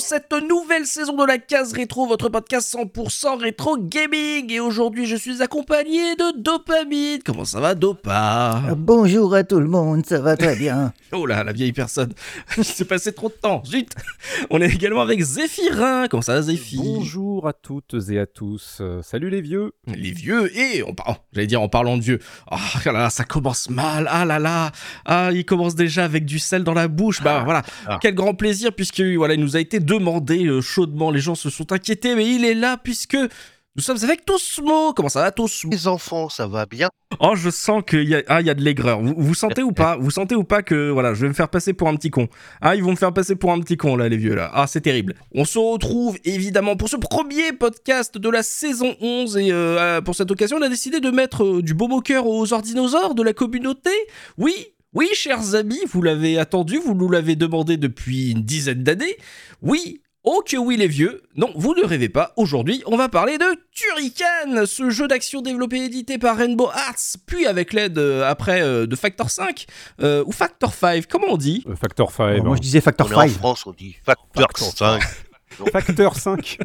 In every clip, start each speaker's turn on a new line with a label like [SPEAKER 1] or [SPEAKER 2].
[SPEAKER 1] Cette nouvelle saison de la case rétro, votre podcast 100% rétro gaming. Et aujourd'hui, je suis accompagné de Dopamine. Comment ça va, Dopa?
[SPEAKER 2] Bonjour à tout le monde, ça va très bien.
[SPEAKER 1] Oh là, la vieille personne. Il s'est passé trop de temps. Zut. On est également avec Zéphirin. Comment ça va, Zéphyr
[SPEAKER 3] Bonjour à toutes et à tous. Euh, salut les vieux.
[SPEAKER 1] Les vieux et on parle, j'allais dire en parlant de vieux. Oh là là, ça commence mal. Ah là là, ah il commence déjà avec du sel dans la bouche. Bah voilà,
[SPEAKER 3] Ah.
[SPEAKER 1] quel grand plaisir puisque voilà, il nous a été demandé euh, chaudement. Les gens se sont inquiétés, mais il est là puisque nous sommes avec Tosmo. Comment ça va, Tosmo?
[SPEAKER 4] Les enfants, ça va bien
[SPEAKER 1] Oh, je sens qu'il y a, ah, il y a de l'aigreur. Vous, vous sentez ou pas? Vous sentez ou pas que voilà, je vais me faire passer pour un petit con? Ah, ils vont me faire passer pour un petit con là, les vieux là. Ah, c'est terrible. On se retrouve évidemment pour ce premier podcast de la saison 11 et euh, pour cette occasion, on a décidé de mettre euh, du baume au cœur aux ordinosaures de la communauté. Oui. Oui, chers amis, vous l'avez attendu, vous nous l'avez demandé depuis une dizaine d'années. Oui, Oh que oui les vieux Non, vous ne rêvez pas, aujourd'hui on va parler de Turrican, ce jeu d'action développé et édité par Rainbow Arts, puis avec l'aide euh, après euh, de Factor 5, euh, ou Factor 5, comment on dit?
[SPEAKER 3] Euh, Factor 5.
[SPEAKER 2] moi je disais Factor
[SPEAKER 4] On est en
[SPEAKER 2] 5.
[SPEAKER 4] France, on dit facteur
[SPEAKER 3] Facteur
[SPEAKER 4] 5.
[SPEAKER 3] Facteur 5.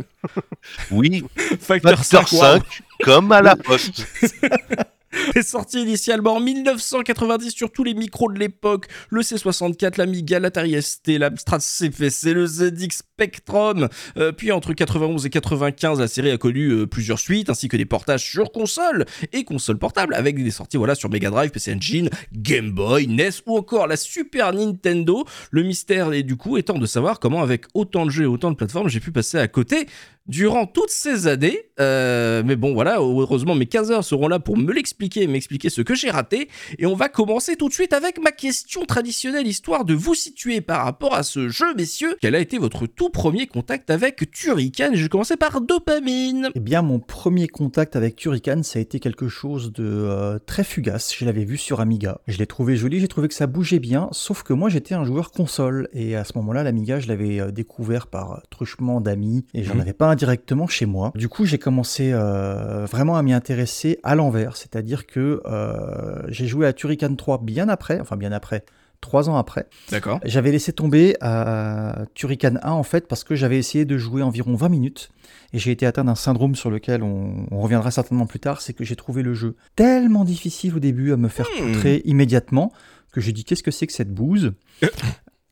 [SPEAKER 4] Oui,
[SPEAKER 1] Factor,
[SPEAKER 4] facteur
[SPEAKER 1] 5,
[SPEAKER 4] 5, comme à la poste.
[SPEAKER 1] est sorti initialement en 1990 sur tous les micros de l'époque, le C64, l'Amiga, l'Atari ST, l'Amstrad CPC, le ZX Spectrum, Euh, puis entre 91 et 95, la série a connu euh, plusieurs suites, ainsi que des portages sur console et console portable, avec des sorties voilà, sur Mega Drive, PC Engine, Game Boy, NES ou encore la Super Nintendo. Le mystère est du coup étant de savoir comment avec autant de jeux et autant de plateformes j'ai pu passer à côté durant toutes ces années. Euh, mais bon, voilà, heureusement, mes 15 heures seront là pour me l'expliquer et m'expliquer ce que j'ai raté. Et on va commencer tout de suite avec ma question traditionnelle, histoire de vous situer par rapport à ce jeu, messieurs. Quel a été votre tout premier contact avec Turrican? Et je vais commencer par Dopamine.
[SPEAKER 2] Eh bien, mon premier contact avec Turrican, ça a été quelque chose de euh, très fugace. Je l'avais vu sur Amiga. Je l'ai trouvé joli, j'ai trouvé que ça bougeait bien, sauf que moi j'étais un joueur console. Et à ce moment-là, l'Amiga, je l'avais euh, découvert par truchement d'amis et j'en
[SPEAKER 1] Mhm.
[SPEAKER 2] avais pas indirectement chez moi. Du coup, j'ai commencé euh, vraiment à m'y intéresser à l'envers. C'est-à-dire que euh, j'ai joué à Turrican 3 bien après, enfin bien après, trois ans après.
[SPEAKER 1] D'accord.
[SPEAKER 2] J'avais laissé tomber à Turrican 1 en fait parce que j'avais essayé de jouer environ 20 minutes et j'ai été atteint d'un syndrome sur lequel on, on reviendra certainement plus tard, c'est que j'ai trouvé le jeu tellement difficile au début à me faire
[SPEAKER 1] Hmm.
[SPEAKER 2] poutrer immédiatement que j'ai dit qu'est-ce que c'est que cette bouse?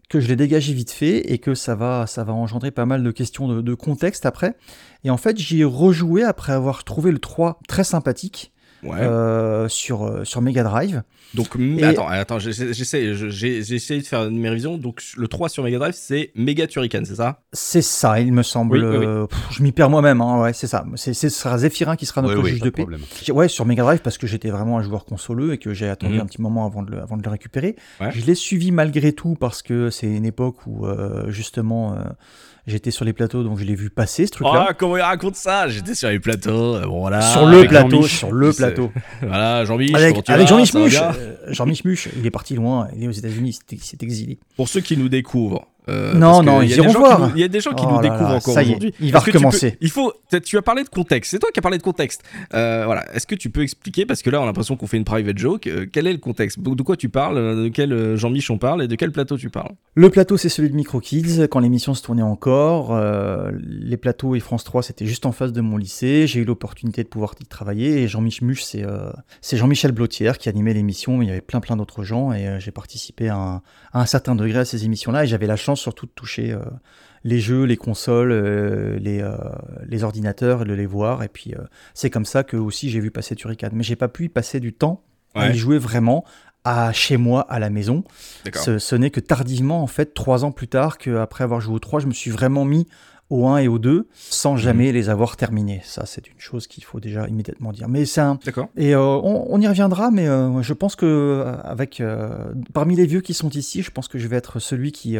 [SPEAKER 2] que je l'ai dégagé vite fait et que ça va, ça va engendrer pas mal de questions de, de contexte après. Et en fait, j'y ai rejoué après avoir trouvé le 3 très sympathique
[SPEAKER 1] Ouais.
[SPEAKER 2] euh, sur, euh, sur Mega Drive.
[SPEAKER 1] Donc,
[SPEAKER 2] et-
[SPEAKER 1] attends, attends, j'essaie, j'essaie- je- j'ai j'ai essayé de faire mes révisions. Donc, le 3 sur Mega Drive, c'est Mega Turrican, c'est ça?
[SPEAKER 2] C'est ça, il me semble.
[SPEAKER 3] Oui, oui, oui.
[SPEAKER 2] euh, pff, je m'y perds moi-même, hein, ouais, c'est ça. C'est, c'est- ce sera Zéphirin qui sera notre juge de
[SPEAKER 3] de
[SPEAKER 2] paix. Ouais, sur Mega Drive parce que j'étais vraiment un joueur consoleux et que j'ai attendu
[SPEAKER 1] Mhm.
[SPEAKER 2] un petit moment avant de le, avant de le récupérer.
[SPEAKER 1] Ouais.
[SPEAKER 2] Je l'ai suivi malgré tout parce que c'est une époque où euh, justement euh, j'étais sur les plateaux donc je l'ai vu passer ce truc-là.
[SPEAKER 1] Ah, comment il raconte ça? J'étais sur les plateaux, euh, bon voilà.
[SPEAKER 2] sur le plateau, sur le plateau.
[SPEAKER 1] Voilà, Jean-Mich,
[SPEAKER 2] Avec, avec Jean-Mich Muche. euh, Jean-Mich Muche, il est parti loin, il est aux États-Unis, il s'est exilé.
[SPEAKER 1] Pour ceux qui nous découvrent. Euh,
[SPEAKER 2] Non, non,
[SPEAKER 1] il y
[SPEAKER 2] ils
[SPEAKER 1] a des
[SPEAKER 2] iront
[SPEAKER 1] gens
[SPEAKER 2] voir.
[SPEAKER 1] qui nous- Il y a des gens qui
[SPEAKER 2] Oh
[SPEAKER 1] nous découvrent
[SPEAKER 2] là,
[SPEAKER 1] encore aujourd'hui.
[SPEAKER 2] il va
[SPEAKER 1] peux-
[SPEAKER 2] recommencer.
[SPEAKER 1] il faut. Tu as parlé de contexte. C'est toi qui as parlé de contexte. Euh, voilà. Est-ce que tu peux expliquer parce que là, on a l'impression qu'on fait une private joke. euh, quel est le contexte? De quoi tu parles? De quel Jean-Mich on parle? Et de quel plateau tu parles?
[SPEAKER 2] Le plateau, c'est celui de Micro Kids, quand l'émission se tournait encore. les plateaux et France 3, c'était juste en face de mon lycée. J'ai eu l'opportunité de pouvoir y travailler. Et Jean-Mich Muche, c'est Jean-Michel Blottière qui animait l'émission, il y avait plein plein d'autres gens. Et j'ai participé à un, à un certain degré à ces émissions-là. Et j'avais la chance surtout de toucher euh, les jeux, les consoles, euh, les, euh, les ordinateurs, et de les voir. Et puis, euh, c'est comme ça que aussi j'ai vu passer Turrican. Mais j'ai pas pu y passer du temps à y jouer vraiment à chez moi à la maison. Ce, ce n'est que tardivement, en fait, trois ans plus tard, qu'après avoir joué au 3, je me suis vraiment mis au 1 et au 2 sans jamais les avoir terminés. Ça, c'est une chose qu'il faut déjà immédiatement dire. Mais c'est un.
[SPEAKER 1] D'accord.
[SPEAKER 2] Et euh, on, on y reviendra, mais euh, je pense que euh, avec euh, parmi les vieux qui sont ici, je pense que je vais être celui qui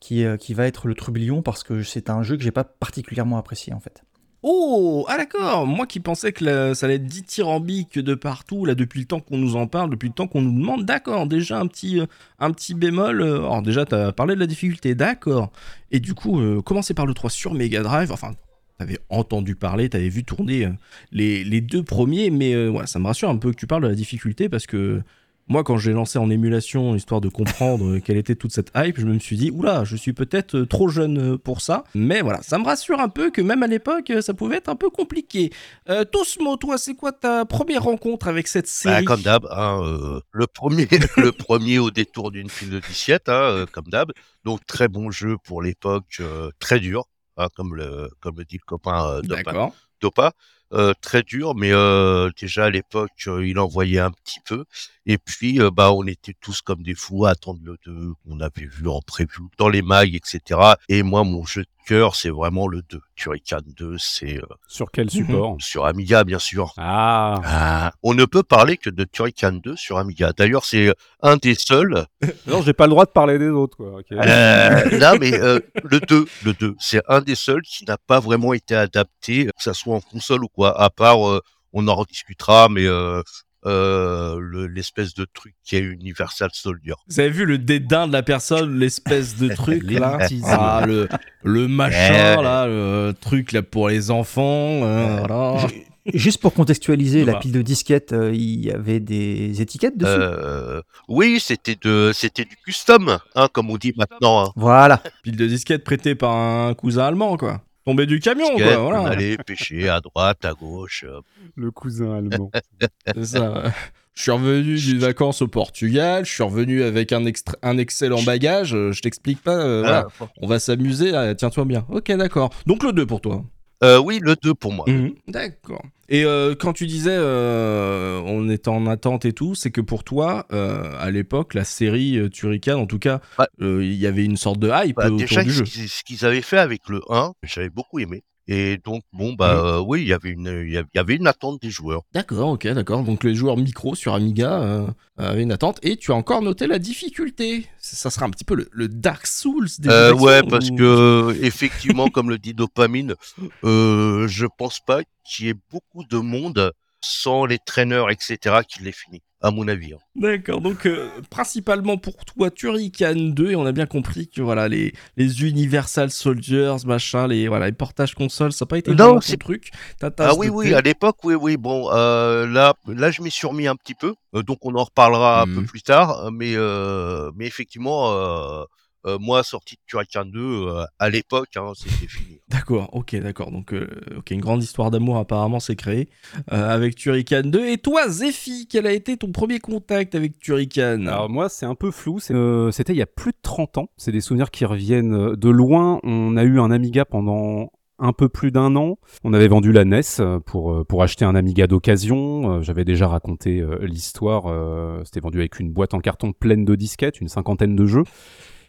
[SPEAKER 2] qui, qui va être le trublion parce que c'est un jeu que j'ai pas particulièrement apprécié en fait.
[SPEAKER 1] Oh, ah d'accord. Moi qui pensais que ça allait être dithyrambique de partout, là, depuis le temps qu'on nous en parle, depuis le temps qu'on nous demande, d'accord, déjà un petit, euh, un bémol. euh, Alors déjà, t'as parlé de la difficulté, d'accord. Et du coup, euh, commencer par le 3 sur Mega Drive, enfin, t'avais entendu parler, t'avais vu tourner euh, les, deux premiers, mais ça me rassure un peu que tu parles de la difficulté parce que moi, quand j'ai lancé en émulation, histoire de comprendre quelle était toute cette hype, je me suis dit, oula, je suis peut-être euh, trop jeune euh, pour ça. Mais voilà, ça me rassure un peu que même à l'époque, euh, ça pouvait être un peu compliqué. Euh, Tosmo, toi, c'est quoi ta première rencontre avec cette
[SPEAKER 4] Bah,
[SPEAKER 1] série
[SPEAKER 4] comme d'hab, hein, euh, le premier, le premier au détour d'une file de disquette, hein, euh, comme d'hab. Donc très bon jeu pour l'époque, euh, très dur, hein, comme le comme le dit le copain Dopa.
[SPEAKER 1] D'accord.
[SPEAKER 4] Dopa. Euh, très dur, mais euh, déjà à l'époque, euh, il envoyait un petit peu. Et puis, euh, bah, on était tous comme des fous à attendre le 2 qu'on avait vu en preview dans les mailles, etc. Et moi, mon jeu cœur, c'est vraiment le 2. Turrican 2, c'est euh,
[SPEAKER 3] Sur quel support
[SPEAKER 4] sur Amiga, bien sûr.
[SPEAKER 3] Ah,
[SPEAKER 4] Ah, on ne peut parler que de Turrican 2 sur Amiga. D'ailleurs, c'est un des seuls.
[SPEAKER 3] non, j'ai pas le droit de parler des autres, quoi.
[SPEAKER 4] Euh, non, mais euh, le 2, le 2, c'est un des seuls qui n'a pas vraiment été adapté, que ça soit en console ou quoi. À part, euh, on en rediscutera, mais euh, le- l'espèce de truc qui est Universal Soldier.
[SPEAKER 1] Vous avez vu le dédain de la personne, l'espèce de truc là? Ah, le, le machin là, le truc là pour les enfants. euh, voilà.
[SPEAKER 2] Juste pour contextualiser, la pile de disquettes, euh, il y avait des étiquettes dessus?
[SPEAKER 4] Euh, oui, c'était de, c'était du custom, hein, comme on dit maintenant. Hein.
[SPEAKER 2] Voilà.
[SPEAKER 1] Pile de disquettes prêtée par un cousin allemand quoi. Tombé du camion quoi,
[SPEAKER 4] On
[SPEAKER 1] voilà.
[SPEAKER 4] allait pêcher à droite, à gauche. euh.
[SPEAKER 3] Le cousin allemand.
[SPEAKER 1] C'est ça. Je suis revenu d'une vacances au Portugal, je suis revenu avec un, extra- un excellent bagage, euh, je t'explique pas, euh, voilà.
[SPEAKER 4] Ah,
[SPEAKER 1] on va s'amuser, ah, tiens-toi bien. Ok, d'accord. Donc le 2 pour toi.
[SPEAKER 4] Euh, oui, le 2 pour moi.
[SPEAKER 1] Mhm. D'accord. Et euh, quand tu disais euh, on est en attente et tout, c'est que pour toi, euh, à l'époque, la série euh, Turrican, en tout cas,
[SPEAKER 4] Ouais.
[SPEAKER 1] euh, il y avait une sorte de hype
[SPEAKER 4] Bah,
[SPEAKER 1] autour
[SPEAKER 4] déjà,
[SPEAKER 1] du jeu.
[SPEAKER 4] ce qu'ils avaient fait avec le 1, j'avais beaucoup aimé. Et donc, bon, bah euh, oui, il y avait une, il y avait- une attente des joueurs.
[SPEAKER 1] D'accord, ok, d'accord. Donc les joueurs micro sur Amiga euh, avaient une attente. Et tu as encore noté la difficulté. Ça sera un petit peu le, le Dark Souls des
[SPEAKER 4] Euh, ouais, parce
[SPEAKER 1] ou-
[SPEAKER 4] que effectivement, comme le dit Dopamine, euh, je pense pas qu'il y ait beaucoup de monde sans les traîneurs, etc., qui l'aient fini, à mon avis. hein.
[SPEAKER 1] D'accord, donc euh, principalement pour toi Turrican 2, et on a bien compris que voilà, les, les Universal Soldiers, machin, les, voilà, les portages consoles, ça n'a pas été
[SPEAKER 4] Non, c'est-
[SPEAKER 1] truc.
[SPEAKER 4] Ah oui, oui, à l'époque, oui, oui. Bon, euh, là, là, je m'y suis remis un petit peu, euh, donc on en reparlera un peu
[SPEAKER 1] Mhm.
[SPEAKER 4] plus tard. Mais, mais effectivement, euh, moi, sorti de Turrican 2, euh, à l'époque, hein, c'était fini.
[SPEAKER 1] D'accord, ok, d'accord. Donc, euh, ok, une grande histoire d'amour apparemment s'est créée euh, avec Turrican 2. Et toi, Zephy, quel a été ton premier contact avec Turrican?
[SPEAKER 3] Alors moi, c'est un peu flou. euh, C'était il y a plus de 30 ans. C'est des souvenirs qui reviennent de loin. On a eu un Amiga pendant un peu plus d'un an. On avait vendu la NES pour, pour acheter un Amiga d'occasion. J'avais déjà raconté l'histoire. C'était vendu avec une boîte en carton pleine de disquettes, une cinquantaine de jeux.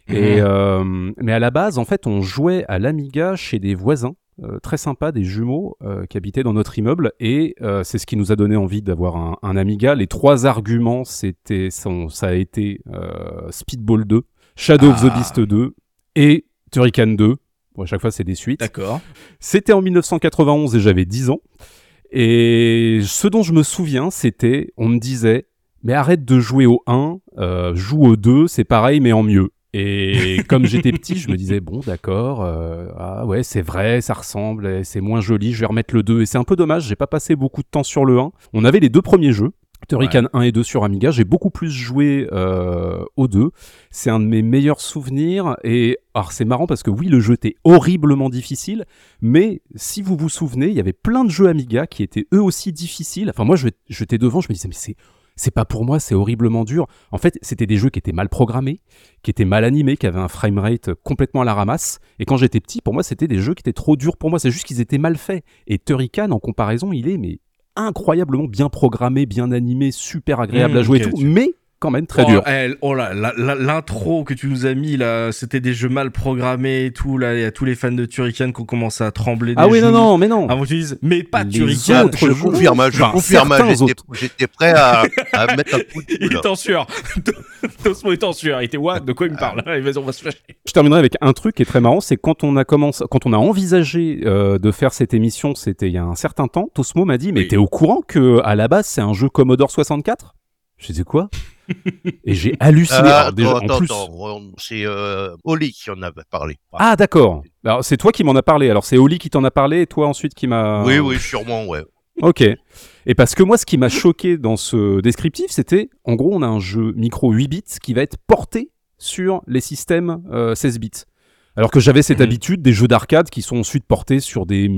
[SPEAKER 3] Et, euh, mais à la base, en fait, on jouait à l'Amiga chez des voisins. euh, très sympas, des jumeaux euh, qui habitaient dans notre immeuble et euh, c'est ce qui nous a donné envie d'avoir un, un Amiga. Les trois arguments, c'était, sont- ça a été euh, Speedball 2, Shadow of the
[SPEAKER 1] Ah.
[SPEAKER 3] Beast 2 et Turrican 2. Bon, à chaque fois, c'est des suites.
[SPEAKER 1] D'accord.
[SPEAKER 3] C'était en 1991 et j'avais 10 ans. Et ce dont je me souviens, c'était, on me disait, mais arrête de jouer au 1, euh, joue au 2, c'est pareil mais en mieux. Et comme j'étais petit, je me disais, bon d'accord, euh, ah ouais c'est vrai, ça ressemble, c'est moins joli, je vais remettre le 2. Et c'est un peu dommage, j'ai pas passé beaucoup de temps sur le 1. On avait les deux premiers jeux. Turrican 1 et 2 sur Amiga, j'ai beaucoup plus joué euh, au 2. C'est un de mes meilleurs souvenirs. Et alors c'est marrant parce que oui, le jeu était horriblement difficile, mais si vous vous souvenez, il y avait plein de jeux Amiga qui étaient eux aussi difficiles. Enfin, moi, je- j'étais devant, je me disais, mais c'est. C'est pas pour moi, c'est horriblement dur. En fait, c'était des jeux qui étaient mal programmés, qui étaient mal animés, qui avaient un framerate complètement à la ramasse. Et quand j'étais petit, pour moi, c'était des jeux qui étaient trop durs pour moi. C'est juste qu'ils étaient mal faits. Et Turrican, en comparaison, il est mais incroyablement bien programmé, bien animé, super agréable
[SPEAKER 1] Mmh,
[SPEAKER 3] à jouer et tout.
[SPEAKER 1] tu-
[SPEAKER 3] Mais quand même très
[SPEAKER 1] oh,
[SPEAKER 3] dur.
[SPEAKER 1] elle- oh là, l'intro que tu nous as mis là, c'était des jeux mal programmés et tout. Là, il y a tous les fans de Turrican qui ont commencé à trembler.
[SPEAKER 3] Ah
[SPEAKER 1] des
[SPEAKER 3] oui, non, non, mais non.
[SPEAKER 1] Avant que tu dises, mais pas
[SPEAKER 3] Les
[SPEAKER 1] Turrican.
[SPEAKER 3] autres
[SPEAKER 4] Je confirme, je
[SPEAKER 3] Enfin,
[SPEAKER 4] confirme, j'étais- prêt à, à mettre un coup de
[SPEAKER 1] Il
[SPEAKER 4] boule.
[SPEAKER 1] est en sueur. Tosmo est en sueur. Il était what De quoi il me parle? Allez, vas-y, on va se fâcher.
[SPEAKER 3] Je terminerai avec un truc qui est très marrant, c'est quand on a commencé, quand on a envisagé euh, de faire cette émission, c'était il y a un certain temps. Tosmo m'a dit, mais
[SPEAKER 1] Oui.
[SPEAKER 3] t'es au courant que à la base c'est un jeu Commodore 64 Je disais quoi? Et j'ai halluciné.
[SPEAKER 4] Ah, attends,
[SPEAKER 3] en
[SPEAKER 4] attends,
[SPEAKER 3] plus-
[SPEAKER 4] c'est euh, Oli qui en avait parlé.
[SPEAKER 3] Ah d'accord. Alors c'est toi qui m'en as parlé. Alors c'est Oli qui t'en a parlé et toi ensuite qui m'a.
[SPEAKER 4] Oui, oui, sûrement, ouais.
[SPEAKER 3] Ok. Et parce que moi, ce qui m'a choqué dans ce descriptif, c'était, en gros, on a un jeu micro 8 bits qui va être porté sur les systèmes euh, 16 bits. Alors que j'avais cette
[SPEAKER 1] Mhm.
[SPEAKER 3] habitude des jeux d'arcade qui sont ensuite portés sur des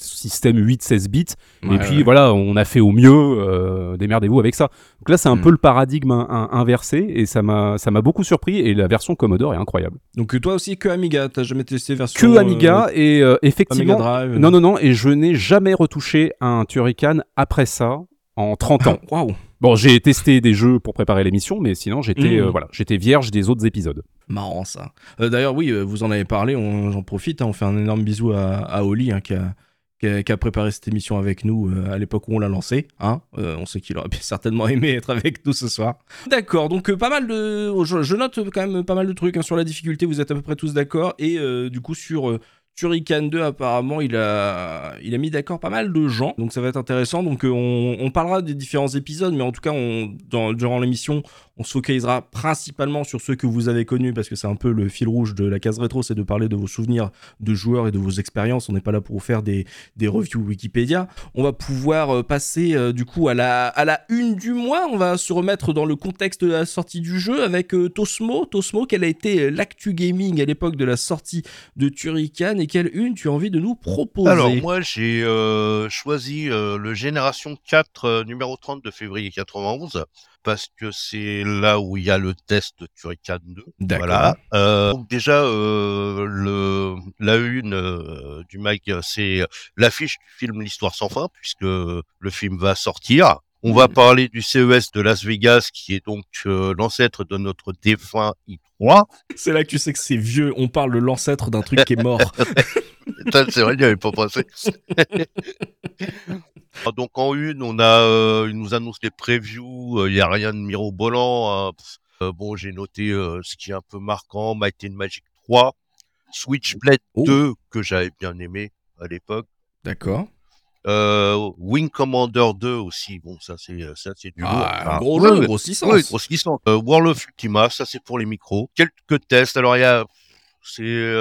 [SPEAKER 3] mm, systèmes 8-16 bits. et puis
[SPEAKER 1] ouais.
[SPEAKER 3] voilà, on a fait au mieux, euh, démerdez-vous avec ça. Donc là, c'est un
[SPEAKER 1] Mhm.
[SPEAKER 3] peu le paradigme in- in- inversé et ça m'a beaucoup surpris et la version Commodore est incroyable.
[SPEAKER 1] Donc toi aussi que Amiga, t'as jamais testé version
[SPEAKER 3] Que
[SPEAKER 1] euh,
[SPEAKER 3] Amiga et euh, effectivement
[SPEAKER 1] Drive.
[SPEAKER 3] non, non, non, et je n'ai jamais retouché un Turrican après ça en 30 ans.
[SPEAKER 1] Waouh.
[SPEAKER 3] Bon, j'ai testé des jeux pour préparer l'émission, mais sinon j'étais
[SPEAKER 1] Mhm.
[SPEAKER 3] euh, voilà, j'étais vierge des autres épisodes.
[SPEAKER 1] Marrant ça. Euh, D'ailleurs, oui, euh, vous en avez parlé, j'en profite, hein, on fait un énorme bisou à, à Oli hein, qui, a, qui a- préparé cette émission avec nous euh, à l'époque où on l'a lancé. Hein. Euh, on sait qu'il aurait certainement aimé être avec nous ce soir. D'accord, donc euh, pas mal de... Je, je note quand même pas mal de trucs hein, sur la difficulté, vous êtes à peu près tous d'accord. Et du coup sur... Turrican 2, apparemment, il a, il a mis d'accord pas mal de gens, donc ça va être intéressant. Donc, on, on parlera des différents épisodes, mais en tout cas, on, dans- durant l'émission, on se focalisera principalement sur ceux que vous avez connus, parce que c'est un peu le fil rouge de la case rétro, c'est de parler de vos souvenirs de joueurs et de vos expériences. On n'est pas là pour vous faire des, des reviews Wikipédia. On va pouvoir euh, passer euh, du coup à la, une du mois. On va se remettre dans le contexte de la sortie du jeu avec euh, Tosmo. Tosmo, quelle a été l'actu gaming à l'époque de la sortie de Turrican et quelle une tu as envie de nous proposer
[SPEAKER 4] Alors, moi, j'ai choisi le Génération 4 euh, numéro 30 de février 91 parce que c'est là où il y a le test de Turrican 2.
[SPEAKER 1] D'accord.
[SPEAKER 4] Voilà. Euh, donc déjà, euh, le, la une euh, du mag, c'est l'affiche du film L'Histoire sans fin, puisque le film va sortir. On va
[SPEAKER 1] Mhm.
[SPEAKER 4] parler du CES de Las Vegas, qui est donc euh, l'ancêtre de notre défunt I3.
[SPEAKER 1] C'est là que tu sais que c'est vieux. On parle de l'ancêtre d'un truc qui est mort.
[SPEAKER 4] C'est vrai, il n'y avait pas pensé. Ah, Donc en une, on a, euh, il nous annonce les previews, euh, il n'y a rien de mirobolant. hein. Euh, bon, j'ai noté euh, ce qui est un peu marquant, Might and Magic 3, Switchblade
[SPEAKER 1] Oh.
[SPEAKER 4] 2, que j'avais bien aimé à l'époque.
[SPEAKER 1] D'accord.
[SPEAKER 4] Euh, Wing Commander 2 aussi, bon ça c'est ça c'est du lourd.
[SPEAKER 1] Ah, un
[SPEAKER 4] Ah,
[SPEAKER 1] gros jeu, licence.
[SPEAKER 4] Oui. Euh, World of Ultima, ça c'est pour les micros. Quelques tests. Alors il y a, c'est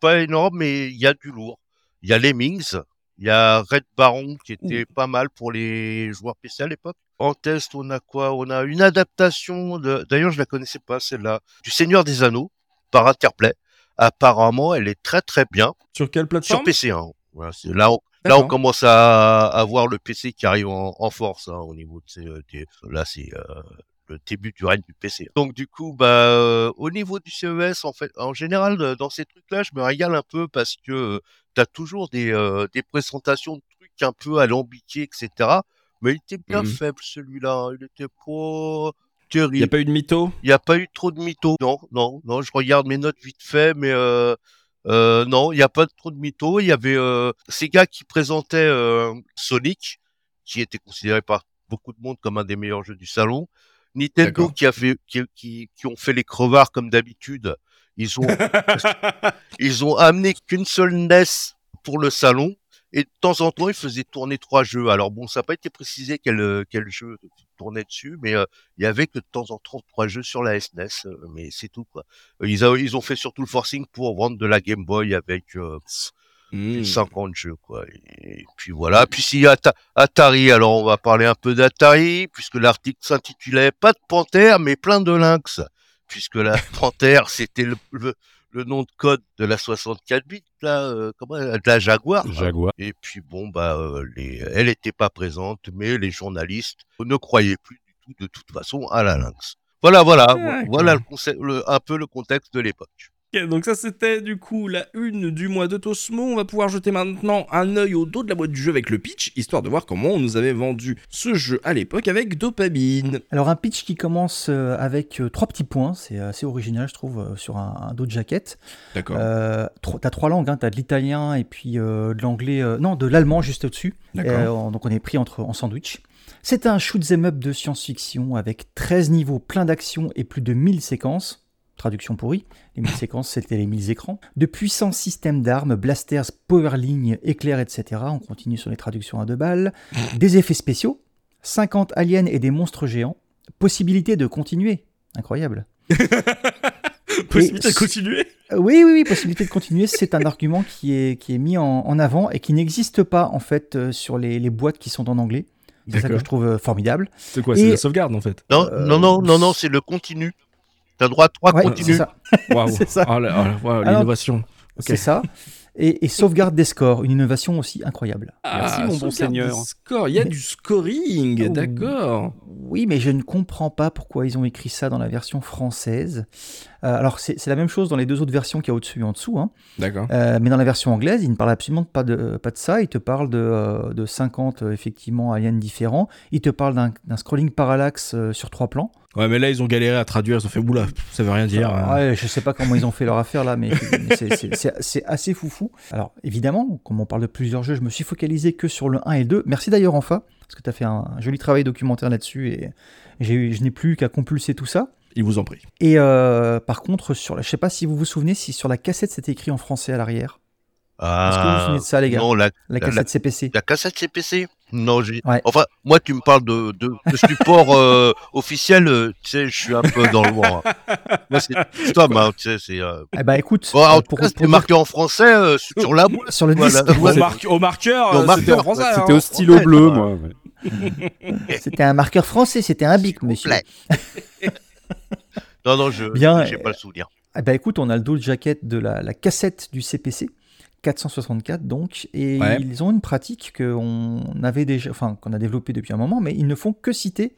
[SPEAKER 4] pas énorme, mais il y a du lourd. Il y a Lemmings, il y a Red Baron qui était pas mal pour les joueurs PC à l'époque. En test, on a quoi? On a une adaptation de. D'ailleurs, je la connaissais pas celle-là, du Seigneur des Anneaux par Interplay. Apparemment, elle est très très bien
[SPEAKER 1] Sur quelle
[SPEAKER 4] sur
[SPEAKER 1] plateforme?
[SPEAKER 4] PC. Hein. Voilà, c'est- là, on, là, on commence à, à voir le PC qui arrive en, en force hein, au niveau de ces. euh, des- là, c'est euh, le début du règne du PC. Donc, du coup, bah, euh, au niveau du CES, en fait, en général, euh, dans ces trucs-là, je me régale un peu parce que tu as toujours des, euh, des présentations de trucs un peu alambiqués, etc. Mais il était bien
[SPEAKER 1] Mhm.
[SPEAKER 4] faible celui-là. hein. Il était pas
[SPEAKER 1] Il n'y a
[SPEAKER 4] terrible.
[SPEAKER 1] pas eu de mytho?
[SPEAKER 4] Il n'y a pas eu trop de mythos. Non, non, non. Je regarde mes notes vite fait, mais euh, euh, non, il n'y a pas trop de mythos. Il y avait euh, ces gars qui présentaient euh, Sonic, qui était considéré par beaucoup de monde comme un des meilleurs jeux du salon. Nintendo qui a fait, qui, qui, qui ont fait les crevards comme d'habitude. Ils ont, ils ont amené qu'une seule NES pour le salon. Et de temps en temps, ils faisaient tourner trois jeux. Alors bon, ça n'a pas été précisé quel, quel jeu tournait dessus, mais euh, il y avait que de temps en temps trois jeux sur la SNES, euh, mais c'est tout quoi. Ils, a- ils ont fait surtout le forcing pour vendre de la Game Boy avec euh, pff,
[SPEAKER 1] Hmm.
[SPEAKER 4] 50 jeux quoi. Et, puis voilà. Puis s'il y a Ata- Atari, alors on va parler un peu d'Atari, puisque l'article s'intitulait pas de panthère, mais plein de lynx, puisque la panthère c'était le, le, le nom de code de la 64 bits, là, euh, comment, de la Jaguar.
[SPEAKER 3] Jaguar.
[SPEAKER 4] Et puis bon, bah, euh, les, elle n'était pas présente, mais les journalistes ne croyaient plus du tout, de toute façon, à la lynx. Voilà, voilà, vo-
[SPEAKER 1] D'accord.
[SPEAKER 4] voilà le concept, le- un peu le contexte de l'époque.
[SPEAKER 1] Donc ça c'était du coup la une du mois de Tosmo. On va pouvoir jeter maintenant un œil au dos de la boîte du jeu avec le pitch, histoire de voir comment on nous avait vendu ce jeu à l'époque avec Dopamine.
[SPEAKER 2] Alors un pitch qui commence euh, avec euh, trois petits points, c'est assez original je trouve, euh, sur un, un dos de jaquette.
[SPEAKER 1] D'accord.
[SPEAKER 2] Euh, t'as trois langues, hein, t'as de l'italien et puis euh, de l'anglais, euh, non de l'allemand juste au-dessus.
[SPEAKER 1] D'accord.
[SPEAKER 2] Euh, donc on est pris entre, en sandwich. C'est un shoot 'em up de science-fiction avec 13 niveaux, plein d'actions et plus de 1000 séquences. Traduction pourrie. Les 1000 séquences, c'était les 1000 écrans. De puissants systèmes d'armes, blasters, powerling, éclairs, etc. On continue sur les traductions à deux balles. Des effets spéciaux. 50 aliens et des monstres géants. Possibilité de continuer. Incroyable.
[SPEAKER 1] Possibilité
[SPEAKER 2] et-
[SPEAKER 1] de continuer
[SPEAKER 2] Oui, oui, oui, possibilité de continuer, c'est un argument qui est, qui est mis en, en avant et qui n'existe pas en fait euh, sur les, les boîtes qui sont en anglais. C'est ça que
[SPEAKER 1] D'accord.
[SPEAKER 2] je trouve euh, formidable.
[SPEAKER 1] C'est quoi C'est la sauvegarde en fait?
[SPEAKER 4] Non,
[SPEAKER 2] Euh,
[SPEAKER 4] non, non, non, non, c'est le continu. T'as droit à trois
[SPEAKER 2] Ouais, c'est
[SPEAKER 4] continus.
[SPEAKER 2] ça.
[SPEAKER 1] Waouh
[SPEAKER 2] C'est ça.
[SPEAKER 1] Oh, wow,
[SPEAKER 2] Alors-
[SPEAKER 1] l'innovation.
[SPEAKER 2] C'est ça. Et, et sauvegarde des scores, une innovation aussi incroyable.
[SPEAKER 3] Merci, mon bon seigneur.
[SPEAKER 1] des scores. Il y a du scoring,
[SPEAKER 2] Oh.
[SPEAKER 1] d'accord.
[SPEAKER 2] Oui, mais je ne comprends pas pourquoi ils ont écrit ça dans la version française. Euh, alors, c'est la même chose dans les deux autres versions qu'il y a au-dessus et en dessous. hein.
[SPEAKER 1] D'accord.
[SPEAKER 2] Euh, mais dans la version anglaise, il ne parle absolument pas de, pas de ça. Il te parle de, euh, de 50 euh, effectivement aliens différents. Il te parle d'un scrolling parallaxe sur trois plans.
[SPEAKER 1] Ouais, mais là, ils ont galéré à traduire. Ils ont fait oula, ça veut rien dire.
[SPEAKER 2] Ouais, je sais pas comment ils ont fait leur affaire là, mais, mais c'est- assez foufou. Alors évidemment, comme on parle de plusieurs jeux, je me suis focalisé que sur le 1 et le 2. Merci d'ailleurs Enfa, parce que tu as fait un joli travail documentaire là-dessus et eu- je n'ai plus qu'à compulser tout ça.
[SPEAKER 1] Il vous en prie.
[SPEAKER 2] Et euh, par contre, sur la, je sais pas si vous vous souvenez, si sur la cassette c'était écrit en français à l'arrière. Est-ce que vous vous souvenez de ça, les gars?
[SPEAKER 4] Ah, Non, la,
[SPEAKER 2] La
[SPEAKER 4] la-
[SPEAKER 2] cassette CPC.
[SPEAKER 4] la cassette CPC. Non, j'ai.
[SPEAKER 2] Ouais.
[SPEAKER 4] Enfin, moi, tu me parles de, de, de support euh, officiel. euh, tu sais, je suis un peu dans le loin. Moi, c'est Tom, hein, tu sais, c'est. euh,
[SPEAKER 2] Eh ben écoute,
[SPEAKER 4] Bon, en tout
[SPEAKER 2] pour,
[SPEAKER 4] cas,
[SPEAKER 2] pour
[SPEAKER 4] c'était
[SPEAKER 2] dire-
[SPEAKER 4] marqué en français euh, sur la boîte.
[SPEAKER 2] sur le
[SPEAKER 4] Voilà.
[SPEAKER 2] disque,
[SPEAKER 1] Au,
[SPEAKER 4] Ouais.
[SPEAKER 1] marque- au marqueur,
[SPEAKER 4] Au
[SPEAKER 1] euh, c'était en français.
[SPEAKER 3] C'était
[SPEAKER 1] hein.
[SPEAKER 3] au stylo bleu, moi. ouais.
[SPEAKER 2] c'était un marqueur français, c'était un bic, monsieur.
[SPEAKER 4] Non, non, je
[SPEAKER 2] euh,
[SPEAKER 4] pas le souvenir.
[SPEAKER 2] Eh ben écoute, on a le dos de jaquette de la, la cassette du CPC, 464 donc, et
[SPEAKER 1] Ouais.
[SPEAKER 2] ils ont une pratique qu'on avait déjà, enfin qu'on a développée depuis un moment, mais ils ne font que citer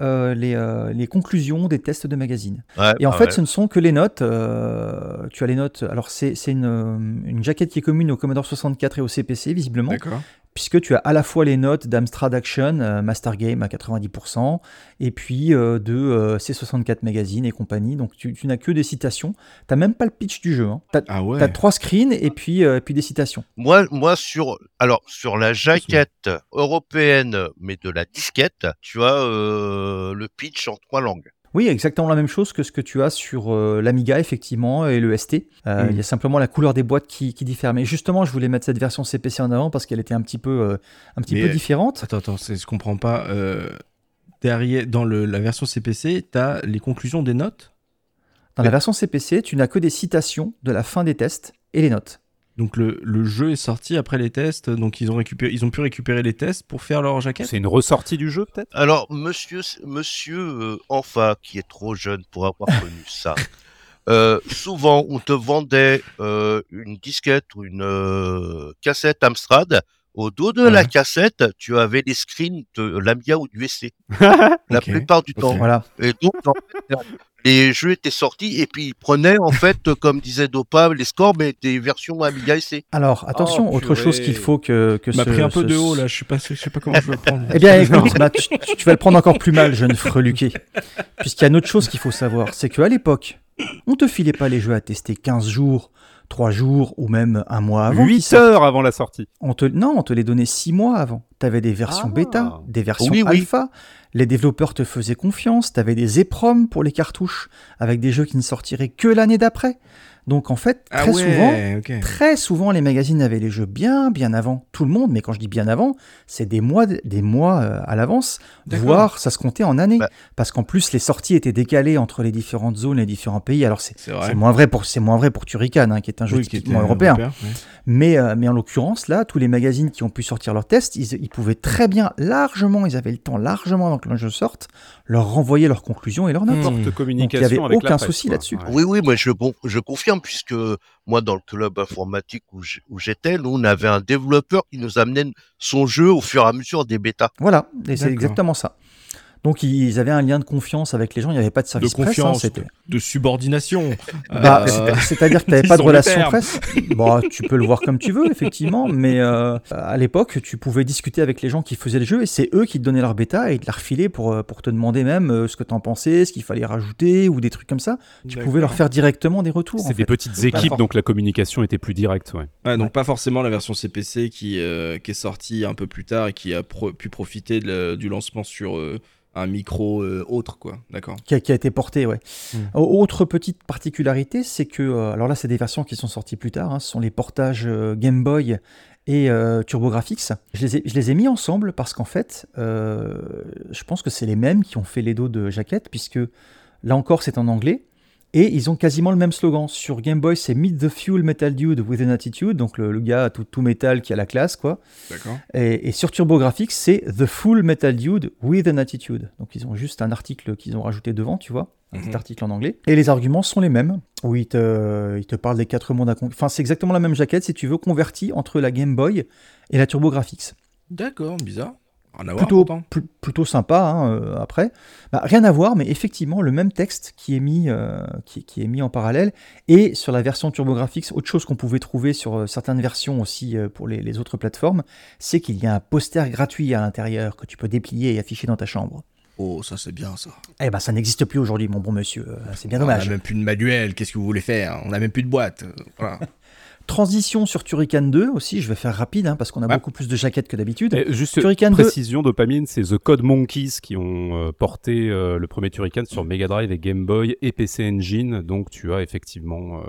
[SPEAKER 2] euh, les, euh, les conclusions des tests de magazine.
[SPEAKER 4] Ouais,
[SPEAKER 2] Et en
[SPEAKER 4] ah
[SPEAKER 2] fait,
[SPEAKER 4] ouais.
[SPEAKER 2] ce ne sont que les notes. euh, tu as les notes. Alors c'est c'est une, euh, une jaquette qui est commune au Commodore 64 et au CPC visiblement,
[SPEAKER 1] D'accord.
[SPEAKER 2] Puisque tu as à la fois les notes d'Amstrad Action, euh, Master Game à 90%, et puis euh, de euh, C64 Magazine et compagnie. Donc tu, tu n'as que des citations. T'as même pas le pitch du jeu. Hein. T'as
[SPEAKER 1] Ah ouais.
[SPEAKER 2] t'as trois screens et puis, euh, puis des citations.
[SPEAKER 4] Moi, moi sur, alors sur la jaquette européenne, mais de la disquette, tu as euh, le pitch en trois langues.
[SPEAKER 2] Oui, exactement la même chose que ce que tu as sur euh, l'Amiga, effectivement, et le ST. Euh,
[SPEAKER 1] Mm.
[SPEAKER 2] Il y a simplement la couleur des boîtes qui, qui diffère. Mais justement, je voulais mettre cette version CPC en avant parce qu'elle était un petit peu, euh, un petit
[SPEAKER 1] Mais-
[SPEAKER 2] peu différente.
[SPEAKER 1] Attends, attends, je comprends pas. derrière, dans le, la version CPC, t'as les conclusions des notes?
[SPEAKER 2] Dans la version CPC, tu n'as que des citations de la fin des tests et les notes.
[SPEAKER 1] Donc le, le jeu est sorti après les tests, donc ils ont, récupéré, ils ont pu récupérer les tests pour faire leur jaquette.
[SPEAKER 3] C'est une ressortie du jeu, peut-être?
[SPEAKER 4] Alors, monsieur, monsieur euh, Enfa, qui est trop jeune pour avoir connu ça, euh, souvent on te vendait euh, une disquette ou une euh, cassette Amstrad. Au dos de la cassette, tu avais les screens de l'Amiga ou du SC. La plupart du temps.
[SPEAKER 2] Voilà.
[SPEAKER 4] Et donc, en fait, les jeux étaient sortis et puis ils prenaient, en fait, comme disait Dopa, les scores, mais des versions Amiga SC.
[SPEAKER 2] Alors, attention,
[SPEAKER 3] Oh,
[SPEAKER 2] autre chose qu'il faut que, que
[SPEAKER 1] Tu m'as
[SPEAKER 2] ce-
[SPEAKER 1] pris un peu
[SPEAKER 2] ce-
[SPEAKER 1] de haut là, je sais pas, je sais pas comment je vais le prendre.
[SPEAKER 2] Eh bien, écoute, bah, tu, tu vas le prendre encore plus mal, jeune freluqué. Puisqu'il y a une autre chose qu'il faut savoir, c'est qu'à l'époque, on te filait pas les jeux à tester 15 jours, 3 jours ou même un mois avant.
[SPEAKER 3] 8
[SPEAKER 2] qu'ils sortent.
[SPEAKER 3] heures avant la sortie.
[SPEAKER 2] On te, non, on te les donnait 6 mois avant. Tu avais des versions
[SPEAKER 3] Ah.
[SPEAKER 2] bêta, des versions
[SPEAKER 4] Oui, oui.
[SPEAKER 2] alpha. Les développeurs te faisaient confiance. Tu avais des EPROM pour les cartouches avec des jeux qui ne sortiraient que l'année d'après. Donc en fait,
[SPEAKER 1] Ah
[SPEAKER 2] très souvent. Très souvent, les magazines avaient les jeux bien, bien avant tout le monde, mais quand je dis bien avant, c'est des mois, des mois euh, à l'avance, voire ça se comptait en années,
[SPEAKER 4] Bah.
[SPEAKER 2] parce qu'en plus les sorties étaient décalées entre les différentes zones, les différents pays. Alors c'est moins vrai pour c'est moins vrai pour Turrican, hein, qui est un jeu
[SPEAKER 1] Oui,
[SPEAKER 2] typiquement européen.
[SPEAKER 1] ouais.
[SPEAKER 2] Mais euh, mais en l'occurrence là, tous les magazines qui ont pu sortir leurs tests, ils, ils pouvaient très bien, largement, ils avaient le temps largement avant que le jeu sorte, leur renvoyer leurs conclusions et leurs notes.
[SPEAKER 1] Hmm.
[SPEAKER 2] Donc il n'y avait
[SPEAKER 3] avec
[SPEAKER 2] aucun
[SPEAKER 3] presse,
[SPEAKER 2] souci là-dessus.
[SPEAKER 3] Ouais.
[SPEAKER 4] Oui, oui, moi je, bon, je confirme, puisque moi, dans le club informatique où j'étais, nous, on avait un développeur qui nous amenait son jeu au fur et à mesure des bêtas.
[SPEAKER 2] Voilà, et c'est exactement ça. Donc ils avaient un lien de confiance avec les gens, il n'y avait pas de service
[SPEAKER 1] De
[SPEAKER 2] presse. hein,
[SPEAKER 1] confiance,
[SPEAKER 2] c'était-
[SPEAKER 1] de subordination.
[SPEAKER 2] Bah,
[SPEAKER 1] Euh,
[SPEAKER 2] c'est- C'est-à-dire que tu n'avais pas de relation presse. Bon, tu peux le voir comme tu veux, effectivement, mais euh, à l'époque, tu pouvais discuter avec les gens qui faisaient le jeu et c'est eux qui te donnaient leur bêta et te la refilaient pour, euh, pour te demander même ce que tu en pensais, ce qu'il fallait rajouter ou des trucs comme ça. Tu pouvais leur faire directement des retours. en
[SPEAKER 3] C'est des
[SPEAKER 2] fait.
[SPEAKER 3] petites équipes, donc la communication était plus directe. Ouais.
[SPEAKER 1] Ouais, donc pas forcément la version CPC qui, euh, qui est sortie un peu plus tard et qui a pro- pu profiter de la- du lancement sur euh, un micro euh, autre, quoi. D'accord.
[SPEAKER 2] qui a, qui a été porté, ouais.
[SPEAKER 3] Mm.
[SPEAKER 2] Au- Autre petite particularité, c'est que, euh, alors là, c'est des versions qui sont sorties plus tard, hein, ce sont les portages euh, Game Boy et euh, TurboGrafx. Je les, ai, je les ai mis ensemble parce qu'en fait, euh, je pense que c'est les mêmes qui ont fait les dos de jaquette, puisque là encore, c'est en anglais. Et ils ont quasiment le même slogan. Sur Game Boy, c'est Meet the Fuel Metal Dude with an Attitude, donc le, le gars tout, tout métal qui a la classe, quoi.
[SPEAKER 1] D'accord.
[SPEAKER 2] Et, et sur TurboGrafx, c'est The Full Metal Dude with an Attitude. Donc ils ont juste un article qu'ils ont rajouté devant, tu vois, un petit
[SPEAKER 1] Mhm.
[SPEAKER 2] article en anglais. Et les arguments sont les mêmes, où ils te, ils te parlent des quatre mondes à con- Enfin, c'est exactement la même jaquette, si tu veux, convertie entre la Game Boy et la TurboGrafx.
[SPEAKER 1] D'accord, bizarre.
[SPEAKER 2] Plutôt, pl- plutôt sympa, hein, euh, après. Bah, rien à voir, mais effectivement, le même texte qui est mis, euh, qui, qui est mis en parallèle. Et sur la version TurboGrafx, autre chose qu'on pouvait trouver sur euh, certaines versions aussi pour les, les autres plateformes, c'est qu'il y a un poster gratuit à l'intérieur que tu peux déplier et afficher dans ta chambre.
[SPEAKER 1] Oh, ça c'est bien ça.
[SPEAKER 2] Eh ben, ça n'existe plus aujourd'hui, mon bon monsieur. C'est bien
[SPEAKER 1] On
[SPEAKER 2] dommage.
[SPEAKER 1] a même plus de manuel, qu'est-ce que vous voulez faire? On a même plus de boîte. Voilà.
[SPEAKER 2] Transition sur Turrican 2 aussi, je vais faire rapide, hein, parce qu'on a
[SPEAKER 1] Ouais.
[SPEAKER 2] beaucoup plus de jaquettes que d'habitude.
[SPEAKER 3] Et juste
[SPEAKER 2] Turrican 2.
[SPEAKER 3] précision, dopamine, c'est The Code Monkeys qui ont euh, porté euh, le premier Turrican sur Mega Drive et Game Boy et PC Engine. Donc tu as effectivement, euh,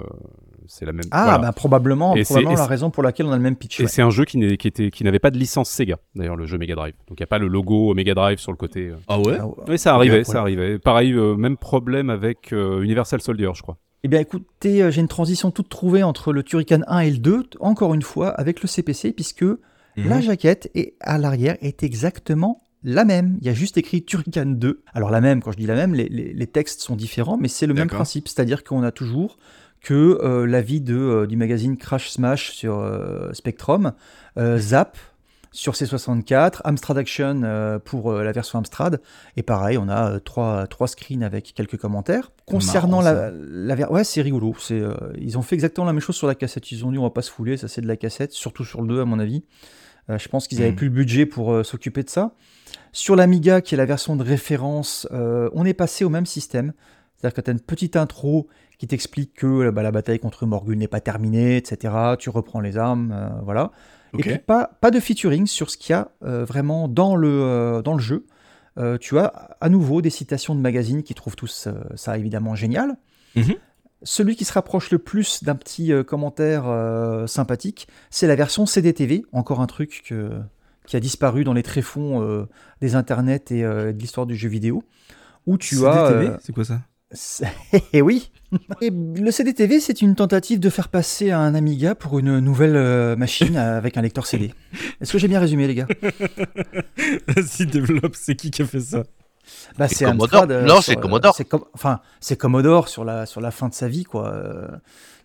[SPEAKER 3] c'est la même.
[SPEAKER 2] Ah,
[SPEAKER 3] voilà.
[SPEAKER 2] bah, probablement,
[SPEAKER 3] Et
[SPEAKER 2] probablement la raison pour laquelle on a le même pitch.
[SPEAKER 3] Et
[SPEAKER 2] ouais.
[SPEAKER 3] c'est un jeu qui n'est- qui était- qui n'avait pas de licence Sega, d'ailleurs, le jeu Mega Drive. Donc il n'y a pas le logo Mega Drive sur le côté. euh.
[SPEAKER 1] Ah ouais?
[SPEAKER 2] Ah, ouais.
[SPEAKER 3] Oui, ça arrivait,
[SPEAKER 2] Ouais,
[SPEAKER 3] ça arrivait. Pareil, euh, même problème avec euh, Universal Soldier, je crois.
[SPEAKER 2] Eh bien écoutez, euh, j'ai une transition toute trouvée entre le Turrican 1 et le 2, t- encore une fois, avec le CPC, puisque
[SPEAKER 1] Mhm.
[SPEAKER 2] la jaquette est, à l'arrière est exactement la même. Il y a juste écrit Turrican 2. Alors la même, quand je dis la même, les, les- les textes sont différents, mais c'est le même principe, c'est-à-dire qu'on a toujours que euh, l'avis euh, du magazine Crash Smash sur euh, Spectrum, Zap sur C64, Amstrad Action euh, pour euh, la version Amstrad, et pareil, on a euh, trois, trois screens avec quelques commentaires. Concernant
[SPEAKER 1] Marrant,
[SPEAKER 2] la, la ver- ouais, c'est rigolo. C'est, euh, ils ont fait exactement la même chose sur la cassette. Ils ont dit on va pas se fouler, ça c'est de la cassette, surtout sur le 2 à mon avis. Euh, je pense qu'ils avaient
[SPEAKER 1] Mhm.
[SPEAKER 2] plus le budget pour euh, s'occuper de ça. Sur l'Amiga, qui est la version de référence, on est passé au même système. C'est-à-dire que tu as une petite intro qui t'explique que bah, la bataille contre Morgul n'est pas terminée, etc. Tu reprends les armes, voilà. Et puis pas, pas de featuring sur ce qu'il y a euh, vraiment dans le, euh, dans le jeu. Euh, tu as à nouveau des citations de magazines qui trouvent tous ça évidemment génial.
[SPEAKER 1] Mhm.
[SPEAKER 2] Celui qui se rapproche le plus d'un petit commentaire sympathique, c'est la version CDTV, encore un truc que- qui a disparu dans les tréfonds des internets et de l'histoire du jeu vidéo, où tu as...
[SPEAKER 1] CDTV,
[SPEAKER 2] euh,
[SPEAKER 1] c'est quoi ça?
[SPEAKER 2] Eh oui Et Le CDTV, c'est une tentative de faire passer un Amiga pour une nouvelle euh, machine avec un lecteur CD. Est-ce que j'ai bien résumé, les gars?
[SPEAKER 1] Vas-y, développe, c'est qui qui a fait ça?
[SPEAKER 2] Bah,
[SPEAKER 4] C'est Commodore.
[SPEAKER 2] Amstrad, euh,
[SPEAKER 4] Non,
[SPEAKER 2] sur,
[SPEAKER 4] c'est
[SPEAKER 2] euh,
[SPEAKER 4] Commodore.
[SPEAKER 2] c'est com- enfin, c'est Commodore sur la, sur la fin de sa vie, quoi. euh,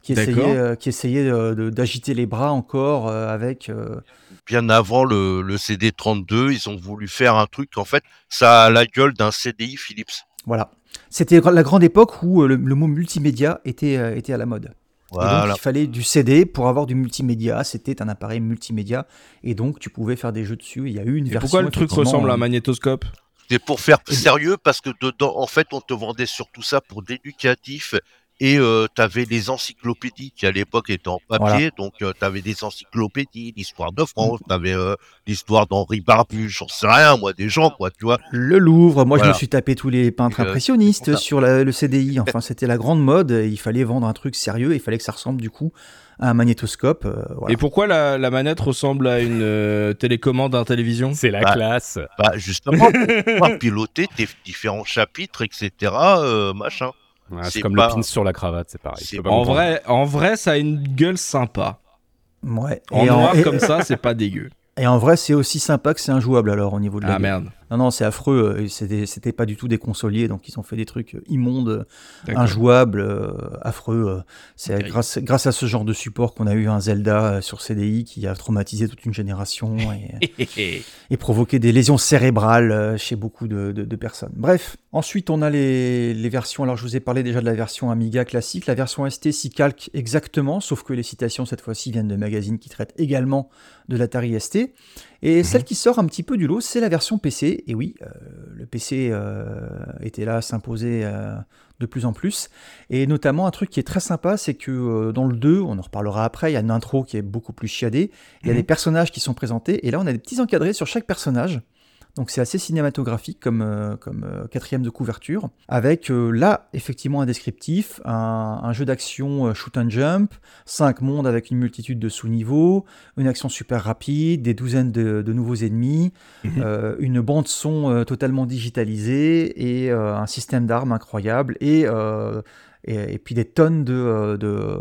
[SPEAKER 2] qui essayait, euh, qui essayait d'agiter les bras encore euh, avec. euh,
[SPEAKER 4] Bien avant le, le CD32, ils ont voulu faire un truc. En fait, ça a la gueule d'un CDI Philips.
[SPEAKER 2] voilà. C'était la grande époque où euh, le, le mot multimédia était, euh, était à la mode. Et donc,
[SPEAKER 4] Voilà.
[SPEAKER 2] il fallait du CD pour avoir du multimédia. C'était un appareil multimédia. Et donc, tu pouvais faire des jeux dessus. Il y a eu une
[SPEAKER 1] Et
[SPEAKER 2] version.
[SPEAKER 1] pourquoi le truc ressemble à un
[SPEAKER 2] euh,
[SPEAKER 1] magnétoscope?
[SPEAKER 4] C'est pour faire sérieux parce que dedans, en fait, on te vendait surtout ça pour d'éducatif. Et euh, tu avais les encyclopédies qui à l'époque étaient en papier, donc tu avais des encyclopédies, l'histoire de France, tu avais l'histoire d'Henri Barbu, j'en sais rien, moi, des gens, quoi, tu vois.
[SPEAKER 2] Le Louvre, moi je me suis tapé tous les peintres
[SPEAKER 4] euh,
[SPEAKER 2] impressionnistes sur la- le CDI. Enfin, c'était la grande mode. Il fallait vendre un truc sérieux. Il fallait que ça ressemble du coup à un magnétoscope. euh, voilà.
[SPEAKER 1] Et pourquoi la, la manette ressemble à une euh, télécommande à télévision?
[SPEAKER 3] C'est la
[SPEAKER 4] Bah,
[SPEAKER 3] classe.
[SPEAKER 4] Bah, justement, pour pouvoir piloter tes différents chapitres, etc., euh, machin.
[SPEAKER 3] Ouais, c'est comme
[SPEAKER 4] pas-
[SPEAKER 3] le pin sur la cravate, c'est pareil.
[SPEAKER 1] en
[SPEAKER 3] comprendre.
[SPEAKER 1] vrai, en vrai, ça a une gueule sympa.
[SPEAKER 2] Ouais.
[SPEAKER 1] En
[SPEAKER 2] et, en,
[SPEAKER 1] noir
[SPEAKER 2] et-
[SPEAKER 1] comme ça, c'est pas dégueu.
[SPEAKER 2] et en vrai, c'est aussi sympa que c'est injouable alors au niveau de la
[SPEAKER 1] Ah
[SPEAKER 2] gueule.
[SPEAKER 1] merde.
[SPEAKER 2] Non, non, c'est affreux. euh, C'était pas du tout des consoliers, donc ils ont fait des trucs immondes,
[SPEAKER 1] D'accord.
[SPEAKER 2] injouables, euh, affreux. euh. C'est grâce, grâce à ce genre de support qu'on a eu un Zelda euh, sur CDI qui a traumatisé toute une génération et, et provoqué des lésions cérébrales euh, chez beaucoup de, de- de personnes. Bref, ensuite on a les, les versions. Alors je vous ai parlé déjà de la version Amiga classique. La version ST s'y calque exactement, sauf que les citations cette fois-ci viennent de magazines qui traitent également de l'Atari ST. Et celle qui sort un petit peu du lot, c'est la version PC. Et oui, euh, le PC euh, était là à s'imposer euh, de plus en plus. Et notamment, un truc qui est très sympa, c'est que dans le 2, on en reparlera après, il y a une intro qui est beaucoup plus chiadée. Il y a
[SPEAKER 1] Mhm.
[SPEAKER 2] des personnages qui sont présentés. Et là, on a des petits encadrés sur chaque personnage. Donc c'est assez cinématographique comme, euh, comme euh, quatrième de couverture, avec euh, là effectivement un descriptif, un, un jeu d'action shoot and jump, cinq mondes avec une multitude de sous-niveaux, une action super rapide, des douzaines de, de nouveaux ennemis,
[SPEAKER 1] Mhm.
[SPEAKER 2] une bande son totalement digitalisée et un système d'armes incroyable et, et, et puis des tonnes de, de,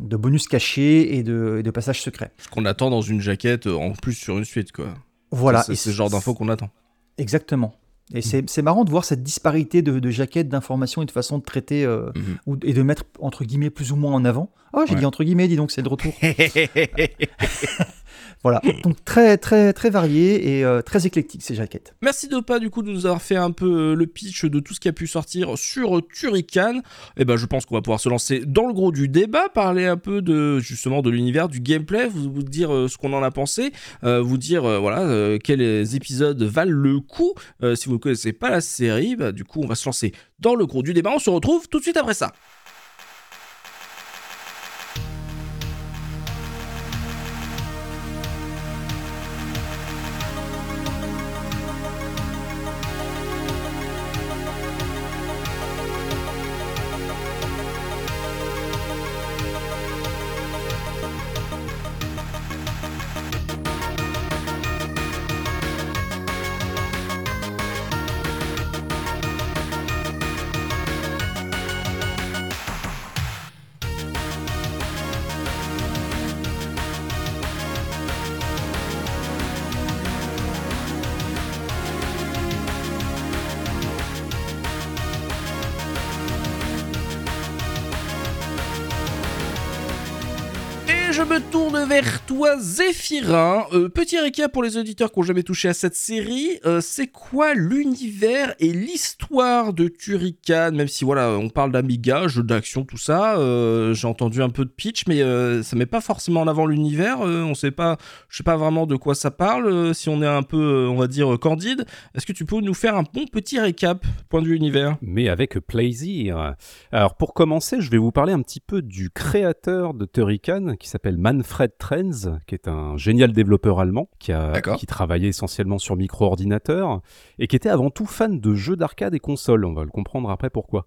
[SPEAKER 2] de bonus cachés et de, et de passages secrets.
[SPEAKER 1] Ce qu'on attend dans une jaquette en plus sur une suite, quoi.
[SPEAKER 2] Voilà.
[SPEAKER 1] C'est ce genre d'infos qu'on attend.
[SPEAKER 2] Exactement. Et c'est c'est marrant de voir cette disparité de, de jaquettes, d'informations et de façon de traiter euh,
[SPEAKER 1] Mhm.
[SPEAKER 2] ou, et de mettre entre guillemets plus ou moins en avant. Oh, j'ai
[SPEAKER 1] Ouais.
[SPEAKER 2] dit entre guillemets, dis donc, c'est de retour. voilà. Donc très très très varié et euh, très éclectique ces jaquettes.
[SPEAKER 1] Merci Dopa du coup de nous avoir fait un peu euh, le pitch de tout ce qui a pu sortir sur Turrican. Et ben je pense qu'on va pouvoir se lancer dans le gros du débat, parler un peu de justement de l'univers, du gameplay, vous, dire euh, ce qu'on en a pensé, vous dire voilà quels épisodes valent le coup. Si vous ne connaissez pas la série, bah, du coup on va se lancer dans le gros du débat. On se retrouve tout de suite après ça. Zéphirin. Euh, petit récap pour les auditeurs qui n'ont jamais touché à cette série. Euh, c'est quoi l'univers et l'histoire de Turrican Même si voilà, on parle d'Amiga, jeu d'action, tout ça. euh, J'ai entendu un peu de pitch, mais ça met pas forcément en avant l'univers. On sait pas, je sais pas vraiment de quoi ça parle. si on est un peu, on va dire, candide, est-ce que tu peux nous faire un bon petit récap point de vue univers?
[SPEAKER 3] Mais avec plaisir. Alors pour commencer, je vais vous parler un petit peu du créateur de Turrican qui s'appelle Manfred Trenz, qui est un génial développeur allemand qui a qui travaillait essentiellement sur micro-ordinateur et qui était avant tout fan de jeux d'arcade et consoles. On va le comprendre après pourquoi.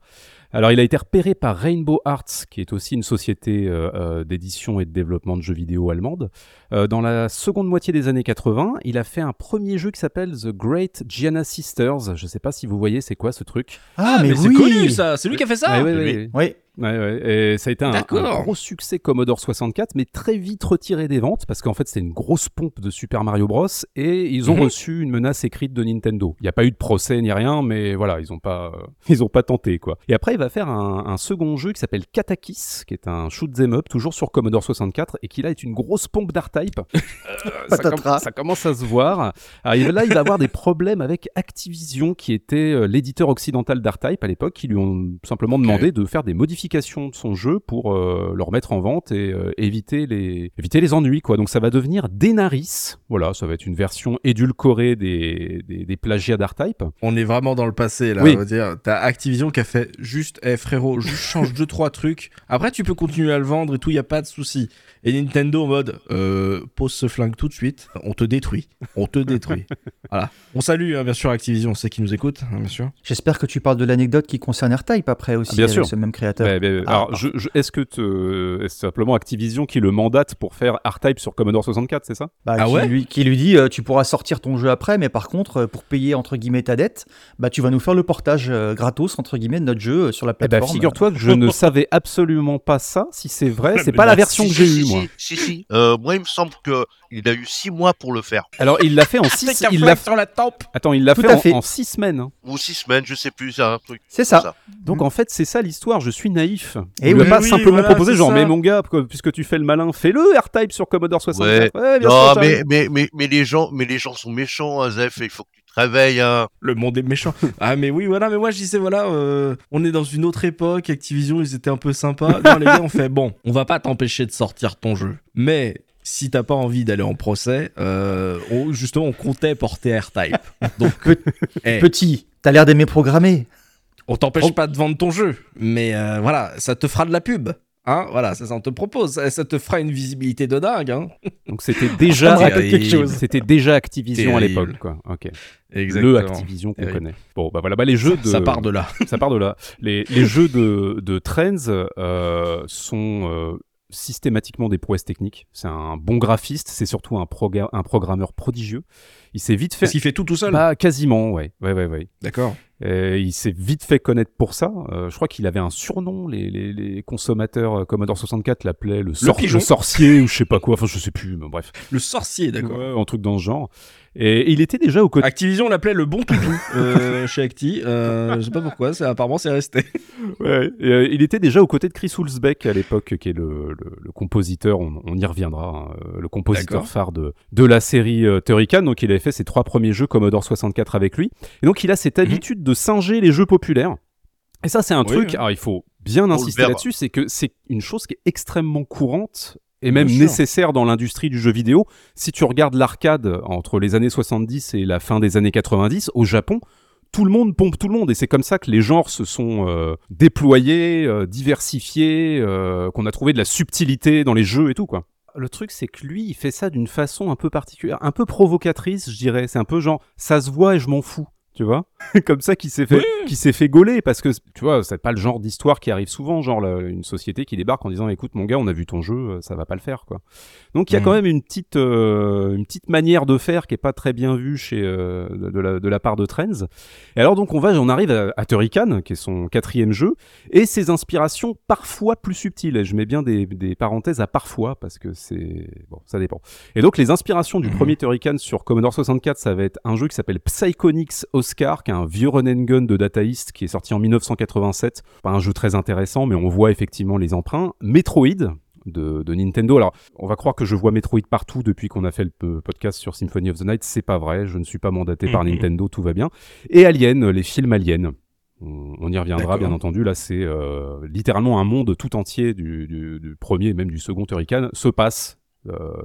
[SPEAKER 3] Alors il a été repéré par Rainbow Arts, qui est aussi une société euh, euh, d'édition et de développement de jeux vidéo allemande. Euh, dans la seconde moitié des années 80, il a fait un premier jeu qui s'appelle The Great Gianna Sisters. Je sais pas si vous voyez c'est quoi ce truc.
[SPEAKER 2] Ah, mais,
[SPEAKER 1] c'est
[SPEAKER 2] oui
[SPEAKER 1] connu ça. C'est lui qui a fait ça.
[SPEAKER 4] Oui.
[SPEAKER 3] ouais,
[SPEAKER 2] Oui.
[SPEAKER 3] Ouais, ouais, et ça a été un, gros succès Commodore 64, mais très vite retiré des ventes parce qu'en fait c'était une grosse pompe de Super Mario Bros. Et ils ont
[SPEAKER 1] Mhm.
[SPEAKER 3] reçu une menace écrite de Nintendo. Il n'y a pas eu de procès ni rien, mais voilà, ils ont pas, euh, ils ont pas tenté quoi. Et après il va faire un, un second jeu qui s'appelle Katakis, qui est un shoot 'em up toujours sur Commodore 64 et qui là est une grosse pompe d'R-Type. Euh, ça, com-
[SPEAKER 2] Patatras.
[SPEAKER 3] ça commence à se voir. Alors, là, il va avoir des problèmes avec Activision, qui était euh, l'éditeur occidental d'R-Type à l'époque, qui lui ont simplement demandé de faire des modifications de son jeu pour euh, le remettre en vente et euh, éviter les éviter les ennuis, quoi. Donc ça va devenir Denaris. Voilà, ça va être une version édulcorée des des, des plagiats d'R-Type.
[SPEAKER 1] On est vraiment dans le passé là.
[SPEAKER 3] Oui.
[SPEAKER 1] On va dire, t'as Activision qui a fait juste, eh frérot, juste change deux trois trucs. Après, tu peux continuer à le vendre et tout, y a pas de souci. Et Nintendo en mode, euh, pose ce flingue tout de suite. On te détruit. On te détruit. voilà. On salue hein, bien sûr Activision, c'est qui nous écoute, hein, bien sûr.
[SPEAKER 2] J'espère que tu parles de l'anecdote qui concerne R-Type après aussi,
[SPEAKER 3] Ah, bien
[SPEAKER 2] avec
[SPEAKER 3] sûr.
[SPEAKER 2] ce même créateur.
[SPEAKER 3] Ouais,
[SPEAKER 2] Ah,
[SPEAKER 3] alors, je- je- est-ce que te- est-ce simplement Activision qui le mandate pour faire R-Type sur Commodore 64, c'est ça?
[SPEAKER 2] Bah,
[SPEAKER 1] Ah
[SPEAKER 2] qui,
[SPEAKER 1] ouais?
[SPEAKER 2] lui, qui lui dit euh, tu pourras sortir ton jeu après, mais par contre, euh, pour payer entre guillemets ta dette, bah, tu vas nous faire le portage euh, gratos entre guillemets de notre jeu euh, sur la
[SPEAKER 3] Eh ben,
[SPEAKER 2] plateforme.
[SPEAKER 3] figure-toi que je ne savais absolument pas ça. Si c'est vrai, c'est pas la
[SPEAKER 1] bah,
[SPEAKER 3] version
[SPEAKER 4] Si,
[SPEAKER 3] que j'ai eue,
[SPEAKER 4] si,
[SPEAKER 3] moi.
[SPEAKER 4] Si, si. Euh, moi, il me semble que il a eu six mois pour le faire.
[SPEAKER 3] Alors, il l'a fait en
[SPEAKER 1] Avec
[SPEAKER 3] 6
[SPEAKER 1] un
[SPEAKER 3] il
[SPEAKER 1] flag
[SPEAKER 3] l'a
[SPEAKER 1] sur la tempe.
[SPEAKER 3] Attends, il l'a fait, en-
[SPEAKER 2] fait.
[SPEAKER 3] en 6 semaines. hein.
[SPEAKER 4] Ou six semaines, je sais plus, c'est un truc.
[SPEAKER 2] C'est ça.
[SPEAKER 3] Donc en fait, c'est ça l'histoire, je suis naïf.
[SPEAKER 2] Eh
[SPEAKER 3] on lui a
[SPEAKER 2] oui,
[SPEAKER 3] pas
[SPEAKER 1] oui,
[SPEAKER 3] simplement
[SPEAKER 1] voilà,
[SPEAKER 3] proposé genre
[SPEAKER 1] ça.
[SPEAKER 3] mais mon gars, que- puisque tu fais le malin, fais-le R-Type sur Commodore 64. Ouais, bien
[SPEAKER 4] Non,
[SPEAKER 3] sûr,
[SPEAKER 4] mais, mais, mais, mais les gens, mais les gens sont méchants, hein, Zef, il faut que tu te réveilles, hein.
[SPEAKER 1] Le monde est méchant. ah mais oui voilà mais moi je disais voilà euh, on est dans une autre époque Activision ils étaient un peu sympas. Non les gars on fait bon on va pas t'empêcher de sortir ton jeu mais si t'as pas envie d'aller en procès euh, on- justement on comptait porter R-Type. Donc
[SPEAKER 2] Petit, t'as l'air d'aimer programmer.
[SPEAKER 1] on t'empêche pas de vendre ton jeu mais euh, voilà ça te fera de la pub. Hein, voilà, c'est ça on te propose, ça, ça te fera une visibilité de dingue. Hein.
[SPEAKER 3] Donc c'était déjà,
[SPEAKER 2] Ça
[SPEAKER 3] c'était déjà Activision à l'époque, quoi. Ok.
[SPEAKER 1] Exactement.
[SPEAKER 3] Le Activision qu'on connaît. Bon, bah voilà, bah les jeux de,
[SPEAKER 1] Ça part de là.
[SPEAKER 3] ça part de là. Les, les jeux de, de Trends euh, sont euh, systématiquement des prouesses techniques. C'est un bon graphiste, c'est surtout un, un programmeur prodigieux. Il s'est vite fait.
[SPEAKER 1] Parce qu'il fait tout tout seul.
[SPEAKER 3] Bah, quasiment, ouais. Ouais, ouais, ouais.
[SPEAKER 1] D'accord.
[SPEAKER 3] Et il s'est vite fait connaître pour ça. Euh, je crois qu'il avait un surnom. Les, les, les consommateurs euh, Commodore 64 l'appelaient le, sor- le sorcier ou je sais pas quoi. Enfin, je sais plus. Mais bref,
[SPEAKER 1] Le sorcier, d'accord.
[SPEAKER 3] Ouais, un truc dans ce genre. Et il était déjà au côté.
[SPEAKER 1] Activision l'appelait le bon toutou euh, chez Acti. Euh, je sais pas pourquoi, apparemment c'est resté.
[SPEAKER 3] Ouais, et, euh, il était déjà aux côtés de Chris Hulsbeck à l'époque, qui est le, le- compositeur, on, on y reviendra, hein, euh, le compositeur phare de, de la série euh, Turrican. Donc il avait fait ses trois premiers jeux Commodore 64 avec lui. Et donc il a cette habitude de singer les jeux populaires. Et ça, c'est un
[SPEAKER 1] Oui,
[SPEAKER 3] truc,
[SPEAKER 1] oui.
[SPEAKER 3] alors il faut bien insister là-dessus, c'est que c'est une chose qui est extrêmement courante et même
[SPEAKER 1] Bien sûr.
[SPEAKER 3] nécessaire dans l'industrie du jeu vidéo. Si tu regardes l'arcade entre les années 70 et la fin des années 90, au Japon, tout le monde pompe tout le monde et c'est comme ça que les genres se sont euh, déployés, euh, diversifiés, euh, qu'on a trouvé de la subtilité dans les jeux et tout quoi. Le truc c'est que lui il fait ça d'une façon un peu particulière, un peu provocatrice je dirais. C'est un peu genre ça se voit et je m'en fous. Tu vois, comme ça qui s'est fait, qui s'est fait gauler parce que tu vois, c'est pas le genre d'histoire qui arrive souvent, genre la- une société qui débarque en disant, écoute mon gars, on a vu ton jeu, euh, ça va pas le faire quoi. Donc il y a
[SPEAKER 1] Mhm.
[SPEAKER 3] quand même une petite, euh, une petite manière de faire qui est pas très bien vue chez euh, de, la, de la part de Trends. Et alors donc on va, on arrive à, à Turrican, qui est son quatrième jeu, et ses inspirations parfois plus subtiles. Et je mets bien des, des parenthèses à parfois parce que c'est bon, ça dépend. Et donc les inspirations du
[SPEAKER 1] Mhm.
[SPEAKER 3] premier Turrican sur Commodore 64, ça va être un jeu qui s'appelle Psychonix Oscar, qui est un vieux run and gun de Data East qui est sorti en 1987. Pas un jeu très intéressant, mais on voit effectivement les emprunts. Metroid. De, de Nintendo. Alors, on va croire que je vois Metroid partout depuis qu'on a fait le podcast sur Symphony of the Night. C'est pas vrai. Je ne suis pas mandaté par
[SPEAKER 1] Mhm.
[SPEAKER 3] Nintendo. Tout va bien. Et Alien, les films Aliens. On y reviendra, bien entendu. Là, c'est euh, littéralement un monde tout entier du, du- du premier et même du second Turrican se passe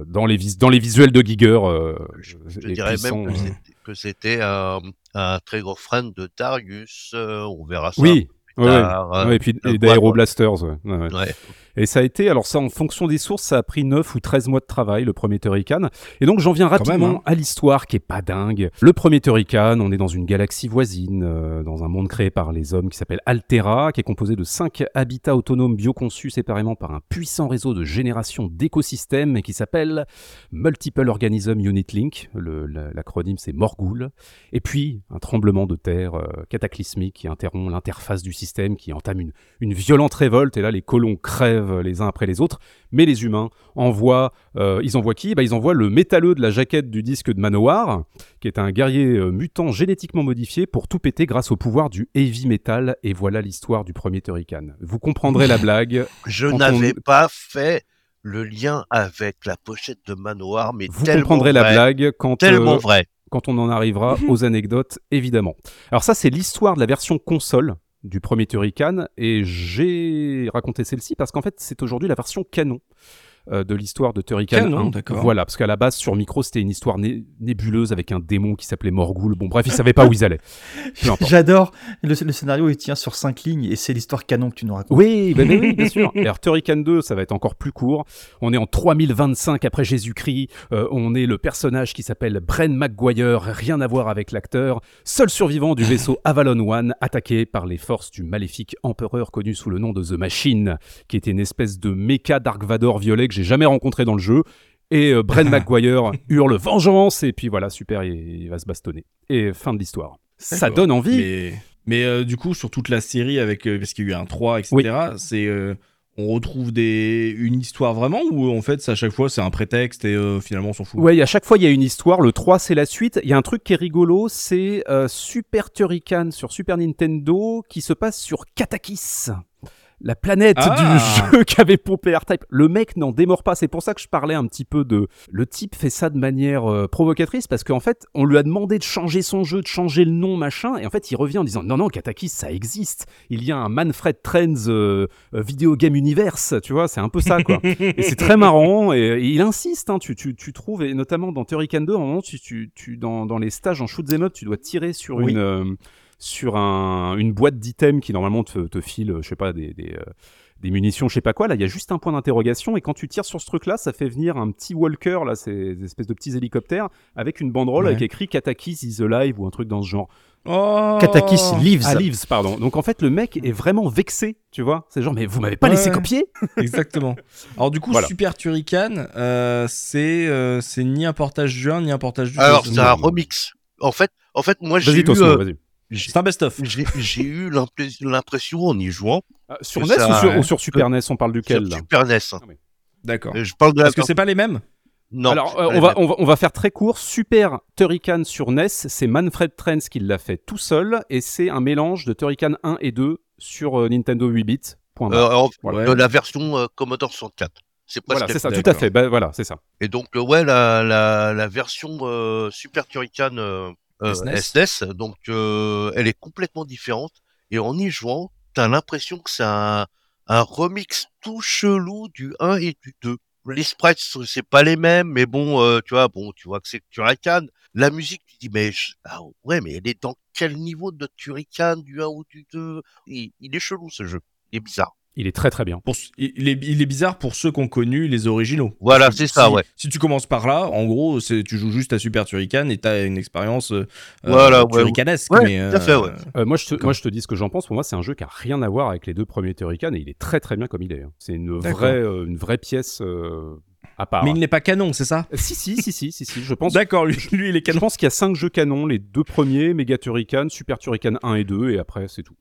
[SPEAKER 3] dans, les vis- dans les visuels de Giger. euh,
[SPEAKER 4] Je, dirais même
[SPEAKER 3] sont,
[SPEAKER 4] que
[SPEAKER 3] euh,
[SPEAKER 4] c'était- que c'était un, un très gros fan de Darius. euh, on verra ça.
[SPEAKER 3] Oui, ouais, ouais.
[SPEAKER 4] euh,
[SPEAKER 3] et puis d'Aeroblasters. Ouais. Et ça a été, alors ça, en fonction des sources, ça a pris 9 ou 13 mois de travail, le premier Turrican. Et donc j'en viens rapidement
[SPEAKER 1] même, hein.
[SPEAKER 3] à l'histoire qui est pas dingue. Le premier Turrican, on est dans une galaxie voisine, euh, dans un monde créé par les hommes qui s'appelle Altera, qui est composé de 5 habitats autonomes bioconçus séparément par un puissant réseau de génération d'écosystèmes et qui s'appelle Multiple Organism Unit Link. L'acronyme c'est Morgul. Et puis un tremblement de terre euh, cataclysmique qui interrompt l'interface du système, qui entame une, une violente révolte. Et là, les colons crèvent les uns après les autres. Mais les humains envoient, euh, ils envoient qui? Bah, Ils envoient le métalleux de la jaquette du disque de Manowar, qui est un guerrier euh, mutant génétiquement modifié pour tout péter grâce au pouvoir du heavy metal. Et voilà l'histoire du premier Turrican. Vous comprendrez la blague.
[SPEAKER 4] Je n'avais
[SPEAKER 3] on-
[SPEAKER 4] pas fait le lien avec la pochette de Manoir, mais
[SPEAKER 3] Vous
[SPEAKER 4] tellement
[SPEAKER 3] comprendrez la blague quand
[SPEAKER 4] Tellement
[SPEAKER 3] euh,
[SPEAKER 4] vrai.
[SPEAKER 3] quand on en arrivera aux anecdotes, évidemment. Alors ça, c'est l'histoire de la version console du premier Turrican, et j'ai raconté celle-ci parce qu'en fait, c'est aujourd'hui la version canon. Euh, de l'histoire de Turrican
[SPEAKER 1] Canon,
[SPEAKER 3] 1.
[SPEAKER 1] d'accord.
[SPEAKER 3] Voilà, parce qu'à la base, sur Micro, c'était une histoire né- nébuleuse avec un démon qui s'appelait Morgul. Bon, bref, ils savaient pas où ils allaient.
[SPEAKER 2] J'adore. Le, le scénario, il tient sur cinq lignes et c'est l'histoire canon que tu nous racontes.
[SPEAKER 3] Oui, ben, ben oui, bien sûr. Et alors, Turrican 2, ça va être encore plus court. On est en 3025 après Jésus-Christ. Euh, on est le personnage qui s'appelle Bren McGuire, rien à voir avec l'acteur, seul survivant du vaisseau Avalon One, attaqué par les forces du maléfique empereur connu sous le nom de The Machine, qui était une espèce de méca Dark Vador violet que j'ai jamais rencontré dans le jeu. Et euh, Bren McGuire hurle vengeance, et puis voilà, super, il, il va se bastonner. Et fin de l'histoire. Ça donne envie.
[SPEAKER 1] Mais, mais euh, du coup, sur toute la série, avec, euh, parce qu'il y a eu un 3, etc., c'est. on retrouve des, une histoire vraiment ou en fait, à chaque fois, c'est un prétexte et finalement, on s'en fout?
[SPEAKER 3] Ouais, à chaque fois, il y a une histoire. Le 3, c'est la suite. Il y a un truc qui est rigolo, c'est Super Turrican sur Super Nintendo qui se passe sur Katakis. La planète
[SPEAKER 1] Ah.
[SPEAKER 3] du jeu qu'avait pompé R-Type. Le mec n'en démord pas. C'est pour ça que je parlais un petit peu de. Le type fait ça de manière euh, provocatrice parce qu'en fait, on lui a demandé de changer son jeu, de changer le nom, machin. Et en fait, il revient en disant Non, non, Katakis, ça existe. Il y a un Manfred Trends euh, euh, Video Game Universe. Tu vois, c'est un peu ça, quoi. Et c'est très marrant et, et il insiste, hein, tu, tu, tu trouves, et notamment dans Turrican 2, à un moment, tu, tu, tu, dans, dans les stages en shoot 'em up, tu dois tirer sur
[SPEAKER 1] Oui.
[SPEAKER 3] une, euh, sur un, une boîte d'items qui normalement te, te file, je sais pas, des, des, euh, des munitions, je sais pas quoi. Là, il y a juste un point d'interrogation et quand tu tires sur ce truc-là, ça fait venir un petit walker, là, ces espèces de petits hélicoptères, avec une banderole
[SPEAKER 1] Ouais.
[SPEAKER 3] avec écrit Katakis is alive ou un truc dans ce genre.
[SPEAKER 1] Oh
[SPEAKER 2] Katakis Leaves.
[SPEAKER 3] Ah, Leaves, pardon. Donc en fait, le mec est vraiment vexé, tu vois. C'est genre, mais vous m'avez pas laissé
[SPEAKER 1] Ouais.
[SPEAKER 3] copier?
[SPEAKER 1] Exactement. Alors, du coup,
[SPEAKER 3] Voilà.
[SPEAKER 1] Super Turrican, euh, c'est euh, c'est ni un portage du 1 ni un portage du 2.
[SPEAKER 4] Alors,
[SPEAKER 1] c'est
[SPEAKER 4] un
[SPEAKER 1] ça
[SPEAKER 4] remix. En fait, en fait, moi, j'ai
[SPEAKER 3] Vas-y,
[SPEAKER 4] eu, euh,
[SPEAKER 1] C'est un best-of.
[SPEAKER 4] j'ai eu l'impression en y jouant
[SPEAKER 3] Ah, sur NES
[SPEAKER 4] ça-
[SPEAKER 3] ou, sur, ou sur Super NES, on parle duquel
[SPEAKER 4] sur
[SPEAKER 3] là
[SPEAKER 4] Super NES.
[SPEAKER 1] D'accord.
[SPEAKER 4] Euh, Je parle de
[SPEAKER 1] Parce que c'est pas les mêmes?
[SPEAKER 4] Non.
[SPEAKER 3] Alors, euh, on, va,
[SPEAKER 4] mêmes.
[SPEAKER 3] on, va, on va faire très court. Super Turrican sur NES, c'est Manfred Trends qui l'a fait tout seul, et c'est un mélange de Turrican 1 et 2 sur euh, Nintendo 8 bits.
[SPEAKER 4] Euh, en-
[SPEAKER 1] Voilà.
[SPEAKER 4] de la version euh, Commodore 64. C'est
[SPEAKER 3] voilà, c'est ça, tout à fait. Bah, voilà, c'est ça.
[SPEAKER 4] Et donc, euh, ouais, la, la, la version euh, Super Turrican euh,
[SPEAKER 1] SNES.
[SPEAKER 4] SNES, donc, euh, elle est complètement différente. Et en y jouant, t'as l'impression que c'est un, un remix tout chelou du 1 et du 2. Les sprites, c'est pas les mêmes, mais bon, euh, tu vois, bon, tu vois que c'est Turrican. La musique, tu dis, mais je- ah, ouais, mais elle est dans quel niveau de Turrican, du 1 ou du 2 il, il est chelou ce jeu, il est bizarre.
[SPEAKER 3] Il est très très bien.
[SPEAKER 1] Pour, il, est, il est bizarre pour ceux qui ont connu les originaux.
[SPEAKER 4] Voilà, c'est ça, ouais.
[SPEAKER 1] Si tu commences par là, en gros, tu joues juste à Super Turrican et t'as une expérience euh,
[SPEAKER 4] Voilà,
[SPEAKER 1] euh, turricanesque.
[SPEAKER 4] ouais,
[SPEAKER 1] mais,
[SPEAKER 4] tout à fait, ouais.
[SPEAKER 3] Euh, moi, je te, moi, je te dis ce que j'en pense. Pour moi, c'est un jeu qui a rien à voir avec les deux premiers Turrican, et il est très très bien comme il est. hein. C'est une vraie, euh, une vraie pièce euh, à part.
[SPEAKER 1] Mais il n'est pas canon, c'est ça?
[SPEAKER 3] Euh, Si, si, si, si, si, si, je pense.
[SPEAKER 1] D'accord, lui, lui, il est
[SPEAKER 3] Je
[SPEAKER 1] canon.
[SPEAKER 3] pense qu'il y a cinq jeux canons, les deux premiers, Mega Turrican, Super Turrican 1 et 2, et après, c'est tout.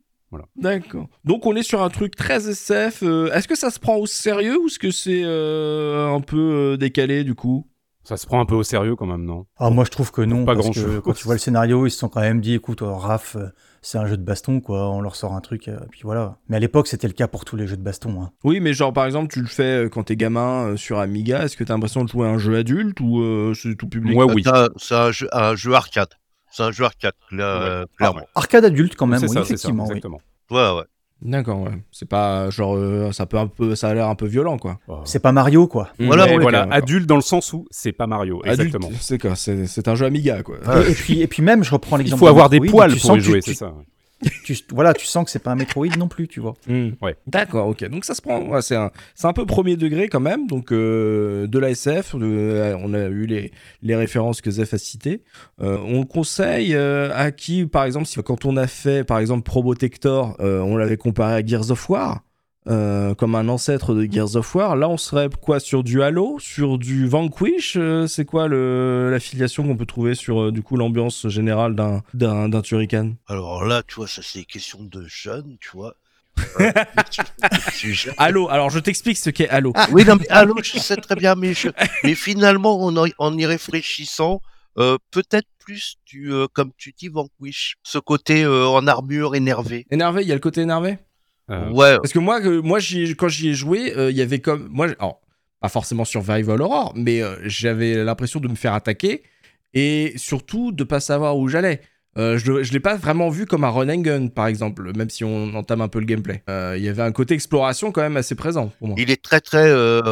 [SPEAKER 1] D'accord. Donc on est sur un truc très SF. euh, Est-ce que ça se prend au sérieux ou est-ce que c'est euh, un peu euh, décalé du coup?
[SPEAKER 3] Ça se prend un peu au sérieux quand même, non?
[SPEAKER 2] Ah, moi, je trouve que non.
[SPEAKER 3] Pas
[SPEAKER 2] parce
[SPEAKER 3] grand-chose.
[SPEAKER 2] que Quand tu vois le scénario, ils se sont quand même dit écoute, euh, Raph, euh, c'est un jeu de baston, quoi. On leur sort un truc, euh, puis voilà. Mais à l'époque, c'était le cas pour tous les jeux de baston. hein.
[SPEAKER 1] Oui, mais genre par exemple, tu le fais quand t'es gamin sur Amiga. Est-ce que t'as l'impression de jouer à un jeu adulte ou euh, c'est tout public?
[SPEAKER 3] Moi, oui.
[SPEAKER 4] C'est un jeu arcade. C'est un jeu arcade, euh, clairement.
[SPEAKER 2] Arcade adulte, quand même, oui,
[SPEAKER 3] ça, c'est ça,
[SPEAKER 2] effectivement. oui.
[SPEAKER 3] exactement.
[SPEAKER 4] Ouais, ouais.
[SPEAKER 1] D'accord, ouais. C'est pas genre euh, ça peut un peu, ça a l'air un peu violent quoi.
[SPEAKER 2] C'est pas Mario, quoi.
[SPEAKER 4] Voilà,
[SPEAKER 3] Ouais,
[SPEAKER 4] ouais,
[SPEAKER 3] voilà,
[SPEAKER 1] d'accord.
[SPEAKER 3] adulte dans le sens où c'est pas Mario,
[SPEAKER 1] Adulte,
[SPEAKER 3] exactement.
[SPEAKER 1] c'est quoi C'est un jeu Amiga quoi.
[SPEAKER 2] Et, et puis, et puis même, je reprends
[SPEAKER 3] Il
[SPEAKER 2] l'exemple.
[SPEAKER 3] faut
[SPEAKER 2] de
[SPEAKER 3] avoir des poils pour y jouer,
[SPEAKER 2] tu-
[SPEAKER 3] c'est ça.
[SPEAKER 2] Tu- voilà, tu sens que c'est pas un Metroid non plus, tu vois.
[SPEAKER 1] Hmm.
[SPEAKER 3] Ouais.
[SPEAKER 1] D'accord, ok. Donc ça se prend. ouais, c'est un, c'est un peu premier degré quand même. Donc euh, de la SF, de- euh, on a eu les, les références que Zef a citées. Euh, on le conseille euh, à qui, par exemple, si quand on a fait, par exemple, Probotector, euh, on l'avait comparé à Gears of War. Euh, comme un ancêtre de Gears of War, là on serait quoi sur du Halo, sur du Vanquish, euh, c'est quoi l'affiliation qu'on peut trouver sur euh, du coup l'ambiance générale d'un, d'un, Turrican?
[SPEAKER 4] Alors là, tu vois, ça c'est question de jeunes, tu vois.
[SPEAKER 1] Halo, alors je t'explique ce qu'est Halo.
[SPEAKER 4] Oui, non, mais allô, je sais très bien, mais, je- mais finalement, en, y- en y réfléchissant, euh, peut-être plus du, euh, comme tu dis, Vanquish, ce côté euh, en armure énervé.
[SPEAKER 1] Énervé, il y a le côté énervé?
[SPEAKER 4] Ouais,
[SPEAKER 1] Parce que moi, euh, moi quand j'y ai joué, euh, il y avait comme. Moi, alors, pas forcément Survival Horror, mais euh, j'avais l'impression de me faire attaquer et surtout de pas savoir où j'allais. Euh, je ne l'ai pas vraiment vu comme un run and gun, par exemple, même si on entame un peu le gameplay. Euh, il y avait un côté exploration quand même assez présent pour moi.
[SPEAKER 4] Il est très très, euh,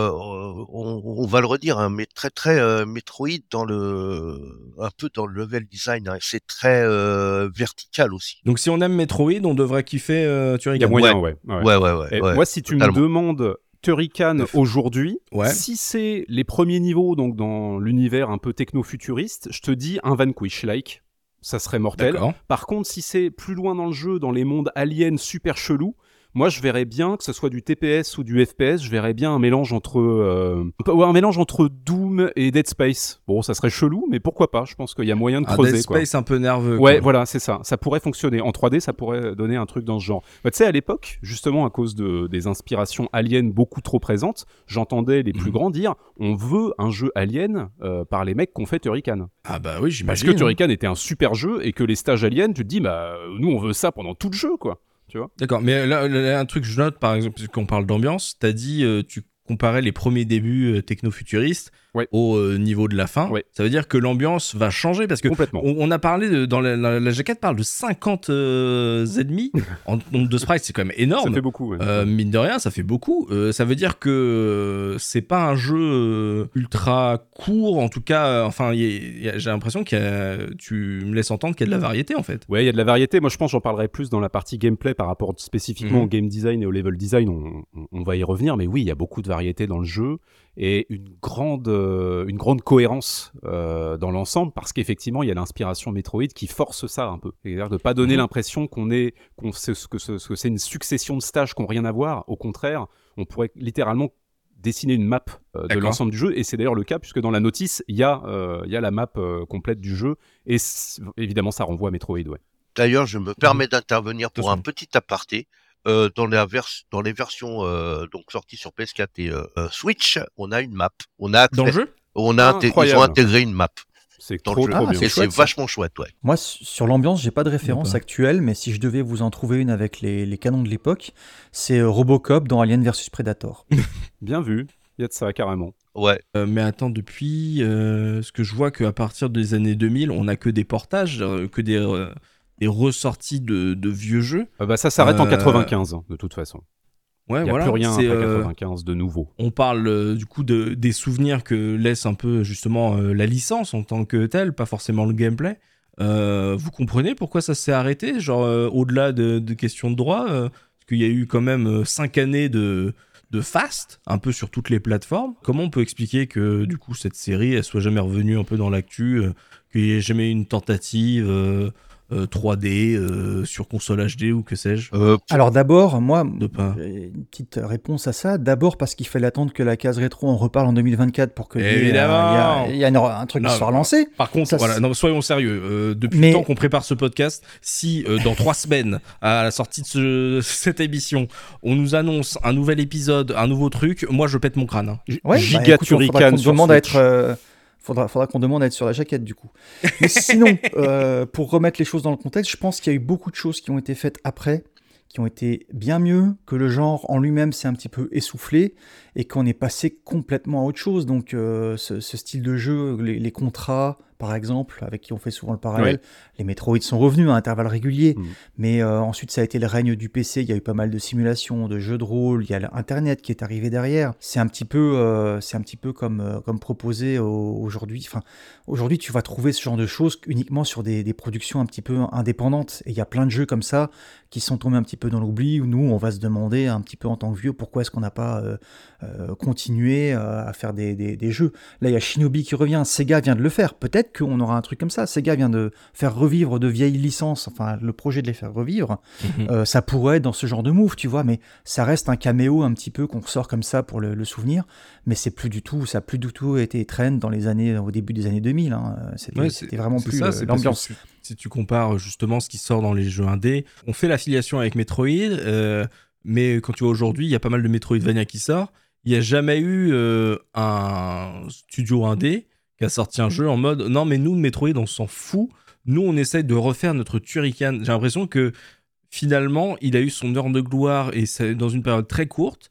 [SPEAKER 4] on, on, va le redire, hein, mais très très euh, Metroid dans le, un peu dans le level design. Hein, c'est très euh, vertical aussi.
[SPEAKER 1] Donc si on aime Metroid, on devrait kiffer euh, Turrican.
[SPEAKER 3] Il y a moyen, ouais.
[SPEAKER 4] Ouais, ouais, ouais. ouais,
[SPEAKER 3] Et moi, si tu
[SPEAKER 4] totalement.
[SPEAKER 3] me demandes Turrican aujourd'hui,
[SPEAKER 1] Ouais.
[SPEAKER 3] si c'est les premiers niveaux, donc dans l'univers un peu techno-futuriste, je te dis un Vanquish-like. Ça serait mortel. Par contre, si c'est plus loin dans le jeu, dans les mondes aliens super chelous, moi je verrais bien que ce soit du TPS ou du FPS, je verrais bien un mélange entre euh, un mélange entre Doom et Dead Space. Bon, ça serait chelou, mais pourquoi pas Je pense qu'il y a moyen de
[SPEAKER 1] Un
[SPEAKER 3] creuser.
[SPEAKER 1] Dead
[SPEAKER 3] quoi.
[SPEAKER 1] Space un peu nerveux.
[SPEAKER 3] Ouais,
[SPEAKER 1] quoi.
[SPEAKER 3] voilà, c'est ça. Ça pourrait fonctionner. En 3D, ça pourrait donner un truc dans ce genre. Bah, tu sais, à l'époque, justement, à cause de, des inspirations aliens beaucoup trop présentes, j'entendais les plus
[SPEAKER 1] Mhm.
[SPEAKER 3] grands dire on veut un jeu alien euh, par les mecs qui ont fait Turrican.
[SPEAKER 1] Ah bah oui,
[SPEAKER 3] Parce
[SPEAKER 1] j'imagine.
[SPEAKER 3] que Turrican était un super jeu et que les stages aliens, tu te dis, bah, nous, on veut ça pendant tout le jeu, quoi.
[SPEAKER 1] D'accord, mais là, un truc que je note, par exemple, puisqu'on parle d'ambiance, t'as dit, euh, tu comparais les premiers débuts euh, techno-futuristes
[SPEAKER 3] Ouais.
[SPEAKER 1] au euh, niveau de la fin.
[SPEAKER 3] Ouais.
[SPEAKER 1] Ça veut dire que l'ambiance va changer parce que
[SPEAKER 3] Complètement.
[SPEAKER 1] on, on a parlé de, dans la, la, la jaquette parle de 50 euh, ennemis en nombre de sprites, c'est quand même
[SPEAKER 3] Ça
[SPEAKER 1] énorme.
[SPEAKER 3] fait beaucoup. ouais.
[SPEAKER 1] Euh, mine de rien, ça fait beaucoup. Euh, ça veut dire que c'est pas un jeu ultra court, en tout cas. enfin, j'ai l'impression que tu me laisses entendre qu'il y a de la variété en fait.
[SPEAKER 3] Ouais, il y a de la variété. Moi, je pense j'en parlerai plus dans la partie gameplay par rapport spécifiquement
[SPEAKER 1] Mhm.
[SPEAKER 3] au game design et au level design. On, on- on va y revenir, mais oui, il y a beaucoup de variété dans le jeu et une grande, euh, une grande cohérence euh, dans l'ensemble parce qu'effectivement, il y a l'inspiration Metroid qui force ça un peu. C'est-à-dire de pas donner
[SPEAKER 1] Mhm.
[SPEAKER 3] l'impression qu'on est, qu'on que ce- ce que c'est une succession de stages qui n'ont rien à voir. Au contraire, on pourrait littéralement dessiner une map euh, de l'ensemble du jeu et c'est d'ailleurs le cas puisque dans la notice il y a euh, il y a la map euh, complète du jeu et évidemment ça renvoie à Metroid ouais.
[SPEAKER 4] D'ailleurs, je me permets d'intervenir pour un petit aparté. Euh, dans, la vers- dans les versions euh, donc sorties sur PS4 et euh, Switch, on a une map. On a
[SPEAKER 1] Dans le jeu?
[SPEAKER 4] on a inté- ils ont intégré une map
[SPEAKER 3] C'est
[SPEAKER 4] dans
[SPEAKER 3] trop
[SPEAKER 4] le jeu.
[SPEAKER 3] trop
[SPEAKER 2] Ah,
[SPEAKER 3] bien.
[SPEAKER 2] c'est
[SPEAKER 4] vachement chouette, ouais.
[SPEAKER 2] Moi, sur l'ambiance, j'ai pas de référence actuelle, mais si je devais vous en trouver une avec les, les canons de l'époque, c'est Robocop dans Alien vs Predator.
[SPEAKER 3] Bien vu, il y a de ça carrément.
[SPEAKER 4] Ouais.
[SPEAKER 1] Euh, mais attends, depuis euh, ce que je vois qu'à partir des années 2000, on a que des portages, euh, que des, euh, des ressorties de, de vieux jeux.
[SPEAKER 3] Euh, bah, ça s'arrête en
[SPEAKER 1] Euh,
[SPEAKER 3] 95 hein, de toute façon.
[SPEAKER 1] Ouais,
[SPEAKER 3] Il n'y a
[SPEAKER 1] voilà.
[SPEAKER 3] plus rien après
[SPEAKER 1] euh,
[SPEAKER 3] 95 de nouveau.
[SPEAKER 1] on parle euh, du coup de, des souvenirs que laisse un peu justement euh, la licence en tant que telle, pas forcément le gameplay. Euh, vous comprenez pourquoi ça s'est arrêté Genre euh, au-delà de, de questions de droit, euh, parce qu'il y a eu quand même 5 années de, de fast, un peu sur toutes les plateformes. Comment on peut expliquer que du coup cette série elle soit jamais revenue un peu dans l'actu, euh, qu'il n'y ait jamais eu une tentative euh, euh, 3D euh, sur console HD ou que sais-je
[SPEAKER 4] Euh,
[SPEAKER 2] Alors d'abord, moi,
[SPEAKER 1] De pas.
[SPEAKER 2] j'ai une petite réponse à ça. D'abord parce qu'il fallait attendre que la case rétro en reparle en 2024 pour que
[SPEAKER 1] Évidemment.
[SPEAKER 2] il y, euh, y a une- un truc
[SPEAKER 1] Non,
[SPEAKER 2] qui soit relancé.
[SPEAKER 1] Par contre,
[SPEAKER 2] Ça,
[SPEAKER 1] voilà,
[SPEAKER 2] c'est-
[SPEAKER 1] non, soyons sérieux. euh, depuis
[SPEAKER 2] Mais-
[SPEAKER 1] le temps qu'on prépare ce podcast, si euh, dans trois semaines, à la sortie de ce- cette émission, on nous annonce un nouvel épisode, un nouveau truc, moi je pète mon crâne. hein.
[SPEAKER 2] Ouais, bah, écoute,
[SPEAKER 3] Turrican sur
[SPEAKER 2] demande à être, euh, faudra, faudra qu'on demande à être sur la jaquette du coup. Mais sinon, euh, pour remettre les choses dans le contexte, je pense qu'il y a eu beaucoup de choses qui ont été faites après, qui ont été bien mieux, que le genre en lui-même s'est un petit peu essoufflé et qu'on est passé complètement à autre chose. Donc euh, ce, ce style de jeu, les, les contrats par exemple, avec qui on fait souvent le parallèle, les Metroid sont revenus à intervalles réguliers,
[SPEAKER 3] Mm.
[SPEAKER 2] mais euh, ensuite ça a été le règne du PC, il y a eu pas mal de simulations, de jeux de rôle, il y a l'internet qui est arrivé derrière. C'est un petit peu, euh, c'est un petit peu comme, euh, comme proposé au- aujourd'hui. Enfin, aujourd'hui tu vas trouver ce genre de choses uniquement sur des, des productions un petit peu indépendantes. Et il y a plein de jeux comme ça qui sont tombés un petit peu dans l'oubli, où nous on va se demander un petit peu en tant que vieux pourquoi est-ce qu'on n'a pas continué à faire des, des- des jeux. Là il y a Shinobi qui revient, Sega vient de le faire. Peut-être qu'on aura un truc comme ça. Sega vient de faire revivre de vieilles licences, enfin le projet de les faire revivre. Euh, ça pourrait être dans ce genre de move, tu vois, mais ça reste un caméo un petit peu qu'on ressort comme ça pour le, le souvenir, mais c'est plus du tout, ça a plus du tout été trend dans les années, au début des années 2000. hein. C'était
[SPEAKER 1] Ouais,
[SPEAKER 2] vraiment plus
[SPEAKER 1] que
[SPEAKER 2] l'ambiance.
[SPEAKER 1] Si, si tu compares justement ce qui sort dans les jeux indés, on fait l'affiliation avec Metroid, euh, mais quand tu vois aujourd'hui, il y a pas mal de Metroidvania qui sort. Il n'y a jamais eu euh, un studio indé qui a sorti un jeu en mode non, mais nous, Metroid, on s'en fout. Nous, on essaye de refaire notre Turrican. J'ai l'impression que finalement, il a eu son heure de gloire et c'est dans une période très courte.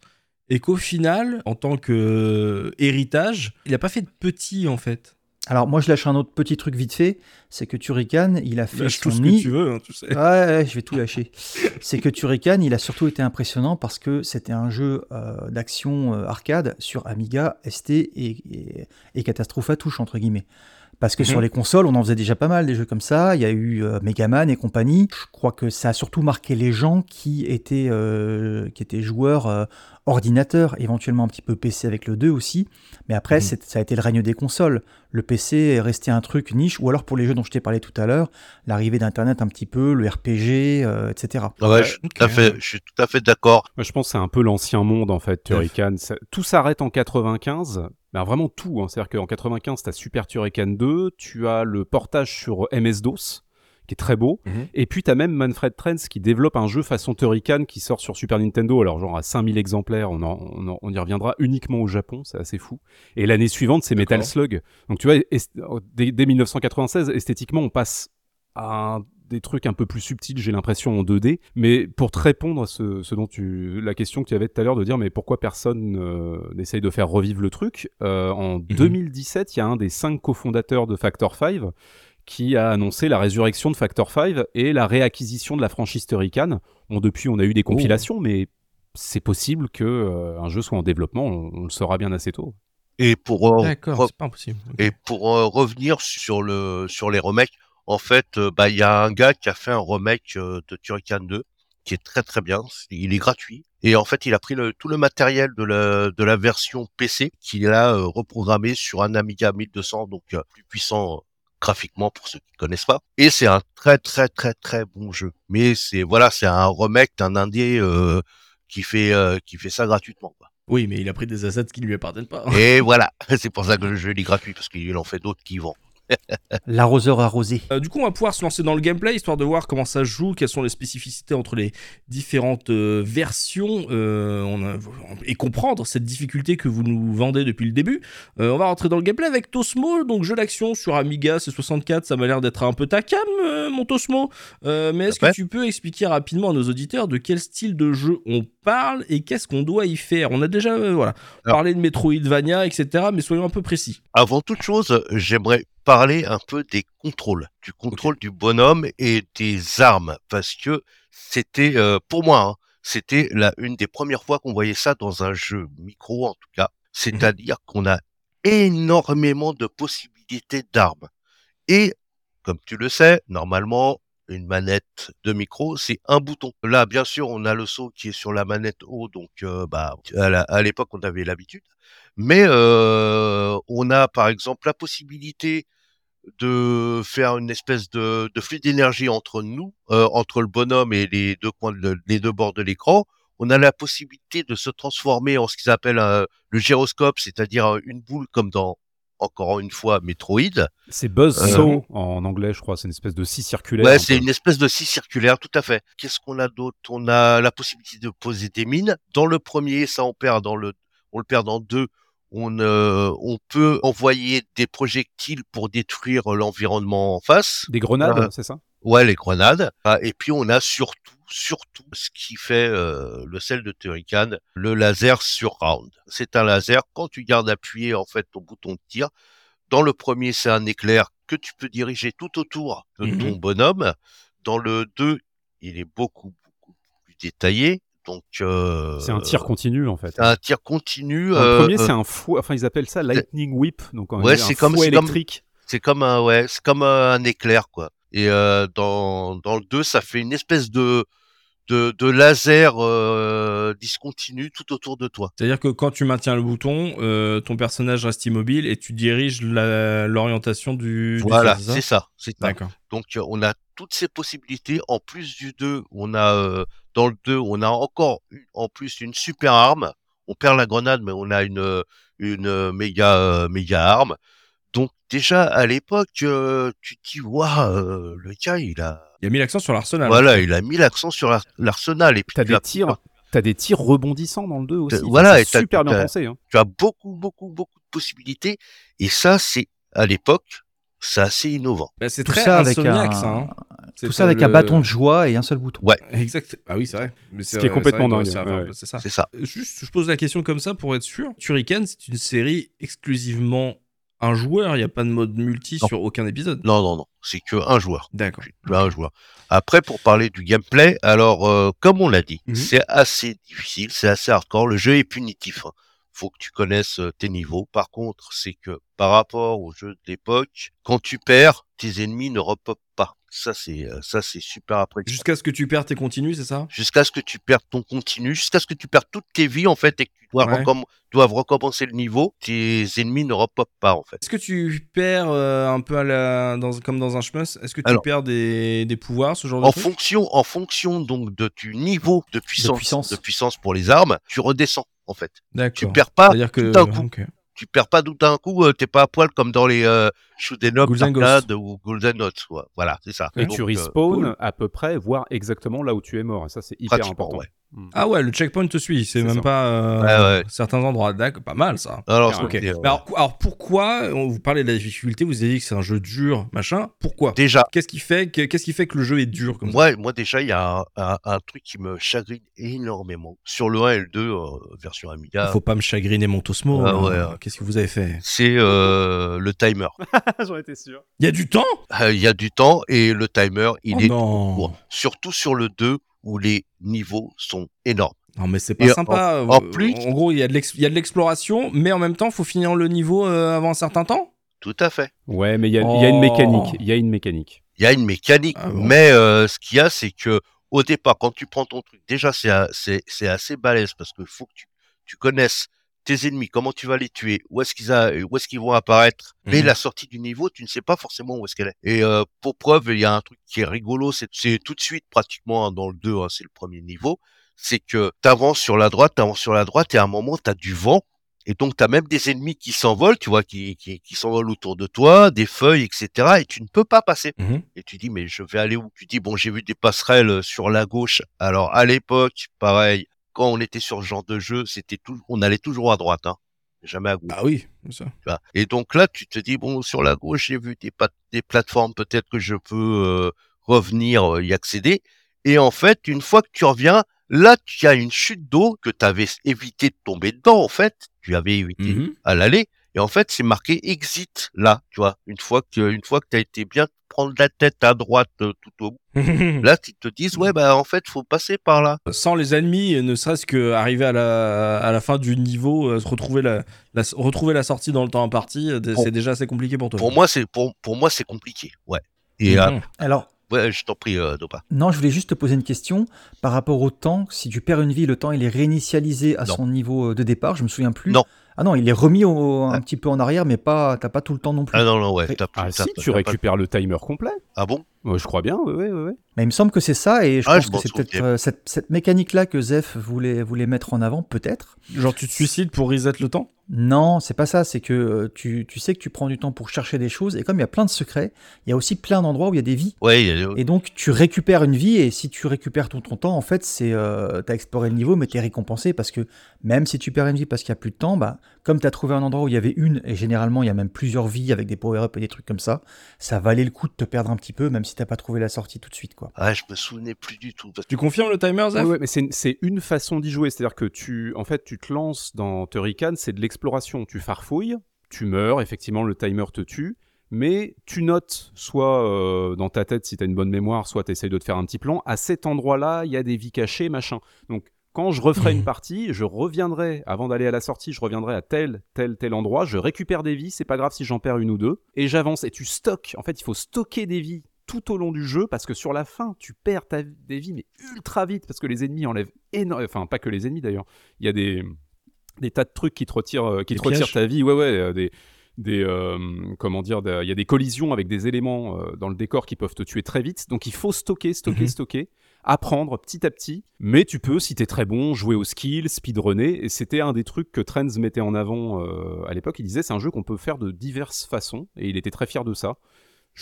[SPEAKER 1] Et qu'au final, en tant que euh, héritage, il n'a pas fait de petit en fait.
[SPEAKER 2] Alors moi je lâche un autre petit truc vite fait, c'est que Turrican, il a fait
[SPEAKER 1] Lâche
[SPEAKER 2] son
[SPEAKER 1] tout ce
[SPEAKER 2] nid.
[SPEAKER 1] que tu veux, hein, tu sais.
[SPEAKER 2] Ouais, ouais, je vais tout lâcher. c'est que Turrican, il a surtout été impressionnant parce que c'était un jeu euh, d'action euh, arcade sur Amiga, ST et, et, et Catastrophe à touche, entre guillemets. Parce que
[SPEAKER 1] Mhm.
[SPEAKER 2] sur les consoles, on en faisait déjà pas mal des jeux comme ça. Il y a eu euh, Megaman et compagnie. Je crois que ça a surtout marqué les gens qui étaient, euh, qui étaient joueurs euh, ordinateur, éventuellement un petit peu PC avec le 2 aussi. Mais après,
[SPEAKER 1] Mhm.
[SPEAKER 2] c'est- ça a été le règne des consoles. Le PC est resté un truc niche, ou alors pour les jeux dont je t'ai parlé tout à l'heure, l'arrivée d'Internet un petit peu, le RPG, euh, etc.
[SPEAKER 4] Ah ouais, je, suis tout à fait, je suis tout à fait d'accord.
[SPEAKER 3] Je pense que c'est un peu l'ancien monde en fait, Turrican. Tout s'arrête en 95. Ben, vraiment tout. Hein. C'est-à-dire qu'en 95, tu as Super Turrican 2, tu as le portage sur MS-DOS, qui est très beau.
[SPEAKER 1] Mhm.
[SPEAKER 3] Et puis, tu as même Manfred Trends qui développe un jeu façon Turrican qui sort sur Super Nintendo, alors genre à 5000 exemplaires, on, en- on, en- on y reviendra uniquement au Japon, c'est assez fou. Et l'année suivante, c'est Metal. Slug. Donc tu vois, est- dès, dès 1996, esthétiquement, on passe à un- des trucs un peu plus subtils, j'ai l'impression, en 2D. Mais pour te répondre à ce, ce dont tu, la question que tu avais tout à l'heure de dire, mais pourquoi personne euh, n'essaye de faire revivre le truc euh, En 2017, il y a un des cinq cofondateurs de Factor 5 qui a annoncé la résurrection de Factor 5 et la réacquisition de la franchise Turrican. Bon, depuis, on a eu des compilations, mais c'est possible que euh, un jeu soit en développement. On, on le saura bien assez tôt.
[SPEAKER 4] Et pour euh,
[SPEAKER 1] D'accord,
[SPEAKER 4] re-
[SPEAKER 1] c'est pas impossible. Ok.
[SPEAKER 4] et pour euh, revenir sur le sur les remakes, en fait, euh, bah il y a un gars qui a fait un remake euh, de Turrican 2 qui est très très bien. Il est gratuit et en fait il a pris le, tout le matériel de la de la version PC qu'il a euh, reprogrammé sur un Amiga 1200 donc euh, plus puissant graphiquement pour ceux qui connaissent pas. Et c'est un très très très très bon jeu. Mais c'est voilà c'est un remake d'un indé euh, qui fait euh, qui fait ça gratuitement. Quoi.
[SPEAKER 1] Oui, mais il a pris des assets qui ne lui appartiennent pas.
[SPEAKER 4] Et voilà, c'est pour ça que le jeu il est gratuit parce qu'il en fait d'autres qui vendent.
[SPEAKER 2] L'arroseur arrosé.
[SPEAKER 1] Euh, du coup, on va pouvoir se lancer dans le gameplay, histoire de voir comment ça joue, quelles sont les spécificités entre les différentes euh, versions, euh, on a- et comprendre cette difficulté que vous nous vendez depuis le début. Euh, on va rentrer dans le gameplay avec Tosmo, donc jeu d'action sur Amiga C64, ça m'a l'air d'être un peu ta cam, mon Tosmo. Mais est-ce que tu peux expliquer rapidement à nos auditeurs de quel style de jeu on parle et qu'est-ce qu'on doit y faire? On a déjà voilà,
[SPEAKER 4] Alors-
[SPEAKER 1] parlé de Metroidvania, etc., mais soyons un peu précis.
[SPEAKER 4] Avant toute chose, j'aimerais parler un peu des contrôles, du contrôle du bonhomme et des armes, parce que c'était, euh, pour moi, hein, c'était la une des premières fois qu'on voyait ça dans un jeu micro, en tout cas. C'est-à-dire qu'on a énormément de possibilités d'armes. Et, comme tu le sais, normalement, une manette de micro, c'est un bouton. Là, bien sûr, on a le saut qui est sur la manette haut, donc euh, bah, à l'époque, on avait l'habitude. Mais euh, on a par exemple la possibilité de faire une espèce de, de flux d'énergie entre nous, euh, entre le bonhomme et les deux coins, de, les deux bords de l'écran. On a la possibilité de se transformer en ce qu'ils appellent euh, le gyroscope, c'est-à-dire euh, une boule comme dans encore une fois Metroid.
[SPEAKER 3] C'est Buzz
[SPEAKER 4] Euh,
[SPEAKER 3] Saw en anglais, je crois. C'est une espèce de scie circulaire.
[SPEAKER 4] Ouais, c'est une espèce de scie circulaire, tout à fait. Qu'est-ce qu'on a d'autre? On a la possibilité de poser des mines. Dans le premier, ça on perd dans le, on le perd dans deux. On, euh, on peut envoyer des projectiles pour détruire l'environnement en face.
[SPEAKER 3] Des grenades,
[SPEAKER 4] Euh,
[SPEAKER 3] c'est ça?
[SPEAKER 4] Ouais, les grenades. Ah, Et puis on a surtout, surtout, ce qui fait euh, le sel de Turrican, le laser surround. C'est un laser, quand tu gardes appuyé en fait ton bouton de tir, dans le premier c'est un éclair que tu peux diriger tout autour de
[SPEAKER 1] Mhm.
[SPEAKER 4] ton bonhomme. Dans le 2, il est beaucoup, beaucoup plus détaillé. Donc euh,
[SPEAKER 3] C'est un tir continu, en fait.
[SPEAKER 4] c'est un tir continu.
[SPEAKER 3] Dans le premier,
[SPEAKER 4] euh,
[SPEAKER 3] c'est un fouet. Enfin, ils appellent ça lightning whip. Donc, en
[SPEAKER 4] Ouais, c'est comme-
[SPEAKER 3] fouet
[SPEAKER 4] c'est comme-
[SPEAKER 3] électrique.
[SPEAKER 4] C'est comme un ouais, c'est comme un éclair quoi. Et euh, dans dans le 2, ça fait une espèce de de, de laser euh, discontinu tout autour de toi.
[SPEAKER 1] C'est-à-dire que quand tu maintiens le bouton, euh, ton personnage reste immobile et tu diriges l'orientation du.
[SPEAKER 4] Voilà,
[SPEAKER 1] c'est ça?
[SPEAKER 4] c'est.
[SPEAKER 1] D'accord.
[SPEAKER 4] Donc euh, on a toutes ces possibilités en plus du 2, on a euh, dans le 2, on a encore une- en plus une super arme. On perd la grenade mais on a une une méga méga arme. Donc déjà à l'époque euh, tu te dis waouh, le gars il a
[SPEAKER 1] Il a mis l'accent sur l'arsenal.
[SPEAKER 4] Voilà, il a mis l'accent sur l'ar- l'arsenal et puis
[SPEAKER 3] T'as
[SPEAKER 4] tu
[SPEAKER 3] des
[SPEAKER 4] as-
[SPEAKER 3] tirs. T'as des tirs rebondissants dans le 2 aussi.
[SPEAKER 4] Voilà, et
[SPEAKER 3] super bien pensé. Hein.
[SPEAKER 4] tu as beaucoup, beaucoup, beaucoup de possibilités. Et ça, c'est à l'époque, c'est assez innovant.
[SPEAKER 1] Bah, c'est
[SPEAKER 2] Tout
[SPEAKER 1] très
[SPEAKER 2] ça avec un,
[SPEAKER 1] ça. hein.
[SPEAKER 2] tout ça avec
[SPEAKER 1] le-
[SPEAKER 2] un bâton de joie et un seul bouton.
[SPEAKER 1] Exact. Ah oui, c'est vrai. Mais
[SPEAKER 3] Ce qui est complètement dingue,
[SPEAKER 1] c'est-
[SPEAKER 3] ouais, ouais.
[SPEAKER 1] Ça.
[SPEAKER 4] C'est ça.
[SPEAKER 1] Juste, je pose la question comme ça pour être sûr. Turrican, c'est une série exclusivement un joueur, il n'y a pas de mode multi
[SPEAKER 4] Non.
[SPEAKER 1] sur aucun épisode.
[SPEAKER 4] Non, non, non, c'est que un joueur.
[SPEAKER 1] D'accord.
[SPEAKER 4] Un joueur. Après, pour parler du gameplay, alors, euh, comme on l'a dit,
[SPEAKER 1] Mhm.
[SPEAKER 4] c'est assez difficile, c'est assez hardcore. Le jeu est punitif. hein. Faut que tu connaisses euh, tes niveaux. Par contre, c'est que par rapport au jeu d'époque, quand tu perds, tes ennemis ne repopent pas. Ça, c'est euh, ça, c'est super appréciable.
[SPEAKER 1] Jusqu'à ce que tu perds tes continues, c'est ça?
[SPEAKER 4] Jusqu'à ce que tu perdes ton continu, jusqu'à ce que tu perdes toutes tes vies en fait et que tu dois
[SPEAKER 1] Ouais.
[SPEAKER 4] recomm- doivent recommencer le niveau, tes ennemis ne repopent pas en fait.
[SPEAKER 1] Est-ce que tu perds euh, un peu à la, dans, comme dans un schmus Est-ce que tu
[SPEAKER 4] Alors.
[SPEAKER 1] perds des, des pouvoirs, ce genre de
[SPEAKER 4] En fonction, en fonction donc de tu niveau de puissance,
[SPEAKER 2] puissance.
[SPEAKER 4] de puissance pour les armes, tu redescends en fait. Tu perds pas
[SPEAKER 1] C'est-à-dire que
[SPEAKER 4] tout d'un coup. Tu perds pas tout d'un coup, euh, t'es pas à poil comme dans les euh, shoot 'em up ou Golden Notes. quoi. Voilà, c'est ça.
[SPEAKER 3] Et
[SPEAKER 4] Donc,
[SPEAKER 3] tu
[SPEAKER 4] euh,
[SPEAKER 3] respawns
[SPEAKER 1] cool.
[SPEAKER 3] à peu près, voire exactement là où tu es mort. Et ça, c'est hyper important.
[SPEAKER 4] ouais.
[SPEAKER 3] Mm.
[SPEAKER 1] Ah ouais, le checkpoint te suit, c'est même
[SPEAKER 3] ça.
[SPEAKER 1] pas euh,
[SPEAKER 4] Ouais, ouais.
[SPEAKER 1] certains endroits. D'accord, pas mal ça.
[SPEAKER 4] alors,
[SPEAKER 3] Carrément.
[SPEAKER 4] c'était, euh,
[SPEAKER 1] alors, alors pourquoi on vous parlez de la difficulté, vous avez dit que c'est un jeu dur, machin. Pourquoi?
[SPEAKER 4] Déjà,
[SPEAKER 1] Qu'est-ce qui fait que qu'est-ce qui fait que le jeu est dur comme ça?
[SPEAKER 4] Moi, moi déjà, il y a un, un- un truc qui me chagrine énormément sur le 1 et le 2 euh, version Amiga.
[SPEAKER 1] Faut pas me chagriner mon Tosmo.
[SPEAKER 4] Ah ouais.
[SPEAKER 1] Qu'est-ce que vous avez fait?
[SPEAKER 4] C'est euh, le timer.
[SPEAKER 3] J'en étais sûr.
[SPEAKER 1] Il y a du temps?
[SPEAKER 4] Euh, Il y a du temps et le timer, il
[SPEAKER 1] Oh
[SPEAKER 4] est
[SPEAKER 1] non.
[SPEAKER 4] court. Surtout sur le 2 où les niveaux sont énormes.
[SPEAKER 1] Non mais c'est pas
[SPEAKER 4] Et
[SPEAKER 1] sympa.
[SPEAKER 4] en
[SPEAKER 1] Euh,
[SPEAKER 4] plus-
[SPEAKER 1] en gros, il y a de il l'exploration, mais en même temps, faut finir le niveau euh, avant un certain temps?
[SPEAKER 4] Tout à fait.
[SPEAKER 3] Ouais, mais il y, a- il y a une
[SPEAKER 1] Oh.
[SPEAKER 3] mécanique. Il y a une mécanique.
[SPEAKER 4] Il y a une mécanique,
[SPEAKER 1] Ah bon
[SPEAKER 4] mais euh, ce qu'il y a, c'est que au départ, quand tu prends ton truc, déjà c'est assez balèze parce qu'il faut que tu tu connaisses tes ennemis, comment tu vas les tuer, où est-ce qu'ils a, où est-ce qu'ils vont apparaître. Mais
[SPEAKER 1] Mhm.
[SPEAKER 4] la sortie du niveau, tu ne sais pas forcément où est-ce qu'elle est. Et euh, pour preuve, il y a un truc qui est rigolo, c'est c'est tout de suite pratiquement hein, dans le 2, hein, c'est le premier niveau, c'est que t'avances sur la droite, t'avances sur la droite et à un moment t'as du vent. Et donc, tu as même des ennemis qui s'envolent, tu vois, qui, qui, qui s'envolent autour de toi, des feuilles, etc. Et tu ne peux pas passer et tu dis mais je vais aller où? Tu dis bon j'ai vu des passerelles euh, sur la gauche. Alors à l'époque, pareil, quand on était sur ce genre de jeu, c'était tout, on allait toujours à droite, hein, jamais à gauche.
[SPEAKER 1] Bah oui, ça.
[SPEAKER 4] Et donc là, tu te dis bon sur la gauche j'ai vu des, plateformes, peut-être que je peux euh, revenir euh, y accéder. Et en fait, une fois que tu reviens, là tu as une chute d'eau que tu avais évité de tomber dedans. En fait, tu avais évité
[SPEAKER 1] Mhm.
[SPEAKER 4] à l'aller. Et en fait, c'est marqué exit là, tu vois. Une fois que, une fois que t'as été bien prendre la tête à droite euh, tout au bout, là, ils te disent ouais bah en fait, faut passer par là.
[SPEAKER 1] Sans les ennemis, ne serait-ce que arriver à la, à la fin du niveau, euh, se retrouver la, la- retrouver la sortie dans le temps imparti, euh,
[SPEAKER 4] Bon.
[SPEAKER 1] c'est déjà assez compliqué pour toi.
[SPEAKER 4] Pour moi, c'est pour pour moi c'est compliqué. Ouais. Et euh,
[SPEAKER 1] Mhm.
[SPEAKER 2] Alors,
[SPEAKER 4] ouais, je t'en prie, euh, Dopa.
[SPEAKER 2] non, je voulais juste te poser une question par rapport au temps. Si tu perds une vie, le temps il est réinitialisé à
[SPEAKER 4] Non.
[SPEAKER 2] son niveau de départ. Je me souviens plus.
[SPEAKER 4] Non.
[SPEAKER 2] Ah non, il est remis au- un
[SPEAKER 4] Ah.
[SPEAKER 2] petit peu en arrière, mais pas, t'as pas tout le temps non plus.
[SPEAKER 4] Ah non non ouais. T'as-
[SPEAKER 3] Ah
[SPEAKER 4] t'as-
[SPEAKER 3] si, tu
[SPEAKER 4] pas-
[SPEAKER 3] récupères le timer complet.
[SPEAKER 4] Ah bon?
[SPEAKER 3] Je crois bien, oui, oui, oui.
[SPEAKER 2] Mais il me semble que c'est ça, et je
[SPEAKER 4] Ah,
[SPEAKER 2] pense
[SPEAKER 4] je
[SPEAKER 2] que c'est peut-être euh, cette, cette mécanique-là que Zef voulait, voulait mettre en avant, peut-être.
[SPEAKER 1] Genre tu te suicides pour reset le temps?
[SPEAKER 2] Non, c'est pas ça, c'est que euh, tu, tu sais que tu prends du temps pour chercher des choses, et comme il y a plein de secrets, il y a aussi plein d'endroits où il y a des vies.
[SPEAKER 4] Ouais. il y a-
[SPEAKER 2] Et donc tu récupères une vie, et si tu récupères tout ton temps, en fait, c'est euh, t'as exploré le niveau, mais t'es récompensé, parce que même si tu perds une vie parce qu'il y a plus de temps, bah, comme t'as trouvé un endroit où il y avait une, et généralement il y a même plusieurs vies avec des power-up et des trucs comme ça, ça valait le coup de te perdre un petit peu, même si t'as pas trouvé la sortie tout de suite, quoi.
[SPEAKER 4] Ah, je me souvenais plus du tout. parce
[SPEAKER 1] Tu confirmes le timer, Zef
[SPEAKER 3] Ouais, ouais, mais c'est une façon d'y jouer. C'est-à-dire que tu, en fait, tu te lances dans Turrican, c'est de l'exploration. Tu farfouilles, tu meurs, effectivement, le timer te tue, mais tu notes, soit euh, dans ta tête si tu as une bonne mémoire, soit tu essayes de te faire un petit plan. À cet endroit-là, il y a des vies cachées, machin. Donc, quand je referai une partie, je reviendrai, avant d'aller à la sortie, je reviendrai à tel, tel, tel endroit, je récupère des vies, c'est pas grave si j'en perds une ou deux, et j'avance, et tu stockes. En fait, il faut stocker des vies tout au long du jeu, parce que sur la fin, tu perds ta, des vies, mais ultra vite, parce que les ennemis enlèvent énormément, enfin, pas que les ennemis d'ailleurs, il y a des, des tas de trucs qui te retirent, euh, qui
[SPEAKER 1] Des
[SPEAKER 3] te retirent
[SPEAKER 1] pièges.
[SPEAKER 3] ta vie, ouais, ouais, euh, des, des euh, comment dire, il y a des collisions avec des éléments euh, dans le décor qui peuvent te tuer très vite, donc il faut stocker, stocker,
[SPEAKER 1] Mhm.
[SPEAKER 3] stocker, apprendre petit à petit, mais tu peux, si t'es très bon, jouer au skill, speedrunner, et c'était un des trucs que Trends mettait en avant euh, à l'époque, il disait c'est un jeu qu'on peut faire de diverses façons, et il était très fier de ça.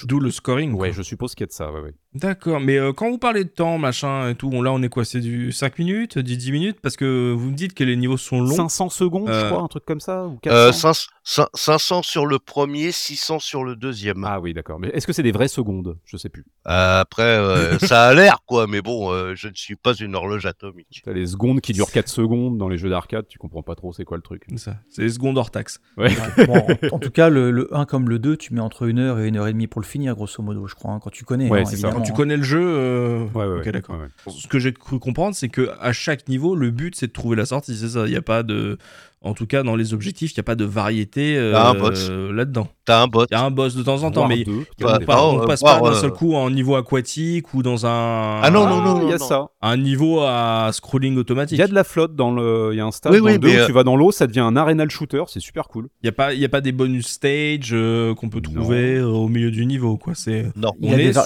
[SPEAKER 1] D'où le scoring.
[SPEAKER 3] Ouais,
[SPEAKER 1] quoi.
[SPEAKER 3] je suppose qu'il y a de ça, ouais, ouais.
[SPEAKER 1] D'accord, mais euh, quand vous parlez de temps, machin et tout, on- là on est quoi C'est du 5 minutes, du 10 minutes? Parce que vous me dites que les niveaux sont longs.
[SPEAKER 3] 500 secondes, je
[SPEAKER 1] Euh,
[SPEAKER 3] crois, un truc comme ça ou 400
[SPEAKER 4] Euh, 500, 500 sur le premier, 600 sur le deuxième.
[SPEAKER 3] Ah oui, d'accord. Mais est-ce que c'est des vraies secondes? Je sais plus.
[SPEAKER 4] Euh, après, euh, ça a l'air quoi, mais bon, euh, je ne suis pas une horloge atomique.
[SPEAKER 3] T'as les secondes qui durent 4 secondes dans les jeux d'arcade, tu comprends pas trop c'est quoi le truc.
[SPEAKER 1] C'est ça, c'est les secondes hors taxe.
[SPEAKER 3] Ouais.
[SPEAKER 2] Ouais. Bon, en, en tout cas, le, le 1 comme le 2, tu mets entre une heure et une heure et demie pour le finir, grosso modo, je crois, hein, quand tu connais.
[SPEAKER 3] Ouais,
[SPEAKER 2] hein,
[SPEAKER 3] c'est ça.
[SPEAKER 1] Tu connais le jeu, euh,
[SPEAKER 3] Ouais, ouais,
[SPEAKER 1] ok
[SPEAKER 3] ouais.
[SPEAKER 1] d'accord.
[SPEAKER 3] Ouais, ouais.
[SPEAKER 1] Ce que j'ai cru comprendre, c'est que à chaque niveau, le but c'est de trouver la sortie, c'est ça. Il n'y a pas de, en tout cas dans les objectifs, il n'y a pas de variété euh,
[SPEAKER 4] Ah, un boss.
[SPEAKER 1] là-dedans.
[SPEAKER 4] T'as un bot.
[SPEAKER 1] Il y a un boss de temps en temps, mais
[SPEAKER 3] deux,
[SPEAKER 1] on,
[SPEAKER 4] Bah,
[SPEAKER 1] part-
[SPEAKER 4] oh,
[SPEAKER 1] on
[SPEAKER 4] euh,
[SPEAKER 1] passe pas d'un
[SPEAKER 4] euh,
[SPEAKER 1] seul coup en niveau aquatique ou dans un,
[SPEAKER 4] Ah non, non, non,
[SPEAKER 3] il y a
[SPEAKER 4] non.
[SPEAKER 3] ça.
[SPEAKER 1] un niveau à scrolling
[SPEAKER 3] Il
[SPEAKER 1] automatique.
[SPEAKER 3] y a de la flotte dans le. Il y a un stade
[SPEAKER 4] Oui,
[SPEAKER 3] dans
[SPEAKER 4] oui,
[SPEAKER 3] le où
[SPEAKER 4] euh,
[SPEAKER 3] tu vas dans l'eau, ça devient un arenal shooter, c'est super cool.
[SPEAKER 1] Il n'y a, pas- il y a pas des bonus stage euh, qu'on peut trouver euh, au milieu du niveau, quoi. C'est
[SPEAKER 4] Non.
[SPEAKER 2] Il y,
[SPEAKER 1] On
[SPEAKER 2] a des
[SPEAKER 1] est sur-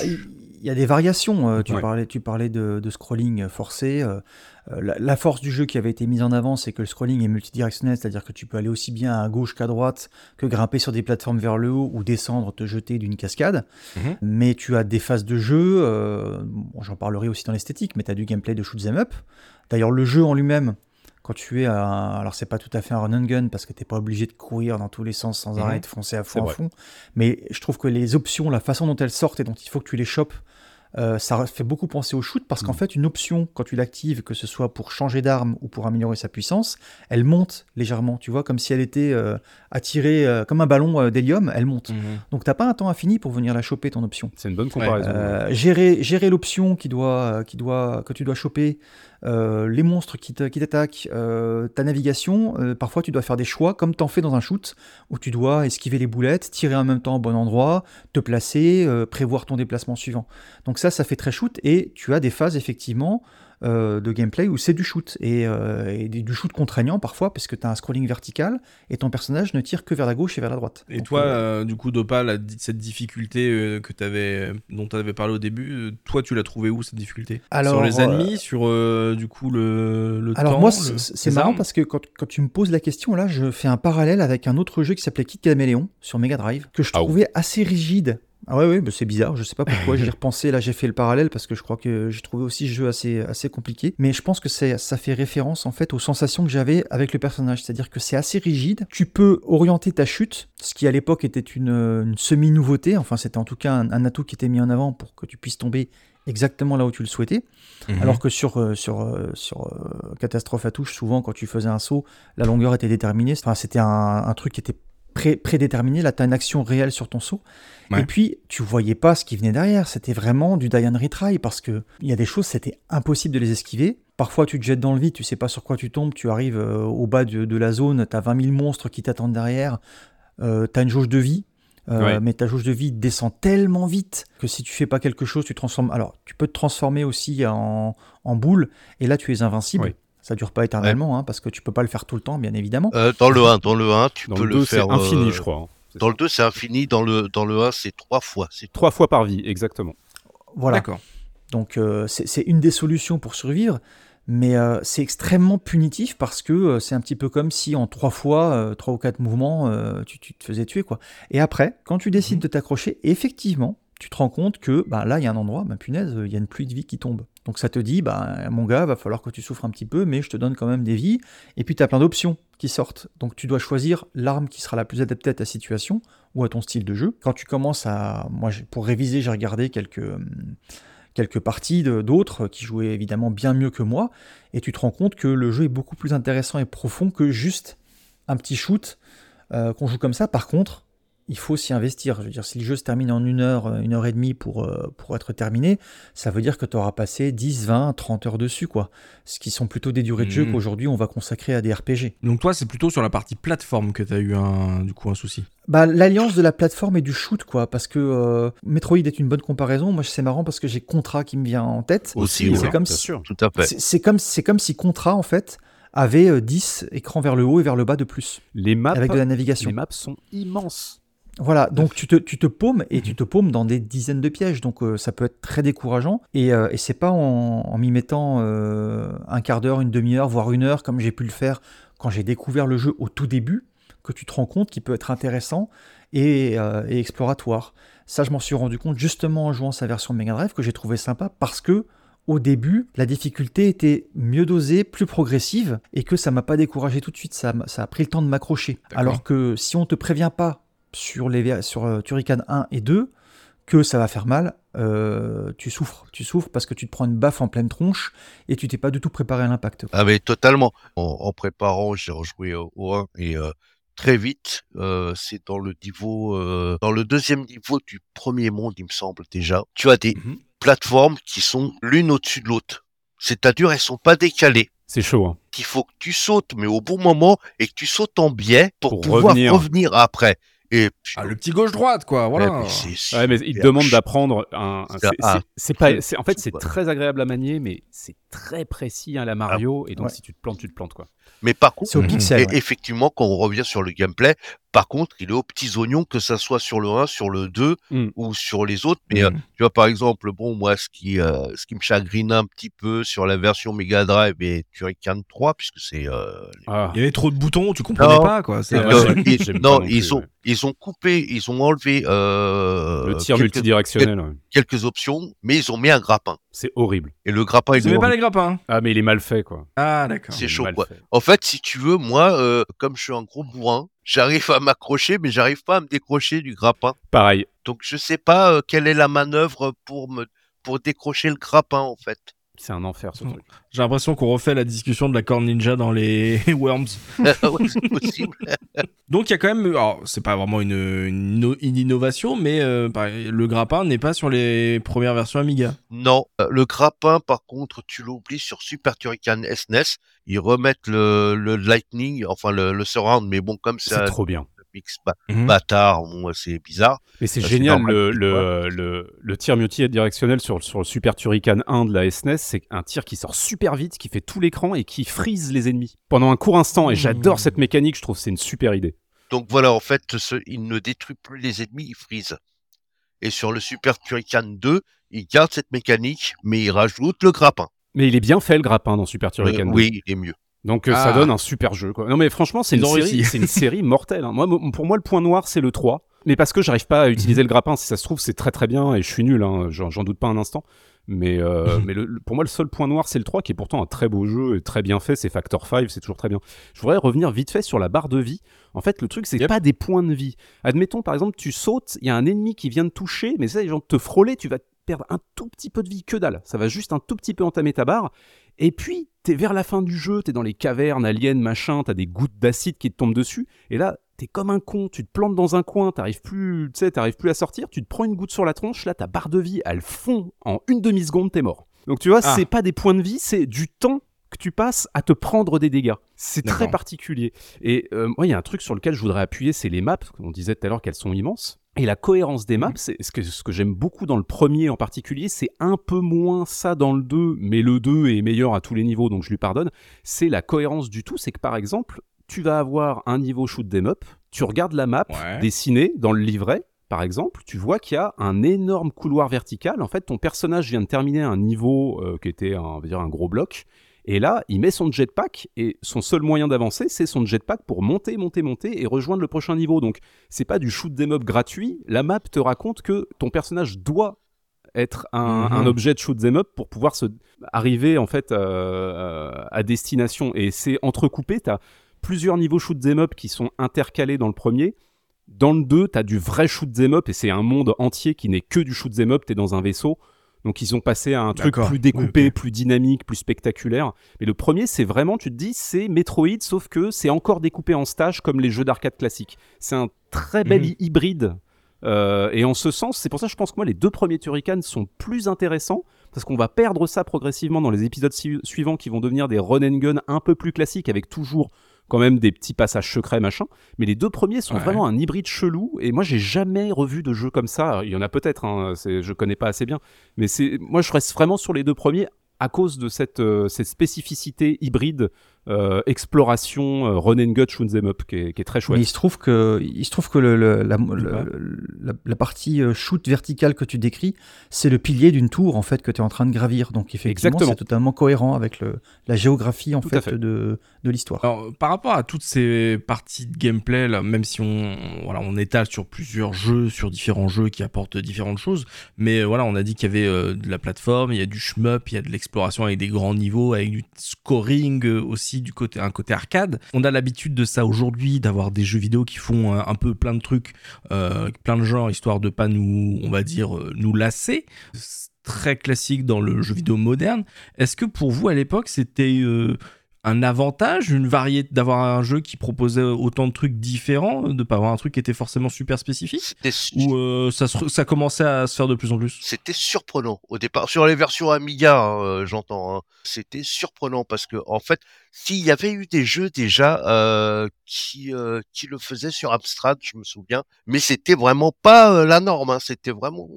[SPEAKER 2] il y a des variations. euh, tu,
[SPEAKER 3] Ouais.
[SPEAKER 2] parlais, tu parlais de, de scrolling forcé. euh, euh, la, la force du jeu qui avait été mise en avant, c'est que le scrolling est multidirectionnel, c'est-à-dire que tu peux aller aussi bien à gauche qu'à droite, que grimper sur des plateformes vers le haut ou descendre, te jeter d'une cascade.
[SPEAKER 1] Mhm.
[SPEAKER 2] Mais tu as des phases de jeu, euh, bon, j'en parlerai aussi dans l'esthétique, mais tu as du gameplay de shoot 'em up. D'ailleurs, le jeu en lui-même, quand tu es à. Alors, c'est pas tout à fait un run and gun parce que t'es pas obligé de courir dans tous les sens sans
[SPEAKER 1] Mhm.
[SPEAKER 2] arrêt, de foncer à fond à fond. Mais je trouve que les options, la façon dont elles sortent et dont il faut que tu les chopes, euh, ça fait beaucoup penser au shoot parce qu'en
[SPEAKER 3] Mhm.
[SPEAKER 2] fait, une option, quand tu l'actives, que ce soit pour changer d'arme ou pour améliorer sa puissance, elle monte légèrement, tu vois, comme si elle était euh, attirée euh, comme un ballon d'hélium, elle monte. Donc, t'as pas un temps infini pour venir la choper, ton option.
[SPEAKER 3] C'est une bonne comparaison.
[SPEAKER 2] Gérer gérer l'option qui doit, qui doit, que tu dois choper, les monstres qui t'attaquent, euh, ta navigation, euh, parfois tu dois faire des choix comme t'en fais dans un shoot, où tu dois esquiver les boulettes, tirer en même temps au bon endroit, te placer, euh, prévoir ton déplacement suivant. Donc ça, ça fait très shoot, et tu as des phases effectivement euh, de gameplay où c'est du shoot, et, euh, et du shoot contraignant parfois, parce que tu as un scrolling vertical, et ton personnage ne tire que vers la gauche et vers la droite.
[SPEAKER 1] Et
[SPEAKER 2] Donc,
[SPEAKER 1] toi,
[SPEAKER 2] euh,
[SPEAKER 1] du coup, Dopa, la- cette difficulté euh, que avais, dont tu avais parlé au début, toi, tu l'as trouvé où cette difficulté?
[SPEAKER 2] Alors,
[SPEAKER 1] Sur les
[SPEAKER 2] euh,
[SPEAKER 1] ennemis, sur euh, du coup le, le
[SPEAKER 2] Alors
[SPEAKER 1] temps,
[SPEAKER 2] moi, c'est marrant parce que quand, quand tu me poses la question, là, je fais un parallèle avec un autre jeu qui s'appelait Kid Caméléon sur Mega Drive, que je
[SPEAKER 3] Ah oui.
[SPEAKER 2] trouvais assez rigide. Ah ouais, ouais, bah c'est bizarre, je sais pas pourquoi, j'y repensé, là j'ai fait le parallèle parce que je crois que j'ai trouvé aussi ce jeu assez, assez compliqué, mais je pense que ça fait référence en fait aux sensations que j'avais avec le personnage, c'est-à-dire que c'est assez rigide, tu peux orienter ta chute, ce qui à l'époque était une, une semi-nouveauté, enfin c'était en tout cas un, un atout qui était mis en avant pour que tu puisses tomber exactement là où tu le souhaitais.
[SPEAKER 1] Mhm.
[SPEAKER 2] Alors que sur, euh, sur, euh, sur euh, Catastrophe à touche, souvent quand tu faisais un saut, la longueur était déterminée. Enfin, c'était un, un truc qui était pré- prédéterminé. Là, tu as une action réelle sur ton saut.
[SPEAKER 1] Ouais.
[SPEAKER 2] Et puis, tu voyais pas ce qui venait derrière. C'était vraiment du die and retry parce que il y a des choses, c'était impossible de les esquiver. Parfois, tu te jettes dans le vide, tu sais pas sur quoi tu tombes, tu arrives euh, au bas de, de la zone, tu as 20 000 monstres qui t'attendent derrière, euh, tu as une jauge de vie. euh,
[SPEAKER 3] Ouais.
[SPEAKER 2] Mais ta jauge de vie descend tellement vite que si tu fais pas quelque chose, tu transformes. Alors, tu peux te transformer aussi en, en boule, et là, tu es invincible.
[SPEAKER 3] Ouais.
[SPEAKER 2] Ça dure pas éternellement, hein, parce que tu peux pas le faire tout le temps, bien évidemment.
[SPEAKER 4] Euh, dans le 1, dans le 1, tu
[SPEAKER 3] Dans
[SPEAKER 4] peux
[SPEAKER 3] le
[SPEAKER 4] le,
[SPEAKER 3] 2, c'est
[SPEAKER 4] faire.
[SPEAKER 3] infini,
[SPEAKER 4] euh,
[SPEAKER 3] je crois. hein.
[SPEAKER 4] Dans le 2, c'est infini. Dans le, dans le 1, c'est trois fois. C'est
[SPEAKER 3] Trois fois par vie, exactement.
[SPEAKER 2] Voilà.
[SPEAKER 1] D'accord.
[SPEAKER 2] Donc euh, c'est une des solutions pour survivre, mais euh, c'est extrêmement punitif parce que euh, c'est un petit peu comme si en trois fois, euh, trois ou quatre mouvements, euh, tu, tu te faisais tuer quoi. Et après, quand tu décides de t'accrocher, effectivement, tu te rends compte que bah, là, il y a un endroit, bah, punaise, il y a une pluie de vie qui tombe. Donc ça te dit, bah, mon gars, va falloir que tu souffres un petit peu, mais je te donne quand même des vies. Et puis tu as plein d'options qui sortent. Donc tu dois choisir l'arme qui sera la plus adaptée à ta situation ou à ton style de jeu. Quand tu commences à... Moi, pour réviser, j'ai regardé quelques... hum, quelques parties d'autres qui jouaient évidemment bien mieux que moi, et tu te rends compte que le jeu est beaucoup plus intéressant et profond que juste un petit shoot euh, qu'on joue comme ça. Par contre, il faut s'y investir. Je veux dire, si le jeu se termine en une heure, euh, une heure et demie pour, euh, pour être terminé, ça veut dire que tu auras passé 10, 20, 30 heures dessus, quoi. Ce qui sont plutôt des durées de jeu
[SPEAKER 1] Mhm.
[SPEAKER 2] qu'aujourd'hui on va consacrer à des RPG.
[SPEAKER 1] Donc toi, c'est plutôt sur la partie plateforme que tu as eu un, du coup un souci.
[SPEAKER 2] Bah, l'alliance de la plateforme et du shoot, quoi, parce que euh, Metroid est une bonne comparaison. Moi, c'est marrant parce que j'ai Contra qui me vient en tête.
[SPEAKER 4] Aussi, ouais,
[SPEAKER 2] c'est comme
[SPEAKER 3] bien
[SPEAKER 2] si-
[SPEAKER 3] sûr.
[SPEAKER 4] tout à fait.
[SPEAKER 2] C'est c'est comme, c'est comme si Contra, en fait, avait euh, 10 écrans vers le haut et vers le bas de plus,
[SPEAKER 3] Les maps,
[SPEAKER 2] avec de la navigation.
[SPEAKER 3] les maps sont immenses.
[SPEAKER 2] Voilà, donc tu te, tu te paumes et tu te paumes dans des dizaines de pièges, donc euh, ça peut être très décourageant. Et, euh, et c'est pas en, en m'y mettant euh, un quart d'heure, une demi-heure, voire une heure, comme j'ai pu le faire quand j'ai découvert le jeu au tout début, que tu te rends compte qui peut être intéressant et, euh, et exploratoire. Ça, je m'en suis rendu compte justement en jouant sa version Mega Drive que j'ai trouvé sympa parce que au début, la difficulté était mieux dosée, plus progressive, et que ça m'a pas découragé tout de suite. Ça, ça a pris le temps de m'accrocher. Alors que si on te prévient pas sur, les, sur euh, Turrican 1 et 2 que ça va faire mal, euh, tu souffres. Tu souffres parce que tu te prends une baffe en pleine tronche et tu t'es pas du tout préparé à l'impact.
[SPEAKER 4] Ah mais totalement. En, en préparant, j'ai rejoué au, au 1 et euh, très vite, euh, c'est dans le niveau, euh, dans le deuxième niveau du premier monde, il me semble déjà. Tu as des
[SPEAKER 1] Mhm.
[SPEAKER 4] plateformes qui sont l'une au-dessus de l'autre. C'est-à-dire, elles sont pas décalées.
[SPEAKER 3] C'est chaud. Hein.
[SPEAKER 4] Il faut que tu sautes, mais au bon moment, et que tu sautes en biais pour,
[SPEAKER 3] Pour
[SPEAKER 4] pouvoir
[SPEAKER 3] revenir.
[SPEAKER 4] revenir. après. Et puis,
[SPEAKER 1] Ah, le petit gauche-droite, quoi,
[SPEAKER 4] ouais,
[SPEAKER 1] voilà.
[SPEAKER 3] Ouais, mais il te demande d'apprendre un. un-
[SPEAKER 4] C'est
[SPEAKER 3] pas. c'est- En fait, c'est très agréable à manier, mais c'est très précis à la Mario, et donc
[SPEAKER 2] ouais.
[SPEAKER 3] si tu te plantes, tu te plantes quoi.
[SPEAKER 4] Mais par contre,
[SPEAKER 2] C'est au
[SPEAKER 1] Mhm.
[SPEAKER 2] pixel. Ouais.
[SPEAKER 4] effectivement, quand on revient sur le gameplay, par contre, il est aux petits oignons, que ça soit sur le 1, sur le 2
[SPEAKER 3] Mm.
[SPEAKER 4] ou sur les autres. Mais euh,
[SPEAKER 1] Mhm.
[SPEAKER 4] tu vois, par exemple, bon, moi, ce qui, euh, ce qui me chagrine un petit peu sur la version Mega Drive et Turrican 3, puisque c'est euh,
[SPEAKER 3] Ah.
[SPEAKER 1] Il y avait trop de boutons, tu comprenais
[SPEAKER 4] Non.
[SPEAKER 1] pas, quoi.
[SPEAKER 3] Ah,
[SPEAKER 4] euh, ils- non, ils ont,
[SPEAKER 3] ouais.
[SPEAKER 4] ils ont coupé, ils ont enlevé euh,
[SPEAKER 3] Le tir
[SPEAKER 4] quelques,
[SPEAKER 3] multidirectionnel, ouais.
[SPEAKER 4] quelques options, mais ils ont mis un grappin.
[SPEAKER 3] C'est horrible.
[SPEAKER 4] Et le grappin, il est
[SPEAKER 1] pas les grappins
[SPEAKER 3] Ah, mais il est mal fait quoi.
[SPEAKER 1] Ah, d'accord.
[SPEAKER 4] C'est chaud, quoi.
[SPEAKER 3] fait.
[SPEAKER 4] En fait, si tu veux, moi, euh, comme je suis un gros bourrin, j'arrive à m'accrocher, mais j'arrive pas à me décrocher du grappin.
[SPEAKER 3] Pareil.
[SPEAKER 4] Donc je sais pas euh, quelle est la manœuvre pour me pour décrocher le grappin en fait.
[SPEAKER 3] C'est un enfer ce
[SPEAKER 1] Mm.
[SPEAKER 3] truc.
[SPEAKER 1] J'ai l'impression qu'on refait la discussion de la corne ninja dans les Worms.
[SPEAKER 4] C'est possible.
[SPEAKER 1] Donc il y a quand même, alors c'est pas vraiment une, une inno- une innovation, mais euh, pareil, le grappin n'est pas sur les premières versions Amiga.
[SPEAKER 4] non, Euh, le grappin par contre, tu l'oublies sur Super Turrican SNES, ils remettent le, le lightning, enfin le, le surround, mais bon comme
[SPEAKER 3] C'est
[SPEAKER 4] ça
[SPEAKER 3] trop bien.
[SPEAKER 4] Mix ba-
[SPEAKER 1] Mhm.
[SPEAKER 4] bâtard, bon, c'est bizarre.
[SPEAKER 3] Mais c'est
[SPEAKER 4] Bah,
[SPEAKER 3] génial, le, le, le, le tir multidirectionnel sur, sur le Super Turrican 1 de la SNES, c'est un tir qui sort super vite, qui fait tout l'écran et qui frise les ennemis pendant un court instant. Et j'adore
[SPEAKER 1] Mmh.
[SPEAKER 3] cette mécanique, je trouve que c'est une super idée.
[SPEAKER 4] Donc voilà, en fait, ce, il ne détruit plus les ennemis, il freeze. Et sur le Super Turrican 2, il garde cette mécanique, mais il rajoute le grappin.
[SPEAKER 3] Mais il est bien fait le grappin dans Super
[SPEAKER 4] Euh,
[SPEAKER 3] Turrican 2.
[SPEAKER 4] oui, il est mieux.
[SPEAKER 3] Donc euh, ça
[SPEAKER 1] Ah.
[SPEAKER 3] donne un super jeu. Quoi. Non mais franchement, c'est une, série, une série mortelle. hein. Moi, mo- pour moi, le point noir, c'est le 3. Mais parce que j'arrive pas à utiliser le grappin, si ça se trouve, c'est très très bien et je suis nul, hein, j'en doute pas un instant. Mais, euh, mais le- le- pour moi, le seul point noir, c'est le 3, qui est pourtant un très beau jeu et très bien fait. C'est Factor 5, c'est toujours très bien. Je voudrais revenir vite fait sur la barre de vie. En fait, le truc, c'est
[SPEAKER 1] Yep.
[SPEAKER 3] pas des points de vie. Admettons, par exemple, tu sautes, il y a un ennemi qui vient de toucher, mais ça, les gens te frôler, tu vas perdre un tout petit peu de vie, que dalle. Ça va juste un tout petit peu entamer ta barre. Et puis, t'es vers la fin du jeu, t'es dans les cavernes, aliens, machin, t'as des gouttes d'acide qui te tombent dessus, et là, t'es comme un con, tu te plantes dans un coin, t'arrives plus, tu sais, t'arrives plus à sortir, tu te prends une goutte sur la tronche, là, ta barre de vie, elle fond en une demi-seconde, t'es mort. Donc tu vois,
[SPEAKER 1] Ah.
[SPEAKER 3] c'est pas des points de vie, c'est du temps que tu passes à te prendre des dégâts. C'est très particulier. Et euh, moi, il y a un truc sur lequel je voudrais appuyer, c'est les maps. On disait tout à l'heure qu'elles sont immenses. Et la cohérence des maps, c'est ce que, ce que j'aime beaucoup dans le premier en particulier, c'est un peu moins ça dans le 2, mais le 2 est meilleur à tous les niveaux, donc je lui pardonne. C'est la cohérence du tout, c'est que par exemple, tu vas avoir un niveau shoot 'em up, tu regardes la map
[SPEAKER 1] Ouais.
[SPEAKER 3] dessinée dans le livret, par exemple, tu vois qu'il y a un énorme couloir vertical. En fait, ton personnage vient de terminer un niveau euh, qui était un, on va dire un gros bloc. Et là, il met son jetpack et son seul moyen d'avancer, c'est son jetpack pour monter, monter, monter et rejoindre le prochain niveau. Donc, c'est pas du shoot them up gratuit. La map te raconte que ton personnage doit être un,
[SPEAKER 1] Mhm.
[SPEAKER 3] un objet de shoot them up pour pouvoir se arriver en fait euh, à destination. Et c'est entrecoupé. T'as plusieurs niveaux shoot them up qui sont intercalés dans le premier. Dans le 2, t'as du vrai shoot them up et c'est un monde entier qui n'est que du shoot them up. T'es dans un vaisseau. Donc ils ont passé à un truc plus découpé,
[SPEAKER 1] Oui,
[SPEAKER 3] plus dynamique, plus spectaculaire. Mais le premier, c'est vraiment, tu te dis, c'est Metroid, sauf que c'est encore découpé en stages comme les jeux d'arcade classiques. C'est un très bel
[SPEAKER 1] Mhm.
[SPEAKER 3] hybride. Euh, et en ce sens, c'est pour ça que je pense que moi, les deux premiers Turrican sont plus intéressants, parce qu'on va perdre ça progressivement dans les épisodes su- suivants qui vont devenir des run and gun un peu plus classiques, avec toujours quand même des petits passages secrets, machin. Mais les deux premiers sont
[SPEAKER 1] Ouais.
[SPEAKER 3] vraiment un hybride chelou, et moi, j'ai jamais revu de jeu comme ça. Alors, Il y en a peut-être, hein, je connais pas assez bien, mais c'est moi, je reste vraiment sur les deux premiers à cause de cette, euh, cette spécificité hybride euh, exploration euh, run and gun shoot 'em up qui est, qui est très chouette.
[SPEAKER 2] Mais il se trouve que, il se trouve que le, le- la, le- la- la partie euh, shoot verticale que tu décris, c'est le pilier d'une tour en fait que tu es en train de gravir. Donc effectivement,
[SPEAKER 3] Exactement.
[SPEAKER 2] c'est totalement cohérent avec le, la géographie en fait,
[SPEAKER 3] fait.
[SPEAKER 2] de, de l'histoire.
[SPEAKER 1] Alors, par rapport à toutes ces parties de gameplay, là, même si on, voilà, on étale sur plusieurs jeux, sur différents jeux qui apportent différentes choses, mais euh, voilà, on a dit qu'il y avait euh, de la plateforme, il y a du shmup, il y a de l'exploration avec des grands niveaux, avec du scoring euh, du côté, un côté arcade. On a l'habitude de ça aujourd'hui, d'avoir des jeux vidéo qui font euh, un peu plein de trucs, euh, plein de genres, histoire de pas nous, on va dire, euh, nous lasser. Très classique dans le jeu vidéo moderne. Est-ce que pour vous, à l'époque, c'était un avantage, une variété, d'avoir un jeu qui proposait autant de trucs différents, de pas avoir un truc qui était forcément super spécifique? Ou euh, ça, se- ça commençait à se faire de plus en plus?
[SPEAKER 4] C'était surprenant au départ. Sur les versions Amiga hein, euh, j'entends hein. c'était surprenant parce que en fait s'il y avait eu des jeux déjà euh, qui euh, qui le faisaient sur Amstrad je me souviens mais c'était vraiment pas la norme hein. c'était vraiment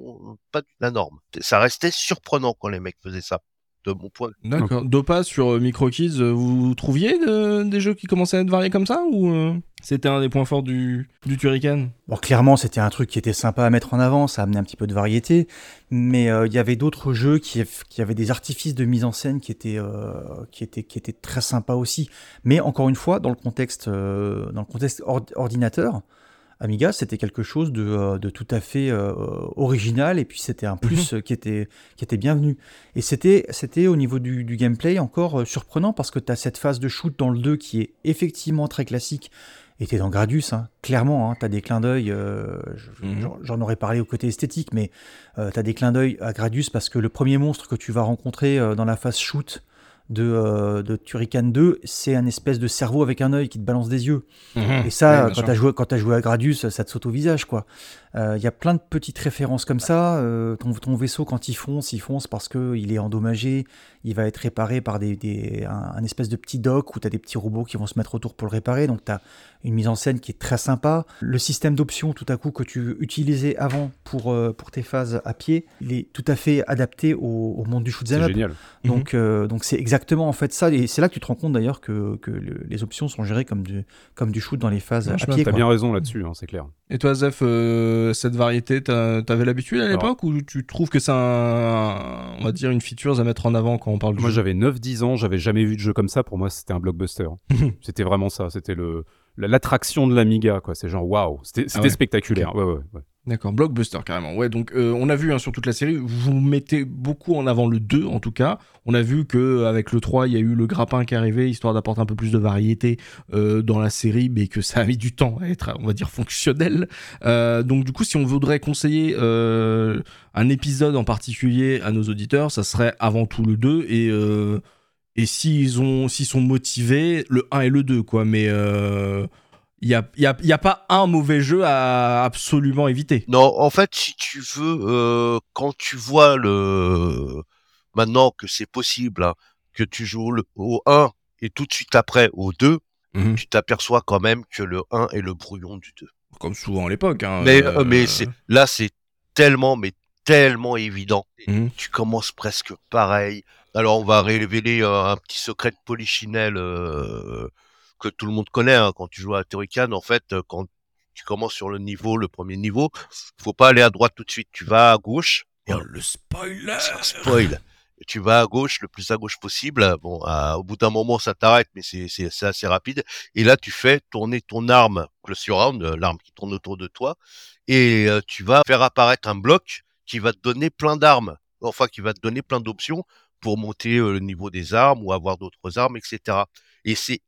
[SPEAKER 4] pas la norme. Ça restait surprenant quand les mecs faisaient ça de mon point de vue.
[SPEAKER 1] D'accord. Dopa sur euh, MicroKids, euh, vous trouviez de- des jeux qui commençaient à être variés comme ça ou euh, c'était un des points forts du, du Turrican?
[SPEAKER 2] Bon, clairement, c'était un truc qui était sympa à mettre en avant, ça amenait un petit peu de variété, mais euh, il y avait d'autres jeux qui, qui avaient des artifices de mise en scène qui étaient, euh, qui étaient, qui étaient très sympas aussi. Mais encore une fois, dans le contexte, euh, dans le contexte ord- ordinateur, Amiga, c'était quelque chose de, euh, de tout à fait euh, original, et puis c'était un plus euh, qui, était, qui était bienvenu. Et c'était c'était au niveau du, du gameplay encore euh, surprenant, parce que tu as cette phase de shoot dans le 2 qui est effectivement très classique, et t'es dans Gradius, hein, clairement, hein, t'as des clins d'œil, euh,
[SPEAKER 1] Mhm.
[SPEAKER 2] j'en- aurais parlé au côté esthétique, mais t'as des clins d'œil à Gradius parce que le premier monstre que tu vas rencontrer dans la phase shoot de, euh, de Turrican 2, c'est un espèce de cerveau avec un œil qui te balance des yeux. Et ça, quand joué, quand t'as joué à Gradius, ça te saute au visage, quoi. Il y a plein de petites références comme ça. euh, ton, ton vaisseau, quand il fonce, il fonce parce que il est endommagé. Il va être réparé par des, des- un, un espèce de petit dock où tu as des petits robots qui vont se mettre autour pour le réparer. Donc, tu as une mise en scène qui est très sympa. Le système d'options, tout à coup, que tu utilisais avant pour, euh, pour tes phases à pied, il est tout à fait adapté au, au monde du shoot 'em
[SPEAKER 3] C'est
[SPEAKER 2] up.
[SPEAKER 3] génial.
[SPEAKER 2] Donc, euh, donc c'est exactement en fait ça. Et c'est là que tu te rends compte d'ailleurs que, que le- les options sont gérées comme du, comme du shoot dans les phases à pied.
[SPEAKER 3] T'as
[SPEAKER 2] quoi.
[SPEAKER 3] bien raison là-dessus, hein, c'est clair.
[SPEAKER 1] Et toi, Zef, euh, cette variété, t'avais l'habitude à l'époque ou tu trouves que c'est un, on va dire une feature à mettre en avant quand on parle de
[SPEAKER 3] Moi j'avais 9-10 ans, j'avais jamais vu de jeu comme ça, pour moi c'était un blockbuster. c'était vraiment ça, c'était le l'attraction de l'Amiga quoi, c'est genre waouh, c'était
[SPEAKER 1] ouais.
[SPEAKER 3] spectaculaire. Ouais, ouais, ouais.
[SPEAKER 1] D'accord, blockbuster carrément. Ouais, donc euh, on a vu hein, sur toute la série, vous mettez beaucoup en avant le 2 en tout cas. On a vu que avec le 3, il y a eu le grappin qui est arrivé histoire d'apporter un peu plus de variété euh, dans la série, mais que ça a mis du temps à être, on va dire, fonctionnel. Euh, donc du coup, si on voudrait conseiller un épisode en particulier à nos auditeurs, ça serait avant tout le 2 et et s'ils ont s'ils sont motivés, le 1 et le 2 quoi, mais euh, il n'y a, y a, y a pas un mauvais jeu à absolument éviter.
[SPEAKER 4] Non, en fait, si tu veux, euh, quand tu vois le maintenant que c'est possible, hein, que tu joues le, au 1 et tout de suite après au 2,
[SPEAKER 1] Mhm.
[SPEAKER 4] tu t'aperçois quand même que le 1 est le brouillon du 2.
[SPEAKER 1] Comme souvent à l'époque. hein,
[SPEAKER 4] Mais,
[SPEAKER 1] euh,
[SPEAKER 4] euh, mais c'est là, c'est tellement, mais tellement évident.
[SPEAKER 1] Mhm.
[SPEAKER 4] Tu commences presque pareil. Alors, on va révéler euh, un petit secret de Polichinelle euh, que tout le monde connaît hein, quand tu joues à Turrican. En fait, euh, quand tu commences sur le niveau, le premier niveau, faut pas aller à droite tout de suite. Tu vas à gauche. Et
[SPEAKER 1] Oh, le spoiler
[SPEAKER 4] spoil. Tu vas à gauche, le plus à gauche possible. Bon, à- au bout d'un moment, ça t'arrête, mais c'est assez rapide. Et là, tu fais tourner ton arme, le surround, l'arme qui tourne autour de toi, et euh, tu vas faire apparaître un bloc qui va te donner plein d'armes. Enfin, qui va te donner plein d'options pour monter euh, le niveau des armes ou avoir d'autres armes, etc. Et c'est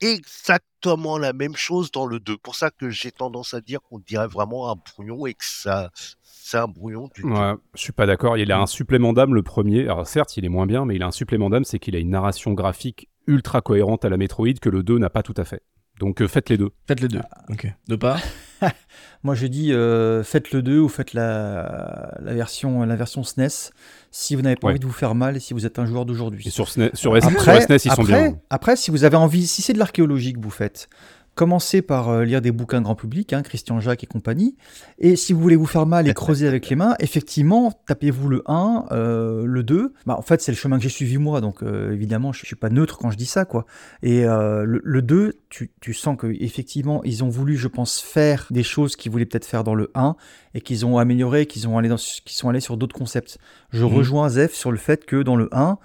[SPEAKER 4] exactement la même chose dans le 2. Pour ça que j'ai tendance à dire qu'on dirait vraiment un brouillon et que ça, c'est un brouillon du 2.
[SPEAKER 3] Ouais, je suis pas d'accord. Il a un supplément d'âme le premier. Alors certes, il est moins bien, mais il a un supplément d'âme, c'est qu'il a une narration graphique ultra cohérente à la Metroid que le 2 n'a pas tout à fait. Donc euh, faites les deux.
[SPEAKER 1] Faites les deux. Ok. De part?
[SPEAKER 2] Moi, je dis euh, faites le 2 ou faites la, la, version, la version SNES si vous n'avez pas
[SPEAKER 3] Ouais.
[SPEAKER 2] envie de vous faire mal et si vous êtes un joueur d'aujourd'hui.
[SPEAKER 3] Et sur, SNES, sur, S-
[SPEAKER 2] Après,
[SPEAKER 3] sur SNES, ils sont bien.
[SPEAKER 2] après, si vous avez envie, si c'est de l'archéologie que vous faites, Commencez par euh, lire des bouquins grand public, hein, Christian Jacques et compagnie. Et si vous voulez vous faire mal et creuser avec les mains, effectivement, tapez-vous le 1, euh, le 2. Bah, en fait, c'est le chemin que j'ai suivi moi, donc euh, évidemment, je, ne suis pas neutre quand je dis ça, quoi. Et le, 2, tu, tu sens que effectivement, ils ont voulu, je pense, faire des choses qu'ils voulaient peut-être faire dans le 1 et qu'ils ont amélioré, qu'ils ont allé dans, qu'ils sont allés sur d'autres concepts. Je mmh. rejoins Zef sur le fait que dans le 1,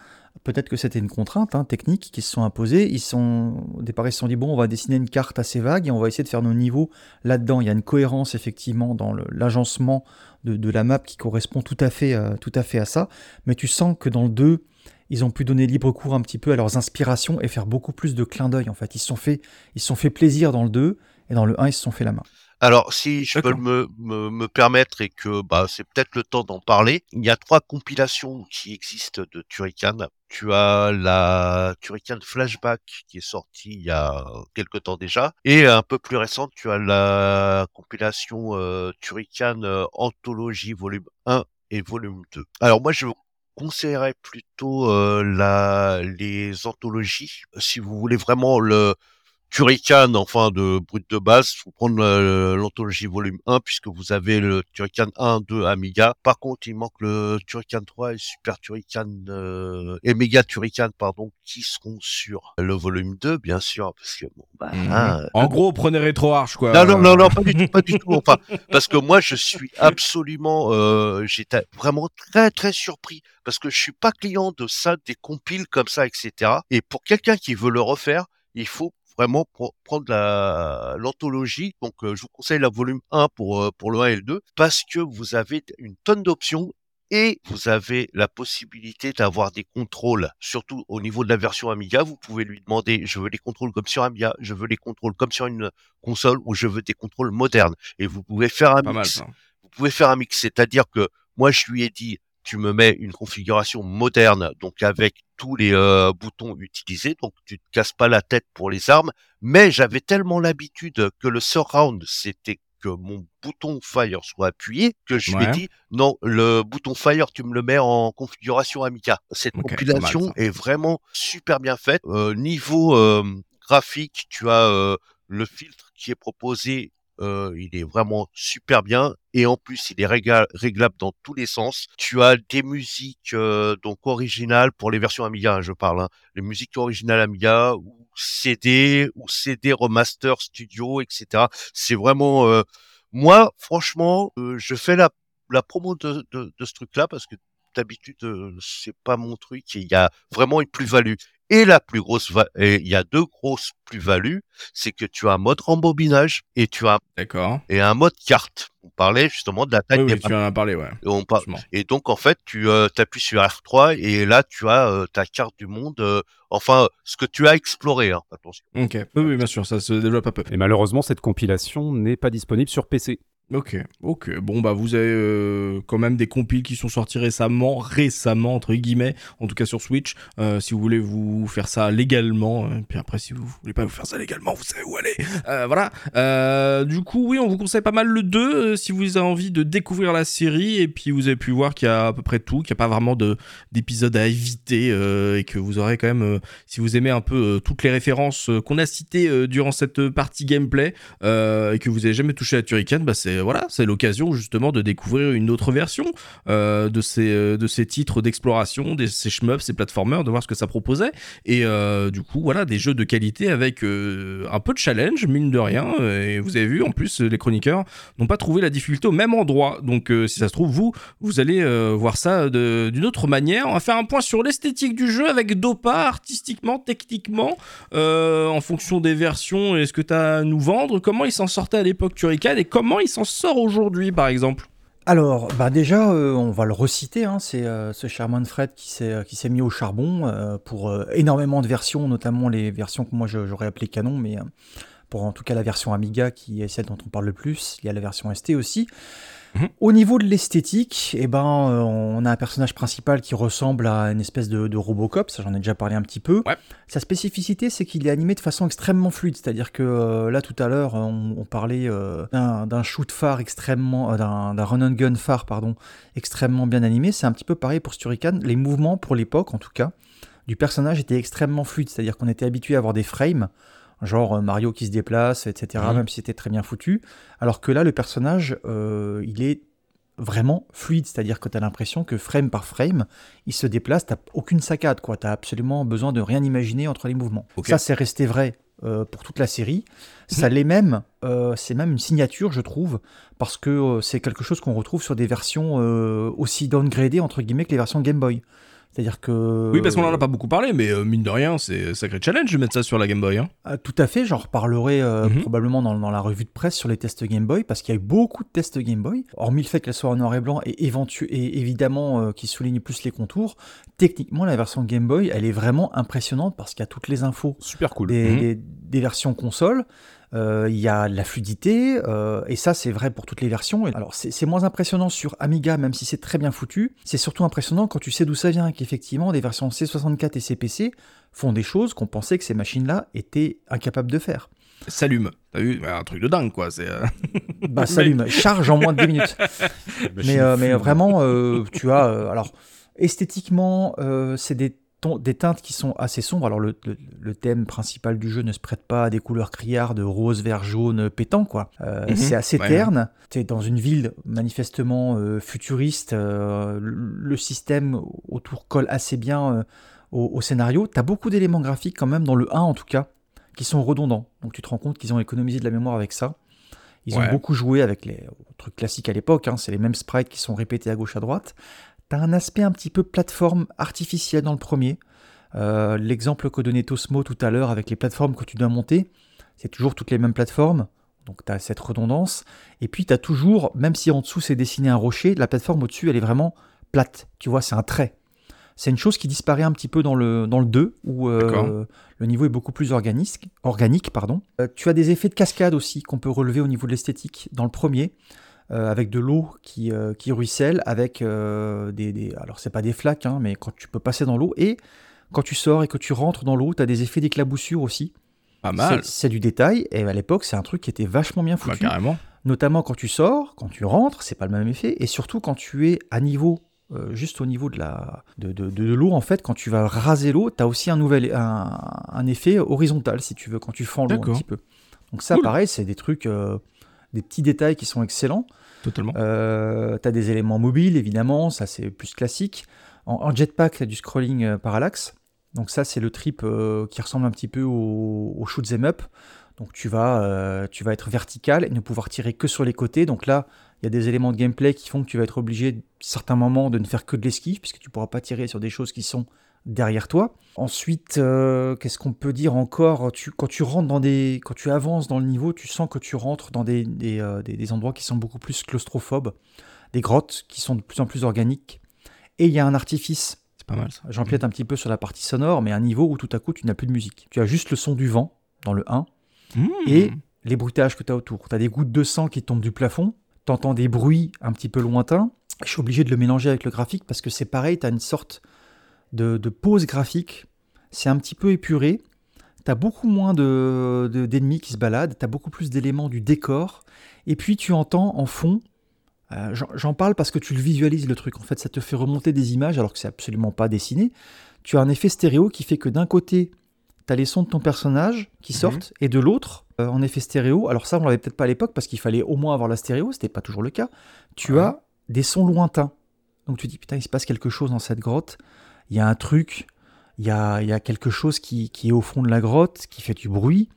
[SPEAKER 2] Peut-être que c'était une contrainte hein, technique qui se sont imposées. Ils sont, au départ, ils se sont dit bon, on va dessiner une carte assez vague et on va essayer de faire nos niveaux là-dedans. Il y a une cohérence effectivement dans l'agencement de, la map qui correspond tout à, fait, euh, tout à fait à ça. Mais tu sens que dans le 2, ils ont pu donner libre cours un petit peu à leurs inspirations et faire beaucoup plus de clins d'œil en fait. Ils se sont fait, ils sont fait plaisir dans le 2 et dans le 1, ils se sont fait la main.
[SPEAKER 4] Alors, si je peux me, me, me, permettre et que bah, c'est peut-être le temps d'en parler, il y a trois compilations qui existent de Turrican. Tu as la Turrican Flashback qui est sortie il y a quelque temps déjà, et un peu plus récente, tu as la compilation euh, Turrican euh, Anthologie volume 1 et volume 2. Alors moi, je conseillerais plutôt euh, la, les anthologies si vous voulez vraiment le Turrican, enfin de brut de base, faut prendre l'anthologie volume 1 puisque vous avez le Turrican 1, 2 Amiga. Par contre, il manque le Turrican 3 et Super Turrican euh, et Mega Turrican pardon qui seront sur le volume 2 bien sûr parce que bon bah
[SPEAKER 1] mhm. hein, en gros, prenez rétro arch quoi.
[SPEAKER 4] Non non non non pas du tout pas du tout enfin parce que moi je suis absolument euh, j'étais vraiment très très surpris parce que je suis pas client de ça des compiles comme ça etc. Et pour quelqu'un qui veut le refaire il faut vraiment prendre la l'anthologie. Donc euh, je vous conseille la volume 1 pour euh, pour le 1 et le 2 parce que vous avez une tonne d'options et vous avez la possibilité d'avoir des contrôles, surtout au niveau de la version Amiga. Vous pouvez lui demander, je veux les contrôles comme sur Amiga, je veux les contrôles comme sur une console, ou je veux des contrôles modernes. Et vous pouvez faire un mix. vous pouvez faire un mix, c'est-à-dire que moi je lui ai dit, tu me mets une configuration moderne, donc avec tous les euh, boutons utilisés, donc tu te casses pas la tête pour les armes. Mais j'avais tellement l'habitude que le surround, c'était que mon bouton fire soit appuyé que je lui ai dit non le bouton fire tu me le mets en configuration Amica. Cette compilation est vraiment super bien faite. Euh, niveau euh, graphique tu as le filtre qui est proposé euh, il est vraiment super bien et en plus il est réglable dans tous les sens. Tu as des musiques euh, donc originales pour les versions Amiga, je parle, hein. les musiques originales Amiga ou CD ou CD remaster studio, etc. C'est vraiment euh, moi franchement je fais la la promo de, de, de ce truc-là parce que d'habitude c'est pas mon truc et il y a vraiment une plus-value. Et la plus grosse, et il y a deux grosses plus-values, c'est que tu as un mode rembobinage et tu as
[SPEAKER 1] D'accord.
[SPEAKER 4] et un mode carte. On parlait justement de la taille
[SPEAKER 1] des oui, tu en as parlé, ouais.
[SPEAKER 4] Et, on et donc en fait, tu euh, appuies sur R3 et là tu as euh, ta carte du monde. Euh, enfin, ce que tu as exploré. Hein, attention.
[SPEAKER 1] Ok. Oui, bien sûr, ça se développe un peu.
[SPEAKER 3] Et malheureusement, cette compilation n'est pas disponible sur PC.
[SPEAKER 1] Ok, ok. Bon, bah, vous avez euh, quand même des compiles qui sont sortis récemment, récemment, entre guillemets, en tout cas sur Switch. Euh, si vous voulez vous faire ça légalement, et euh, puis après, si vous voulez pas vous faire ça légalement, vous savez où aller. voilà. du coup, oui, on vous conseille pas mal le 2 si vous avez envie de découvrir la série. Et puis, vous avez pu voir qu'il y a à peu près tout, qu'il n'y a pas vraiment d'épisodes à éviter et que vous aurez quand même, si vous aimez un peu toutes les références qu'on a citées durant cette partie gameplay et que vous avez jamais touché à Turrican, bah, c'est voilà, c'est l'occasion justement de découvrir une autre version euh, de ces euh, de ces titres d'exploration, de ces shmups, ces platformers, de voir ce que ça proposait. Et euh, du coup, voilà, des jeux de qualité avec un peu de challenge, mine de rien. Et vous avez vu, en plus, les chroniqueurs n'ont pas trouvé la difficulté au même endroit. Donc, si ça se trouve, vous, vous allez voir ça d'une autre manière. On va faire un point sur l'esthétique du jeu avec Dopa, artistiquement, techniquement, en fonction des versions et ce que tu as à nous vendre? Comment il s'en sortait à l'époque Turrican? Et comment il s'en sort aujourd'hui, par exemple
[SPEAKER 2] alors, bah déjà, euh, on va le reciter, hein, c'est euh, ce qui s'est, euh, qui s'est mis au charbon pour énormément de versions, notamment les versions que moi j'aurais appelées canon, mais pour en tout cas la version Amiga qui est celle dont on parle le plus. Il y a la version ST aussi. Mhm. Au niveau de l'esthétique, eh ben, euh, on a un personnage principal qui ressemble à une espèce de, Robocop, ça j'en ai déjà parlé un petit peu. Sa spécificité, c'est qu'il est animé de façon extrêmement fluide, c'est-à-dire que euh, là tout à l'heure, on, parlait euh, d'un shoot phare extrêmement, d'un run and gun phare pardon, extrêmement bien animé. C'est un petit peu pareil pour Sturican. Les mouvements, pour l'époque en tout cas, du personnage étaient extrêmement fluides, c'est-à-dire qu'on était habitué à avoir des frames genre euh, Mario qui se déplace, etc.,
[SPEAKER 1] Mhm.
[SPEAKER 2] même si c'était très bien foutu. Alors que là, le personnage, euh, il est vraiment fluide, c'est-à-dire que tu as l'impression que frame par frame, il se déplace, tu aucune saccade, quoi. Tu absolument besoin de rien imaginer entre les mouvements.
[SPEAKER 1] Ok.
[SPEAKER 2] Ça, c'est resté vrai euh, pour toute la série. Ça l'est même, euh, c'est même une signature, je trouve, parce que euh, c'est quelque chose qu'on retrouve sur des versions aussi downgradées, entre guillemets, que les versions Game Boy. C'est-à-dire que...
[SPEAKER 1] Oui, parce qu'on en a pas beaucoup parlé, mais euh, mine de rien, c'est sacré challenge de mettre ça sur la Game Boy. Hein.
[SPEAKER 2] Ah, tout à fait, j'en reparlerai euh,
[SPEAKER 1] Mhm.
[SPEAKER 2] probablement dans, dans la revue de presse sur les tests Game Boy, parce qu'il y a eu beaucoup de tests Game Boy, hormis le fait qu'elle soit en noir et blanc, et, éventu- et évidemment euh, qui souligne plus les contours, techniquement la version Game Boy, elle est vraiment impressionnante, parce qu'il y a toutes les infos
[SPEAKER 3] Super cool.
[SPEAKER 2] des,
[SPEAKER 1] Mhm.
[SPEAKER 2] des- des versions console, euh, il y a de la fluidité, euh, et ça c'est vrai pour toutes les versions. Alors c'est moins impressionnant sur Amiga, même si c'est très bien foutu, c'est surtout impressionnant quand tu sais d'où ça vient, qu'effectivement des versions C64 et CPC font des choses qu'on pensait que ces machines-là étaient incapables de faire.
[SPEAKER 1] S'allume. T'as vu? Un truc de dingue, quoi. C'est. euh,
[SPEAKER 2] Bah, s'allume, charge en moins de 10 minutes. Mais, euh, mais vraiment, euh, tu as. euh, alors, esthétiquement, euh, c'est des, des teintes qui sont assez sombres. Alors, le, le- le thème principal du jeu ne se prête pas à des couleurs criardes, rose, vert, jaune, pétant, quoi. Euh,
[SPEAKER 1] Mhm.
[SPEAKER 2] C'est assez
[SPEAKER 1] Ouais.
[SPEAKER 2] terne. Tu es dans une ville manifestement euh, futuriste. euh, le- le système autour colle assez bien au, au scénario. Tu as beaucoup d'éléments graphiques, quand même, dans le 1 en tout cas, qui sont redondants. Donc, tu te rends compte qu'ils ont économisé de la mémoire avec ça. Ils
[SPEAKER 1] Ouais.
[SPEAKER 2] ont beaucoup joué avec les trucs classiques à l'époque, hein, c'est les mêmes sprites qui sont répétés à gauche à droite. T'as un aspect un petit peu plateforme artificielle dans le premier. Euh, L'exemple que donnait Tosmo tout à l'heure avec les plateformes que tu dois monter, c'est toujours toutes les mêmes plateformes, donc tu as cette redondance. Et puis tu as toujours, même si en dessous c'est dessiné un rocher, la plateforme au-dessus elle est vraiment plate, tu vois, c'est un trait. C'est une chose qui disparaît un petit peu dans le, dans le 2, où euh, le niveau est beaucoup plus organique. organique pardon. Euh, tu as des effets de cascade aussi qu'on peut relever au niveau de l'esthétique dans le premier, euh, avec de l'eau qui, euh, qui ruisselle, avec euh, des, des- Alors, c'est pas des flaques, hein, mais quand tu peux passer dans l'eau, et quand tu sors et que tu rentres dans l'eau, tu as des effets d'éclaboussure aussi.
[SPEAKER 1] Pas mal.
[SPEAKER 2] C'est du détail, et à l'époque, c'est un truc qui était vachement bien
[SPEAKER 1] Bah,
[SPEAKER 2] foutu.
[SPEAKER 1] carrément.
[SPEAKER 2] Notamment quand tu sors, quand tu rentres, c'est pas le même effet, et surtout quand tu es à niveau, euh, juste au niveau de la de, de- de l'eau, en fait, quand tu vas raser l'eau, tu as aussi un nouvel un, un effet horizontal, si tu veux, quand tu fends l'eau un petit peu. Donc ça,
[SPEAKER 1] Cool.
[SPEAKER 2] pareil, c'est des trucs, euh, des petits détails qui sont excellents.
[SPEAKER 1] Totalement.
[SPEAKER 2] Euh, tu as des éléments mobiles, évidemment, ça c'est plus classique. En, jetpack, tu as du scrolling euh, parallaxe. Donc ça, c'est le trip euh, qui ressemble un petit peu au, au shoot 'em up. Donc tu vas, euh, tu vas être vertical et ne pouvoir tirer que sur les côtés. Donc là, il y a des éléments de gameplay qui font que tu vas être obligé, à certains moments, de ne faire que de l'esquive, puisque tu pourras pas tirer sur des choses qui sont derrière toi. Ensuite, euh, qu'est-ce qu'on peut dire encore? Tu, Quand tu rentres dans des, quand tu avances dans le niveau, tu sens que tu rentres dans des, des, euh, des- des endroits qui sont beaucoup plus claustrophobes, des grottes qui sont de plus en plus organiques. Et il y a un artifice.
[SPEAKER 1] C'est pas mal ça.
[SPEAKER 2] J'empiète un petit peu sur la partie sonore, mais un niveau où tout à coup tu n'as plus de musique. Tu as juste le son du vent dans le 1
[SPEAKER 1] Mmh.
[SPEAKER 2] et les bruitages que tu as autour. Tu as des gouttes de sang qui tombent du plafond, tu entends des bruits un petit peu lointains. Je suis obligé de le mélanger avec le graphique parce que c'est pareil, tu as une sorte de, de pause graphique. C'est un petit peu épuré. Tu as beaucoup moins de- de- d'ennemis qui se baladent, tu as beaucoup plus d'éléments du décor. Et puis tu entends en fond, euh, j'en- parle parce que tu le visualises le truc. En fait, ça te fait remonter des images alors que c'est absolument pas dessiné. Tu as un effet stéréo qui fait que d'un côté, tu as les sons de ton personnage qui
[SPEAKER 1] Mhm.
[SPEAKER 2] sortent, et de l'autre, euh, en effet stéréo, alors ça on l'avait peut-être pas à l'époque parce qu'il fallait au moins avoir la stéréo, c'était pas toujours le cas, tu
[SPEAKER 1] Ouais.
[SPEAKER 2] as des sons lointains. Donc tu dis putain il se passe quelque chose dans cette grotte, il y a un truc, il y a, il y a quelque chose qui, qui est au fond de la grotte, qui fait du bruit.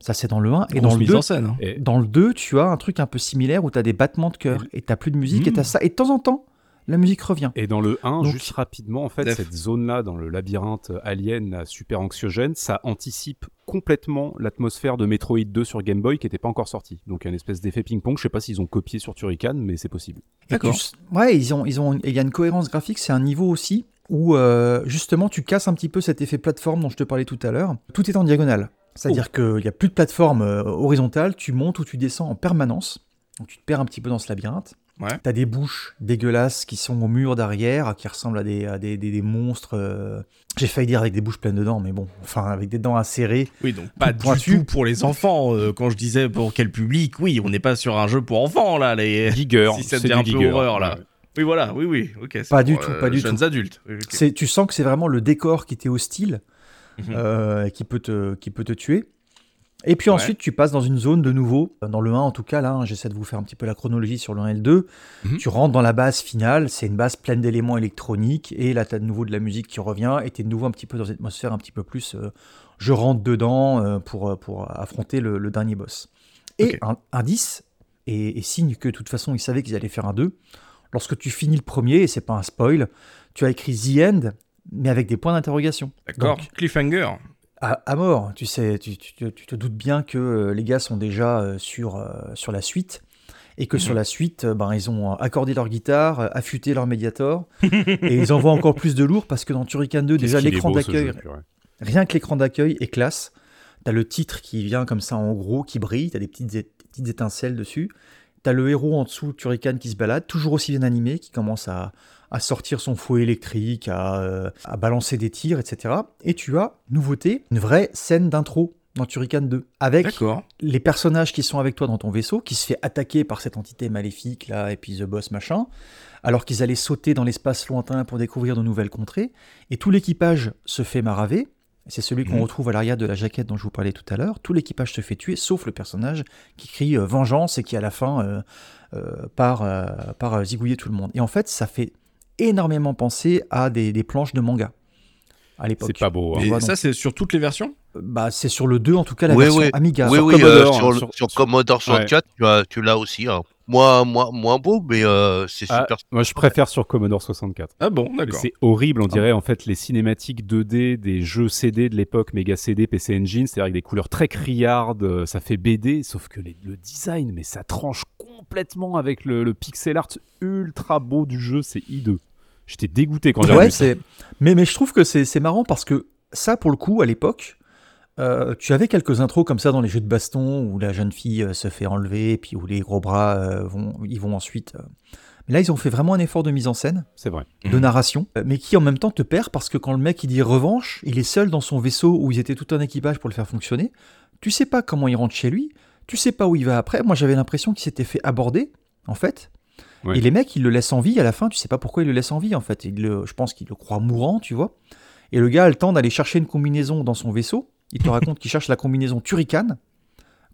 [SPEAKER 2] Ça c'est dans le 1. Et dans le
[SPEAKER 1] mise
[SPEAKER 2] 2,
[SPEAKER 1] en scène. hein.
[SPEAKER 3] Et-
[SPEAKER 2] dans le 2, tu as un truc un peu similaire où tu as des battements de cœur et tu plus de musique et tu ça. Et de temps en temps, la musique revient.
[SPEAKER 3] Et dans le 1,
[SPEAKER 2] Donc-
[SPEAKER 3] juste rapidement, en fait,
[SPEAKER 1] Def.
[SPEAKER 3] cette zone-là, dans le labyrinthe alien là, super anxiogène, ça anticipe complètement l'atmosphère de Metroid 2 sur Game Boy qui n'était pas encore sorti. Donc un espèce d'effet ping-pong. Je sais pas s'ils ont copié sur Turrican, mais c'est possible.
[SPEAKER 1] D'accord.
[SPEAKER 2] tu Ouais, ils ont, ils ont, il y a une cohérence graphique, c'est un niveau aussi où euh, justement tu casses un petit peu cet effet plateforme dont je te parlais tout à l'heure. Tout est en diagonale. C'est-à-dire
[SPEAKER 1] Oh.
[SPEAKER 2] qu'il n'y a plus de plateforme euh, horizontale, tu montes ou tu descends en permanence. Donc tu te perds un petit peu dans ce labyrinthe.
[SPEAKER 1] Ouais.
[SPEAKER 2] T'as des bouches dégueulasses qui sont au mur d'arrière, qui ressemblent à des, à des, des- des monstres. euh, J'ai failli dire avec des bouches pleines de dents, mais bon, enfin avec des dents acérées.
[SPEAKER 1] Oui, donc pas du
[SPEAKER 2] pointu.
[SPEAKER 1] tout pour les enfants. euh, quand je disais pour quel public, oui, on n'est pas sur un jeu pour enfants là. Les...
[SPEAKER 3] Giger,
[SPEAKER 1] Si ça
[SPEAKER 3] c'est
[SPEAKER 1] devient
[SPEAKER 3] du
[SPEAKER 1] un peu
[SPEAKER 3] Giger.
[SPEAKER 1] horreur, là. Oui, voilà, oui, oui, ok.
[SPEAKER 2] Pas du tout,
[SPEAKER 1] euh,
[SPEAKER 2] pas du
[SPEAKER 1] jeunes
[SPEAKER 2] tout.
[SPEAKER 1] adultes. Oui, ok.
[SPEAKER 2] C'est, tu sens que c'est vraiment le décor qui t'est hostile, euh, qui, peut te, qui peut te tuer. Et puis
[SPEAKER 1] Ouais.
[SPEAKER 2] ensuite, tu passes dans une zone de nouveau, dans le 1 en tout cas, là, hein, j'essaie de vous faire un petit peu la chronologie sur le 1 et le 2.
[SPEAKER 1] Mhm.
[SPEAKER 2] Tu rentres dans la base finale, c'est une base pleine d'éléments électroniques, et là, tu as de nouveau de la musique qui revient, et tu es de nouveau un petit peu dans une atmosphère un petit peu plus. euh, je rentre dedans euh, pour, pour affronter le, le dernier boss. Et un, indice, et, et signe que de toute façon, ils savaient qu'ils allaient faire un 2. Lorsque tu finis le premier, et c'est pas un spoil, tu as écrit The End, mais avec des points d'interrogation.
[SPEAKER 1] D'accord.
[SPEAKER 2] Donc,
[SPEAKER 1] Cliffhanger.
[SPEAKER 2] à, à mort. Tu sais, tu, tu te- tu te doutes bien que euh, les gars sont déjà euh, sur, euh, sur la suite. Et que sur la suite, ben, ils ont accordé leur guitare, affûté leur médiator, et ils envoient encore plus de lourd parce que dans Turrican 2, déjà l'écran d'accueil, rien que l'écran d'accueil est classe. T'as le titre qui vient comme ça en gros, qui brille, t'as des petites, petites étincelles dessus. T'as le héros en dessous, Turrican, qui se balade, toujours aussi bien animé, qui commence à, à sortir son fouet électrique, à, euh, à balancer des tirs, etc. Et tu as, nouveauté, une vraie scène d'intro dans Turrican 2, avec les personnages qui sont avec toi dans ton vaisseau, qui se fait attaquer par cette entité maléfique là, et puis The Boss machin, alors qu'ils allaient sauter dans l'espace lointain pour découvrir de nouvelles contrées, et tout l'équipage se fait maraver. C'est celui qu'on
[SPEAKER 1] Mhm.
[SPEAKER 2] retrouve à l'arrière de la jaquette dont je vous parlais tout à l'heure. Tout l'équipage se fait tuer, sauf le personnage qui crie euh, vengeance et qui à la fin euh, euh, part, euh, part euh, zigouiller tout le monde. Et en fait, ça fait énormément penser à des, des planches de manga à l'époque.
[SPEAKER 3] C'est pas beau. hein.
[SPEAKER 1] Et ça, c'est sur toutes les versions?
[SPEAKER 2] Bah, c'est sur le 2 en tout cas la
[SPEAKER 4] Oui,
[SPEAKER 2] version
[SPEAKER 4] oui.
[SPEAKER 2] Amiga.
[SPEAKER 4] oui,
[SPEAKER 3] sur
[SPEAKER 4] oui,
[SPEAKER 3] Commodore,
[SPEAKER 4] euh, sur,
[SPEAKER 3] hein, sur-
[SPEAKER 4] sur Commodore 64, tu, as- tu l'as aussi. hein. Moins, moins, moins beau, mais euh, c'est
[SPEAKER 3] Ah,
[SPEAKER 4] super.
[SPEAKER 3] moi, je préfère sur Commodore 64.
[SPEAKER 1] Ah bon, d'accord.
[SPEAKER 3] C'est horrible, on dirait en fait les cinématiques 2D des jeux CD de l'époque, Mega CD, PC Engine, c'est-à-dire avec des couleurs très criardes, euh, ça fait BD, sauf que les- le design, mais ça tranche complètement avec le, le pixel art ultra beau du jeu, c'est hideux. J'étais dégoûté quand j'ai
[SPEAKER 2] Ouais,
[SPEAKER 3] vu ça.
[SPEAKER 2] Mais, mais je trouve que c'est c'est marrant parce que ça, pour le coup, à l'époque, euh, tu avais quelques intros comme ça dans les jeux de baston où la jeune fille euh, se fait enlever et puis où les gros bras euh, vont, ils vont ensuite. euh. Mais là, ils ont fait vraiment un effort de mise en scène,
[SPEAKER 3] C'est vrai.
[SPEAKER 2] de narration, mais qui en même temps te perd parce que quand le mec il dit revanche, il est seul dans son vaisseau où ils étaient tout un équipage pour le faire fonctionner. Tu sais pas comment il rentre chez lui, tu sais pas où il va après. Moi, j'avais l'impression qu'il s'était fait aborder, en fait.
[SPEAKER 3] Ouais.
[SPEAKER 2] Et les mecs, ils le laissent en vie à la fin. Tu sais pas pourquoi ils le laissent en vie, en fait. Le- je pense qu'ils le croient mourant, tu vois. Et le gars a le temps d'aller chercher une combinaison dans son vaisseau. Il te raconte qu'il cherche la combinaison Turrican,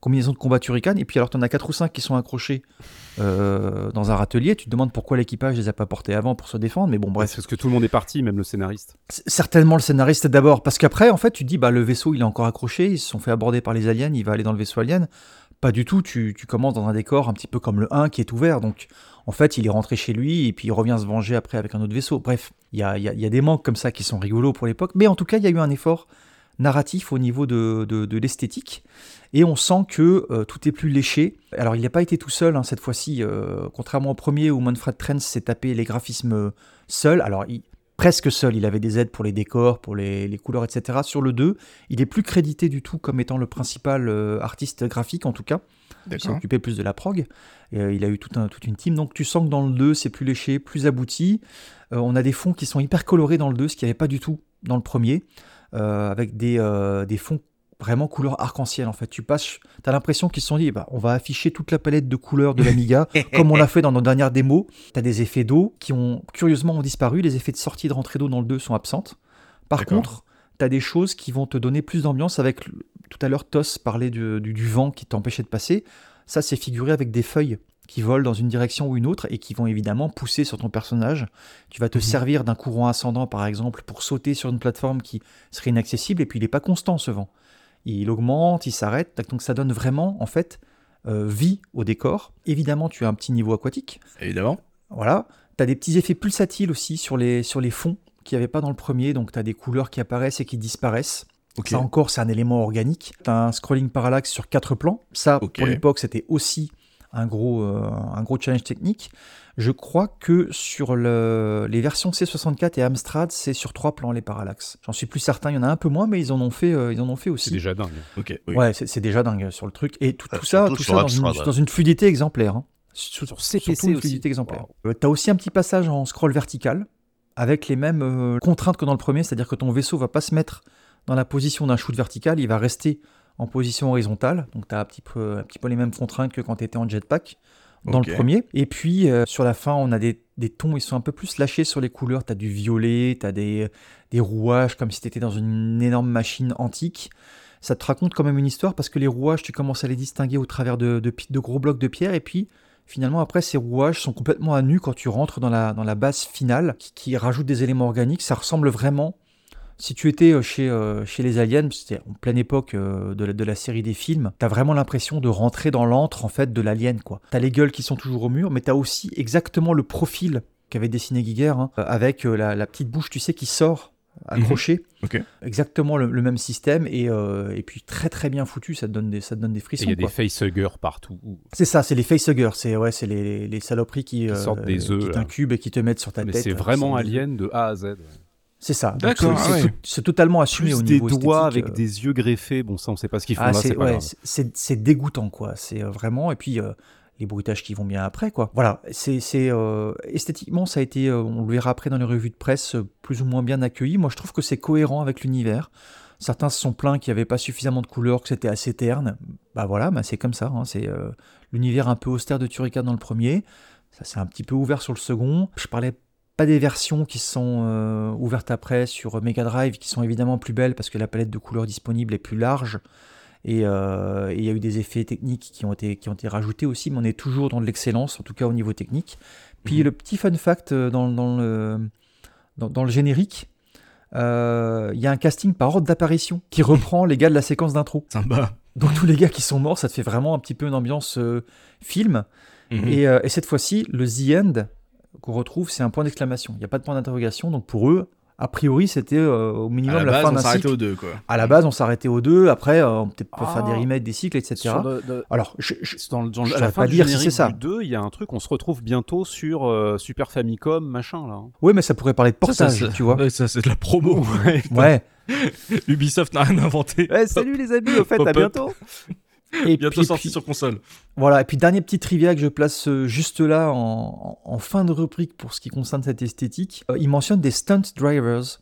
[SPEAKER 2] combinaison de combat Turrican. Et puis alors, tu en as 4 ou 5 qui sont accrochés euh, dans un râtelier. Tu te demandes pourquoi l'équipage les a pas portés avant pour se défendre. Mais bon, bref.
[SPEAKER 3] C'est parce que tout le monde est parti, même le scénariste.
[SPEAKER 2] C- Certainement le scénariste d'abord, parce qu'après, en fait, tu te dis, bah, le vaisseau, il est encore accroché, ils se sont fait aborder par les aliens, il va aller dans le vaisseau alien. Pas du tout, tu, tu commences dans un décor un petit peu comme le 1 qui est ouvert, donc en fait, il est rentré chez lui et puis il revient se venger après avec un autre vaisseau. Bref, il y a, y a- il y a des manques comme ça qui sont rigolos pour l'époque, mais en tout cas, il y a eu un effort narratif au niveau de, de- de l'esthétique, et on sent que euh, tout est plus léché. Alors, il n'a pas été tout seul hein, cette fois-ci, euh, contrairement au premier où Manfred Trenz s'est tapé les graphismes seul. Alors, il, presque seul. Il avait des aides pour les décors, pour les, les couleurs, etc. Sur le 2, il est plus crédité du tout comme étant le principal euh, artiste graphique, en tout cas. Il s'est occupé plus de la prog. Et, euh, il a eu tout un- toute une team. Donc tu sens que dans le 2, c'est plus léché, plus abouti. Euh, on a des fonds qui sont hyper colorés dans le 2, ce qu'il n'y avait pas du tout dans le premier. Euh, avec des, euh, des fonds vraiment couleur arc-en-ciel en fait. Tu passes, tu as l'impression qu'ils se sont dit, bah, on va afficher toute la palette de couleurs de l'Amiga, comme on l'a fait dans nos dernières démos. Tu as des effets d'eau qui ont curieusement ont disparu, les effets de sortie et de rentrée d'eau dans le 2 sont absentes. Par contre, tu as des choses qui vont te donner plus d'ambiance avec, tout à l'heure, Tos parlait du, du- du vent qui t'empêchait de passer. Ça, c'est figuré avec des feuilles qui volent dans une direction ou une autre et qui vont évidemment pousser sur ton personnage. Tu vas te servir d'un courant ascendant, par exemple, pour sauter sur une plateforme qui serait inaccessible, et puis il n'est pas constant, ce vent. Il augmente, il s'arrête, donc ça donne vraiment, en fait, euh, vie au décor. Évidemment, tu as un petit niveau aquatique,
[SPEAKER 1] Évidemment.
[SPEAKER 2] voilà. Tu as des petits effets pulsatiles aussi sur les, sur les fonds qu'il n'y avait pas dans le premier, donc tu as des couleurs qui apparaissent et qui disparaissent.
[SPEAKER 1] Ok.
[SPEAKER 2] Ça encore, c'est un élément organique. Tu as un scrolling parallaxe sur quatre plans. Ça,
[SPEAKER 1] Ok.
[SPEAKER 2] pour l'époque, c'était aussi un gros, euh, un gros challenge technique. Je crois que sur le- les versions C64 et Amstrad, c'est sur trois plans les parallaxes. J'en suis plus certain, il y en a un peu moins, mais ils en ont fait, euh, ils en ont fait
[SPEAKER 3] C'est
[SPEAKER 2] aussi.
[SPEAKER 3] déjà dingue.
[SPEAKER 1] Ok. oui.
[SPEAKER 2] Ouais, c'est c'est déjà dingue sur le truc. Et tout,
[SPEAKER 4] Ah,
[SPEAKER 2] tout ça,
[SPEAKER 4] surtout
[SPEAKER 2] tout
[SPEAKER 4] sur
[SPEAKER 2] ça dans, une,
[SPEAKER 4] Amstrad, ouais.
[SPEAKER 2] dans une fluidité exemplaire. hein. Sur,
[SPEAKER 3] Sur
[SPEAKER 2] surtout
[SPEAKER 3] CPC
[SPEAKER 2] une
[SPEAKER 3] aussi.
[SPEAKER 2] fluidité exemplaire.
[SPEAKER 3] Wow.
[SPEAKER 2] Euh, T'as aussi un petit passage en scroll vertical avec les mêmes euh, contraintes que dans le premier, c'est-à-dire que ton vaisseau va pas se mettre dans la position d'un shoot vertical, il va rester en position horizontale. Donc tu as un petit, peu, un petit peu les mêmes contraintes que quand tu étais en jetpack dans le premier. Et puis euh, sur la fin, on a des, des tons, ils sont un peu plus lâchés sur les couleurs. Tu as du violet, tu as des, des rouages comme si tu étais dans une énorme machine antique. ça te raconte quand même une histoire parce que les rouages, tu commences à les distinguer au travers de, de, de gros blocs de pierre et puis finalement après ces rouages sont complètement à nu quand tu rentres dans la, dans la base finale qui, qui rajoute des éléments organiques. Ça ressemble vraiment si tu étais euh, chez, euh, chez les aliens, c'était en pleine époque euh, de, la, de la série des films, t'as vraiment l'impression de rentrer dans l'antre en fait de l'alien quoi. T'as les gueules qui sont toujours au mur, mais t'as aussi exactement le profil qu'avait dessiné Giger, hein, avec la, la, petite bouche, tu sais, qui sort accrochée.
[SPEAKER 1] Mmh. Okay.
[SPEAKER 2] Exactement le, le, même système et, euh, et puis très très bien foutu, ça te donne des, ça te donne des frissons.
[SPEAKER 3] Il y a des facehuggers partout.
[SPEAKER 2] C'est ça, c'est les facehuggers, c'est ouais, c'est les, les saloperies qui,
[SPEAKER 3] qui sortent des œufs,
[SPEAKER 2] qui t'incubent et qui te mettent sur ta
[SPEAKER 3] mais
[SPEAKER 2] tête.
[SPEAKER 3] C'est vraiment alien de A à Z.
[SPEAKER 2] C'est ça.
[SPEAKER 1] D'accord.
[SPEAKER 2] C'est
[SPEAKER 1] ah ouais.
[SPEAKER 2] totalement assumé
[SPEAKER 3] Plus
[SPEAKER 2] au
[SPEAKER 3] des
[SPEAKER 2] niveau
[SPEAKER 3] doigts
[SPEAKER 2] esthétique,
[SPEAKER 3] avec
[SPEAKER 2] euh.
[SPEAKER 3] des yeux greffés. Bon, ça, on sait pas ce qu'ils font
[SPEAKER 2] Ah,
[SPEAKER 3] là.
[SPEAKER 2] c'est
[SPEAKER 3] C'est pas
[SPEAKER 2] ouais,
[SPEAKER 3] grave.
[SPEAKER 2] c'est- c'est c'est dégoûtant quoi. C'est euh, vraiment et puis euh, les bruitages qui vont bien après quoi. Voilà, c'est c'est euh, esthétiquement ça a été, euh, on le verra après dans les revues de presse, plus ou moins bien accueilli. Moi je trouve que c'est cohérent avec l'univers. Certains se sont plaints qu'il n'y avait pas suffisamment de couleurs, que c'était assez terne. Bah voilà, bah c'est comme ça. hein, c'est euh, l'univers un peu austère de Turrican dans le premier. Ça s'est un petit peu ouvert sur le second. Je parlais pas des versions qui sont euh, ouvertes après sur Mega Drive, qui sont évidemment plus belles parce que la palette de couleurs disponible est plus large. Et euh, et il y a eu des effets techniques qui ont, été, qui ont été rajoutés aussi, mais on est toujours dans de l'excellence, en tout cas au niveau technique. Puis
[SPEAKER 1] Mhm.
[SPEAKER 2] le petit fun fact euh, dans, dans le, dans, dans le générique, euh, il y a un casting par ordre d'apparition qui reprend les gars de la séquence d'intro.
[SPEAKER 1] Sympa.
[SPEAKER 2] Donc tous les gars qui sont morts, ça te fait vraiment un petit peu une ambiance film.
[SPEAKER 1] Mhm.
[SPEAKER 2] Et, et cette fois-ci, le The End qu'on retrouve, c'est un point d'exclamation. Il n'y a pas de point d'interrogation. Donc pour eux, a priori, c'était euh, au
[SPEAKER 1] à
[SPEAKER 2] minimum
[SPEAKER 1] la
[SPEAKER 2] la,
[SPEAKER 1] base,
[SPEAKER 2] fin
[SPEAKER 1] on
[SPEAKER 2] d'un
[SPEAKER 1] s'arrêtait
[SPEAKER 2] cycle.
[SPEAKER 1] aux deux, quoi.
[SPEAKER 2] À la base, on s'arrêtait aux deux. Après, euh, on peut-être peut
[SPEAKER 3] Ah.
[SPEAKER 2] faire des remakes, des cycles, etc.
[SPEAKER 3] Sur de- de-
[SPEAKER 2] Alors, je, je-
[SPEAKER 3] dans, le- dans
[SPEAKER 2] Je
[SPEAKER 3] à la fin
[SPEAKER 2] pas
[SPEAKER 3] du
[SPEAKER 2] dire si c'est ça.
[SPEAKER 3] du 2, il y a un truc, on se retrouve bientôt sur euh, Super Famicom, machin là.
[SPEAKER 2] oui, mais ça pourrait parler de
[SPEAKER 1] ça,
[SPEAKER 2] portage,
[SPEAKER 1] ça-
[SPEAKER 2] tu vois.
[SPEAKER 1] Ouais, ça, c'est de la promo.
[SPEAKER 2] Ouais.
[SPEAKER 1] Ubisoft n'a rien inventé.
[SPEAKER 3] salut les amis, au fait,
[SPEAKER 1] à
[SPEAKER 3] bientôt.
[SPEAKER 2] Et
[SPEAKER 1] Bientôt
[SPEAKER 2] puis-
[SPEAKER 1] sorti
[SPEAKER 2] puis-
[SPEAKER 1] sur console.
[SPEAKER 2] Voilà, et puis dernier petit trivia que je place euh, juste là en, fin de rubrique pour ce qui concerne cette esthétique. Euh, il mentionne des stunt drivers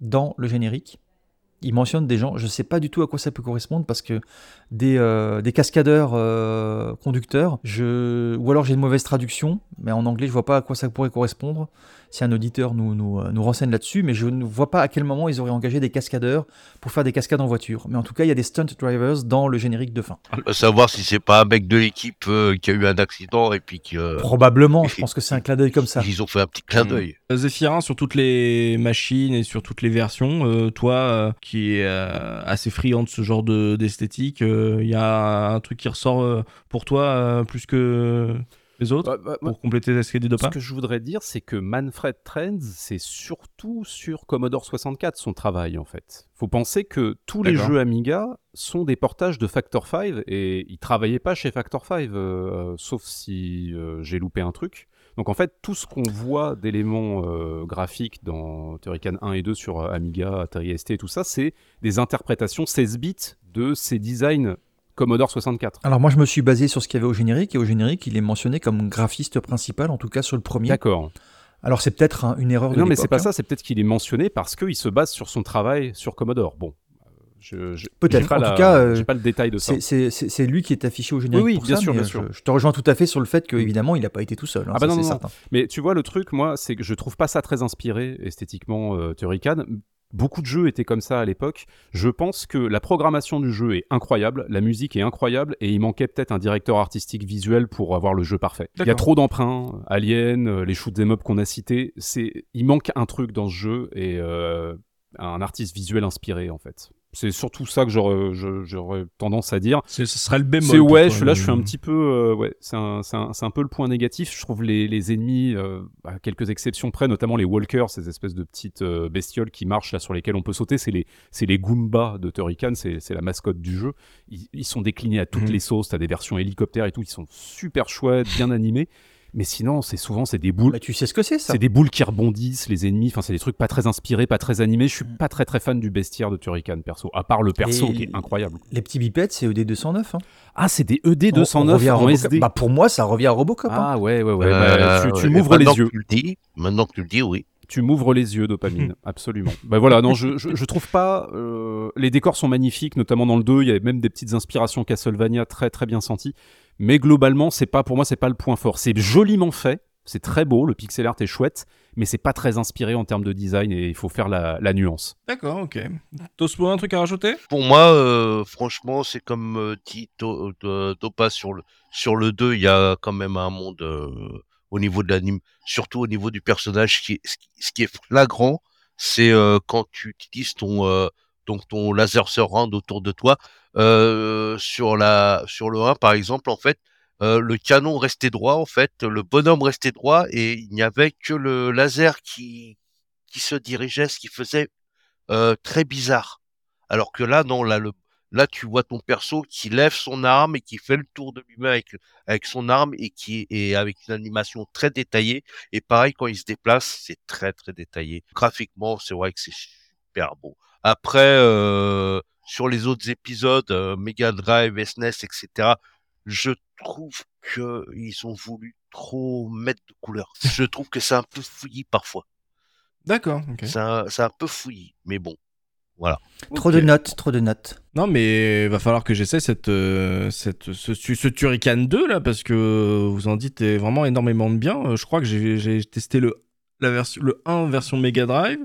[SPEAKER 2] dans le générique. Il mentionne des gens, je sais pas du tout à quoi ça peut correspondre parce que des, euh, des cascadeurs euh, conducteurs, je... ou alors j'ai une mauvaise traduction, mais en anglais je vois pas à quoi ça pourrait correspondre. Si un auditeur nous, nous, euh, nous renseigne là-dessus, mais je ne vois pas à quel moment ils auraient engagé des cascadeurs pour faire des cascades en voiture. Mais en tout cas, il y a des stunt drivers dans le générique de fin.
[SPEAKER 4] À savoir si c'est pas un mec de l'équipe euh, qui a eu un accident et puis qui euh,
[SPEAKER 2] Probablement, je pense que c'est un clin d'œil comme ça.
[SPEAKER 4] ils ont fait un petit clin d'œil.
[SPEAKER 1] Zephyrin sur toutes les machines et sur toutes les versions. euh, toi, euh, qui est euh, assez friand de ce genre de- d'esthétique, il y a un truc qui ressort euh, pour toi euh, plus que les autres
[SPEAKER 3] Bah, bah,
[SPEAKER 1] pour compléter ce dit de
[SPEAKER 3] Ce
[SPEAKER 1] pas
[SPEAKER 3] que je voudrais dire, c'est que Manfred Trends, c'est surtout sur Commodore 64 son travail en fait. Faut penser que tous les jeux Amiga sont des portages de Factor 5 et il travaillait pas chez Factor 5, euh, sauf si euh, j'ai loupé un truc. Donc en fait, tout ce qu'on voit d'éléments euh, graphiques dans Turrican 1 et 2 sur euh, Amiga, Atari ST et tout ça, c'est des interprétations 16 bits de ces designs Commodore 64.
[SPEAKER 2] Alors moi je me suis basé sur ce qu'il y avait au générique et au générique il est mentionné comme graphiste principal en tout cas sur le premier.
[SPEAKER 3] D'accord.
[SPEAKER 2] Alors c'est peut-être un- une erreur de
[SPEAKER 3] Non, mais c'est pas
[SPEAKER 2] hein.
[SPEAKER 3] ça, c'est peut-être qu'il est mentionné parce qu'il se base sur son travail sur Commodore. Bon, je, je-
[SPEAKER 2] Peut-être. En
[SPEAKER 3] la-
[SPEAKER 2] tout cas, euh,
[SPEAKER 3] j'ai pas le détail de ça.
[SPEAKER 2] C'est- lui qui est affiché au générique
[SPEAKER 3] Oui, oui,
[SPEAKER 2] pour
[SPEAKER 3] bien
[SPEAKER 2] ça,
[SPEAKER 3] sûr, bien
[SPEAKER 2] je-
[SPEAKER 3] sûr.
[SPEAKER 2] Je, te rejoins tout à fait sur le fait que évidemment il n'a pas été tout seul. hein,
[SPEAKER 3] Ah bah
[SPEAKER 2] c'est certain.
[SPEAKER 3] Mais tu vois, le truc, moi, c'est que je trouve pas ça très inspiré esthétiquement, euh, Turrican. Beaucoup de jeux étaient comme ça à l'époque. Je pense que la programmation du jeu est incroyable, la musique est incroyable, et il manquait peut-être un directeur artistique visuel pour avoir le jeu parfait. Il y a trop d'emprunts, Alien, euh, les shoot'em up qu'on a cités, c'est, il manque un truc dans ce jeu et euh, un artiste visuel inspiré en fait. C'est surtout ça que j'aurais, tendance à dire.
[SPEAKER 1] Ce serait le bémol.
[SPEAKER 3] C'est ouais, je, là je suis un petit peu, euh, ouais, c'est un, un, un peu le point négatif. Je trouve les, les ennemis, euh, à quelques exceptions près, notamment les walkers, ces espèces de petites euh, bestioles qui marchent là sur lesquelles on peut sauter, c'est les, c'est les Goombas de Turrican, c'est, la mascotte du jeu. Ils, ils sont déclinés à toutes
[SPEAKER 1] Mhm.
[SPEAKER 3] les sauces, t'as des versions hélicoptères et tout, ils sont super chouettes, bien animés. Mais sinon, c'est souvent c'est des boules.
[SPEAKER 2] Bah, tu sais ce que c'est ça
[SPEAKER 3] C'est des boules qui rebondissent, les ennemis. Enfin, c'est des trucs pas très inspirés, pas très animés. Je suis
[SPEAKER 2] Mm.
[SPEAKER 3] pas très très fan du bestiaire de Turrican perso. À part le perso
[SPEAKER 2] Et-
[SPEAKER 3] qui est incroyable.
[SPEAKER 2] Les petits bipèdes c'est ED 209. Hein.
[SPEAKER 3] Ah, c'est des ED
[SPEAKER 2] On- on
[SPEAKER 3] 209
[SPEAKER 2] revient à
[SPEAKER 3] en
[SPEAKER 2] Robocop.
[SPEAKER 3] SD.
[SPEAKER 2] Bah, pour moi ça revient à Robocop. hein.
[SPEAKER 3] Ah ouais, ouais, ouais.
[SPEAKER 4] Euh,
[SPEAKER 3] bah, tu tu m'ouvres les
[SPEAKER 4] maintenant
[SPEAKER 3] yeux.
[SPEAKER 4] que Tu le dis, maintenant que tu le dis, oui.
[SPEAKER 3] Tu m'ouvres les yeux, dopamine. Absolument. Bah voilà, non, je, je, je trouve pas. euh, les décors sont magnifiques, notamment dans le 2. Il y a même des petites inspirations Castlevania très très bien senties. Mais globalement, c'est pas pour moi, c'est pas le point fort. C'est joliment fait. C'est très beau, le pixel art est chouette, mais c'est pas très inspiré en termes de design et il faut faire la, la nuance.
[SPEAKER 1] D'accord, ok. Tospo, un truc à rajouter?
[SPEAKER 4] Pour moi, euh, franchement, c'est comme euh, dit To- Topa sur le sur le 2, il y a quand même un monde euh, au niveau de l'anime, surtout au niveau du personnage. Qui est, ce, qui, ce est flagrant, c'est euh, quand tu utilises ton euh, ton laser surround autour de toi. Euh, sur la sur le 1, par exemple, en fait, euh, le canon restait droit, en fait, le bonhomme restait droit et il n'y avait que le laser qui qui se dirigeait, ce qui faisait très bizarre. Alors que là, non, là, le, là, tu vois ton perso qui lève son arme et qui fait le tour de lui-même avec, avec son arme et qui est avec une animation très détaillée. Et pareil, quand il se déplace, c'est très, très détaillé. Graphiquement, c'est vrai que c'est super beau. Après, euh, sur les autres épisodes, euh, Mega Drive, SNES, etc., je trouve que ils ont voulu trop mettre de couleurs. Je trouve que c'est un peu fouillis parfois.
[SPEAKER 1] D'accord, ok.
[SPEAKER 4] C'est un, un peu fouillis, mais bon.
[SPEAKER 2] Trop
[SPEAKER 1] Ok.
[SPEAKER 2] de notes, trop de notes.
[SPEAKER 1] Non, mais va falloir que j'essaie cette, euh, cette, ce, ce Turrican 2 là, parce que vous en dites vraiment énormément de bien. Euh, Je crois que j'ai j'ai testé le, la version, le 1 version Mega Drive.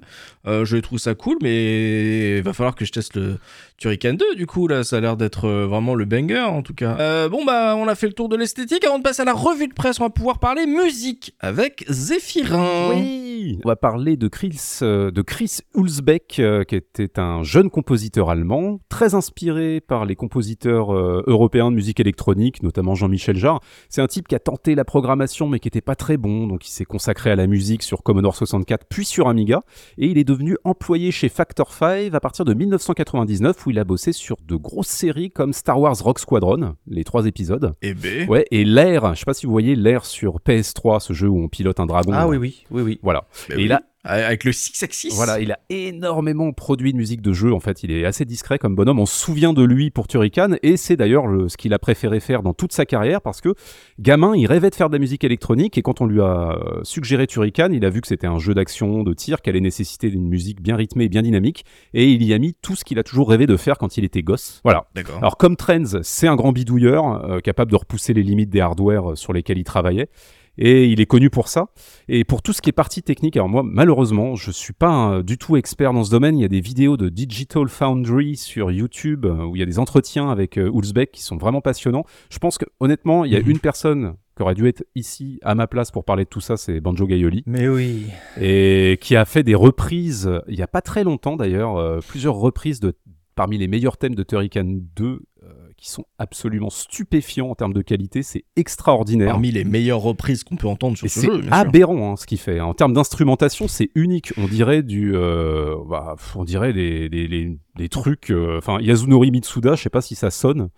[SPEAKER 1] Euh, je trouve ça cool, mais il va falloir que je teste le Turrican 2 du coup. Là, ça a l'air d'être euh, vraiment le banger en tout cas. Euh, bon, bah, on a fait le tour de l'esthétique. Avant de passer à la revue de presse, on va pouvoir parler musique avec Zéphirin.
[SPEAKER 3] Oui On va parler de Chris, de Chris Hulsbeck, qui était un jeune compositeur allemand, très inspiré par les compositeurs européens de musique électronique, notamment Jean-Michel Jarre. C'est un type qui a tenté la programmation, mais qui n'était pas très bon, donc il s'est consacré à la musique sur Commodore 64, puis sur Amiga, et il est devenu employé chez Factor 5 à partir de 1999, où il a bossé sur de grosses séries comme Star Wars Rock Squadron, les trois épisodes.
[SPEAKER 1] Et B.
[SPEAKER 3] Ouais, et l'air, je sais pas si vous voyez l'air sur PS3, ce jeu où on pilote un dragon.
[SPEAKER 2] Ah oui, oui, oui, oui.
[SPEAKER 3] Voilà.
[SPEAKER 1] Bah
[SPEAKER 3] et
[SPEAKER 1] oui.
[SPEAKER 3] a
[SPEAKER 1] Avec le 6 axis.
[SPEAKER 3] voilà, il a énormément produit de musique de jeu. En fait, il est assez discret comme bonhomme. On se souvient de lui pour Turrican, et c'est d'ailleurs le- ce qu'il a préféré faire dans toute sa carrière, parce que gamin, il rêvait de faire de la musique électronique, et quand on lui a euh, suggéré Turrican, il a vu que c'était un jeu d'action, de tir, qui allait nécessiter une musique bien rythmée et bien dynamique, et il y a mis tout ce qu'il a toujours rêvé de faire quand il était gosse. Voilà.
[SPEAKER 1] D'accord.
[SPEAKER 3] Alors comme Trends, c'est un grand bidouilleur, euh, capable de repousser les limites des hardware euh, sur lesquels il travaillait. Et il est connu pour ça. Et pour tout ce qui est partie technique, alors moi, malheureusement, je suis pas un- du tout expert dans ce domaine. Il y a des vidéos de Digital Foundry sur YouTube euh, où il y a des entretiens avec euh, qui sont vraiment passionnants. Je pense que, honnêtement, il y a
[SPEAKER 1] Mhm.
[SPEAKER 3] une personne qui aurait dû être ici à ma place pour parler de tout ça, c'est Banjo Gaioli
[SPEAKER 2] Mais oui.
[SPEAKER 3] et qui a fait des reprises, il y a pas très longtemps d'ailleurs, euh, plusieurs reprises de parmi les meilleurs thèmes de Turrican 2 euh, qui sont absolument stupéfiants en termes de qualité, c'est extraordinaire.
[SPEAKER 1] Parmi les meilleures reprises qu'on peut entendre sur
[SPEAKER 3] Et
[SPEAKER 1] ce
[SPEAKER 3] c'est
[SPEAKER 1] jeu, sûr.
[SPEAKER 3] aberrant hein, ce qu'il fait. En termes d'instrumentation, c'est unique. On dirait du, euh, bah, on dirait les, les, les, les trucs. euh, Enfin, Yasunori Mitsuda, je sais pas si ça sonne.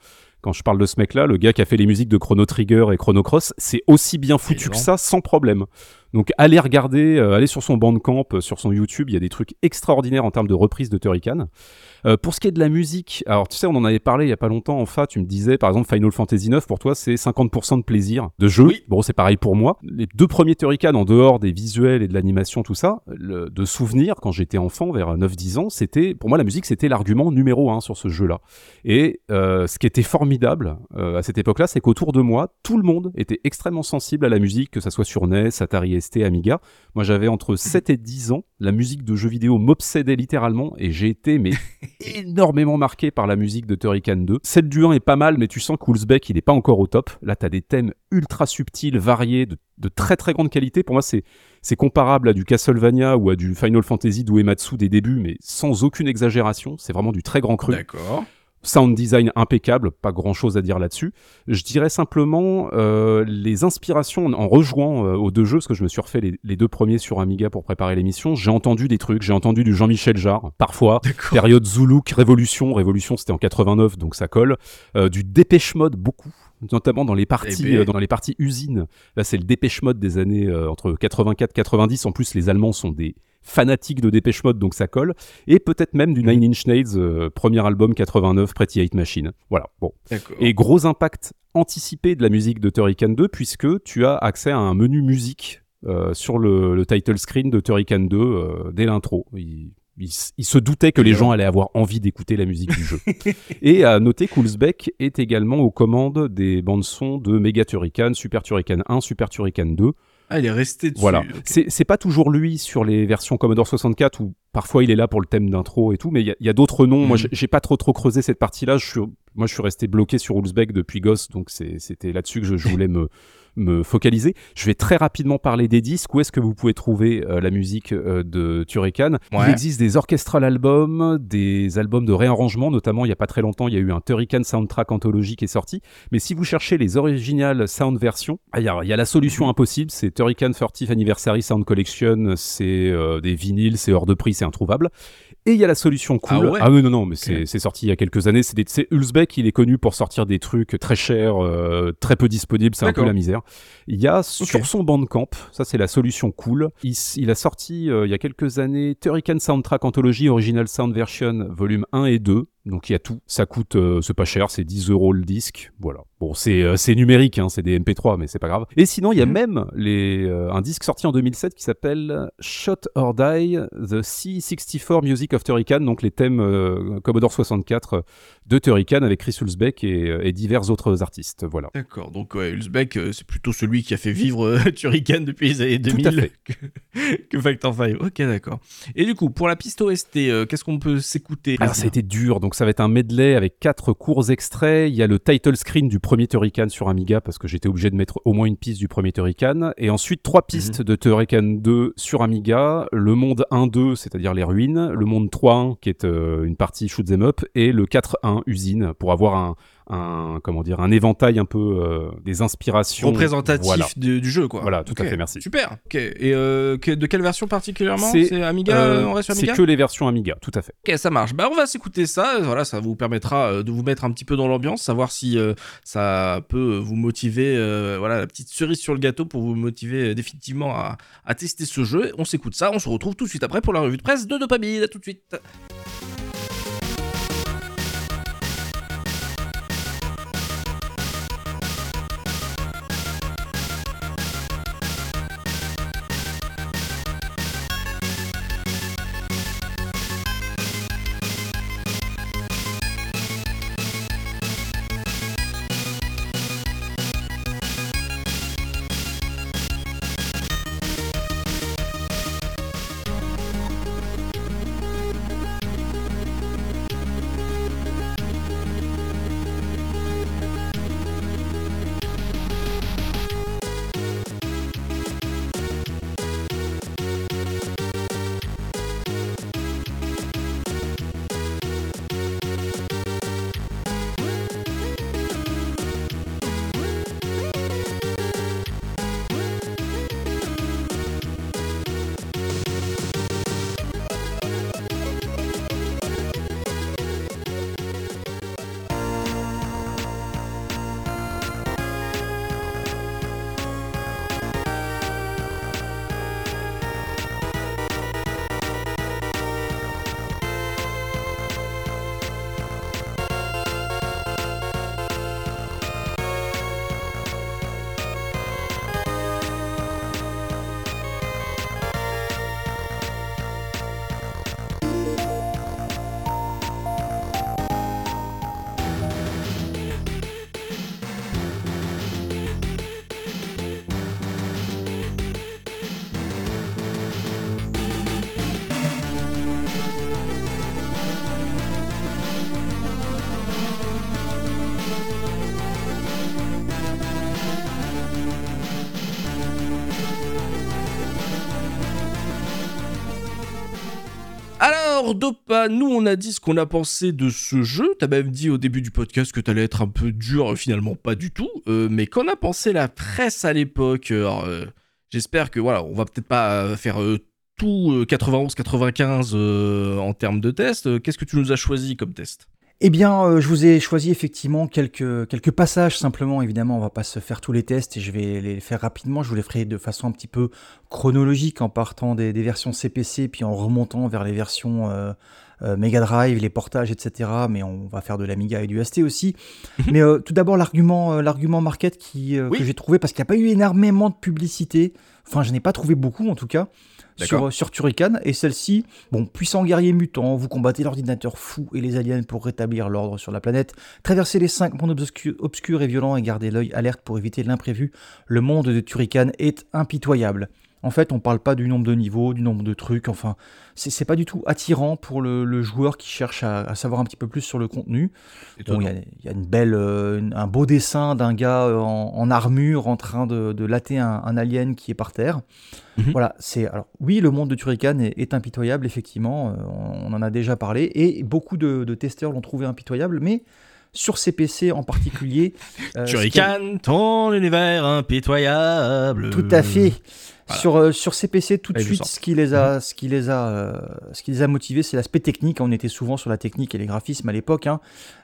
[SPEAKER 3] Quand je parle de ce mec-là, le gars qui a fait les musiques de Chrono Trigger et Chrono Cross, c'est aussi bien foutu que ça, sans problème. Donc allez regarder, euh, allez sur son Bandcamp, euh, sur son YouTube, il y a des trucs extraordinaires en termes de reprise de Turrican. Euh, pour ce qui est de la musique, alors tu sais, on en avait parlé il y a pas longtemps en fa, tu me disais par exemple Final Fantasy 9 pour toi c'est 50% de plaisir de jeu.
[SPEAKER 1] Oui.
[SPEAKER 3] Bon, c'est pareil pour moi. Les deux premiers Turrican en dehors des visuels et de l'animation tout ça, le- de souvenirs quand j'étais enfant vers 9-10 ans, c'était pour moi la musique c'était l'argument numéro un sur ce jeu-là. Et euh, ce qui était formidable euh, à cette époque-là, c'est qu'autour de moi, tout le monde était extrêmement sensible à la musique, que ça soit sur NES, Atari Amiga. Moi, j'avais entre 7 et 10 ans, la musique de jeux vidéo m'obsédait littéralement et j'ai été mais énormément marqué par la musique de Turrican 2. Celle du 1 est pas mal, mais tu sens qu'Oulsbeck, il est pas encore au top. Là, t'as des thèmes ultra subtils, variés, de, de très très grande qualité. Pour moi, c'est c'est comparable à du Castlevania ou à du Final Fantasy d'Uematsu des débuts, mais sans aucune exagération. C'est vraiment du très grand cru.
[SPEAKER 1] D'accord.
[SPEAKER 3] Sound design impeccable, pas grand chose à dire là-dessus. Je dirais simplement euh, les inspirations en rejouant euh, aux deux jeux, parce que je me suis refait les, les deux premiers sur Amiga pour préparer l'émission. J'ai entendu des trucs, j'ai entendu du Jean-Michel Jarre, parfois. Période Zoulouk, Révolution. Révolution, c'était en 89, donc ça colle. Euh, du Dépêche Mode, beaucoup. Notamment dans les parties,
[SPEAKER 1] Eh ben.
[SPEAKER 3] euh, dans les parties usines. Là, c'est le Dépêche Mode des années euh, entre 84 90. En plus, les Allemands sont des fanatiques de Dépêche Mode, donc ça colle. Et peut-être même du Nine Inch Nails, euh, premier album 89, Pretty Hate Machine. Voilà. Bon. Et gros impact anticipé de la musique de Turrican 2, puisque tu as accès à un menu musique euh, sur le, le title screen de Turrican 2 euh, dès l'intro. Il, il se doutait que les gens allaient avoir envie d'écouter la musique du jeu. Et à noter qu'Oulsbeck est également aux commandes des bandes son de Mega Turrican, Super Turrican 1, Super Turrican 2.
[SPEAKER 1] Ah, il est resté dessus.
[SPEAKER 3] Voilà. C'est pas toujours lui sur les versions Commodore 64 où parfois il est là pour le thème d'intro et tout, mais il y a, d'autres noms. Moi,
[SPEAKER 1] Mhm.
[SPEAKER 3] j'ai- pas trop trop creusé cette partie-là. Je suis, moi, je suis resté bloqué sur Ulzbek depuis gosse, donc c'était là-dessus que je, je voulais me me focaliser. Je vais très rapidement parler des disques. Où est-ce que vous pouvez trouver euh, la musique euh, de Turrican? Il
[SPEAKER 1] Ouais.
[SPEAKER 3] existe des orchestral albums, des albums de réarrangement, notamment il y a pas très longtemps, il y a eu un Turrican Soundtrack Anthology qui est sorti. Mais si vous cherchez les originales sound versions, ah, il y, a, il y a la solution impossible, c'est Turrican 30th Anniversary Sound Collection, c'est euh, des vinyles, c'est hors de prix, c'est introuvable. Et il y a la solution cool.
[SPEAKER 1] Ah ouais
[SPEAKER 3] oui, non, non, mais c'est c'est sorti il y a quelques années. C'est Ulzbeck, il est connu pour sortir des trucs très chers, euh, très peu disponibles, c'est un peu la misère. Il y a sur son bandcamp, ça c'est la solution cool, il, il a sorti euh, il y a quelques années Turrican Soundtrack Anthology Original Sound Version volume 1 et 2. Donc il y a tout, ça coûte, euh, c'est pas cher, c'est 10 euros le disque, voilà. Bon, c'est euh, numérique, hein, c'est des MP3, mais c'est pas grave. Et sinon, il y a
[SPEAKER 1] Mhm.
[SPEAKER 3] même les, euh, un disque sorti en 2007 qui s'appelle Shot or Die, The C64 Music of Turrican, donc les thèmes euh, Commodore 64 euh, de Turrican avec Chris Hulsbeck et, et divers autres artistes, voilà.
[SPEAKER 1] D'accord, donc ouais, c'est plutôt celui qui a fait vivre Turrican depuis les années
[SPEAKER 3] Tout à
[SPEAKER 1] 2000
[SPEAKER 3] fait.
[SPEAKER 1] que, que Factor 5. Ok, d'accord. Et du coup, pour la piste OST, qu'est-ce qu'on peut s'écouter
[SPEAKER 3] Alors ça a été dur, donc ça va être un medley avec quatre courts extraits. Il y a le title screen du premier Turrican sur Amiga parce que j'étais obligé de mettre au moins une piste du premier Turrican. Et ensuite trois pistes de Turrican 2 sur Amiga, le monde 1-2, c'est-à-dire les ruines, le monde 3-1 qui est euh, une partie shoot 'em up. Et le 4-1 usine pour avoir un, un comment dire un éventail un peu euh, des inspirations
[SPEAKER 1] représentatif
[SPEAKER 3] Voilà.
[SPEAKER 1] du, du jeu, quoi.
[SPEAKER 3] Voilà, tout à fait, merci.
[SPEAKER 1] Super. Ok. Et euh, que- de quelle version particulièrement
[SPEAKER 3] C'est,
[SPEAKER 1] C'est Amiga
[SPEAKER 3] Euh,
[SPEAKER 1] On reste sur
[SPEAKER 3] c'est
[SPEAKER 1] Amiga
[SPEAKER 3] que les versions Amiga, tout à fait.
[SPEAKER 1] Ok, ça marche. Bah, on va s'écouter ça. Voilà, ça vous permettra de vous mettre un petit peu dans l'ambiance, savoir si ça peut vous motiver. voilà, la petite cerise sur le gâteau pour vous motiver définitivement à, à tester ce jeu. On s'écoute ça. On se retrouve tout de suite après pour la revue de presse de Dopamine. À tout de suite. Alors, Dopa, nous on a dit ce qu'on a pensé de ce jeu. T'as même dit au début du podcast que t'allais être un peu dur, finalement pas du tout. Euh, mais qu'en a pensé la presse à l'époque? Euh, J'espère que voilà, on va peut-être pas euh, faire tout 91-95 euh, en termes de tests. Euh, Qu'est-ce que tu nous as choisi comme test?
[SPEAKER 2] Eh bien, euh, je vous ai choisi effectivement quelques, quelques passages simplement. Évidemment, on va pas se faire tous les tests et je vais les faire rapidement. Je vous les ferai de façon un petit peu chronologique en partant des, des versions CPC puis en remontant vers les versions euh, euh, Mega Drive, les portages, etc. Mais on va faire de l'Amiga et du ST aussi. Mais euh, tout d'abord, l'argument euh, l'argument market qui, euh,
[SPEAKER 1] Oui.
[SPEAKER 2] que j'ai trouvé parce qu'il n'y a pas eu énormément de publicité. Enfin, je n'ai pas trouvé beaucoup en tout cas sur, sur Turrican. Et celle-ci, bon, puissant guerrier mutant, vous combattez l'ordinateur fou et les aliens pour rétablir l'ordre sur la planète, traversez les cinq mondes obscurs et violents et gardez l'œil alerte pour éviter l'imprévu. Le monde de Turrican est impitoyable. En fait, on parle pas du nombre de niveaux, du nombre de trucs, enfin, c'est pas du tout attirant pour le, joueur qui cherche à, savoir un petit peu plus sur le contenu. Il y, a une belle, euh, un beau dessin d'un gars euh, en, armure en train de, de latter un, alien qui est par terre. Mhm. Voilà, c'est alors oui, le monde de Turrican est, impitoyable, effectivement, euh, on, en a déjà parlé, et beaucoup de, de testeurs l'ont trouvé impitoyable, mais sur CPC en particulier.
[SPEAKER 1] Turrican, ton univers impitoyable.
[SPEAKER 2] Tout à fait. Sur, euh, sur CPC, tout de suite, ce qui les a, ce qui les a, euh, ce qui les a motivés, c'est l'aspect technique. On était souvent sur la technique et les graphismes à l'époque. Hein.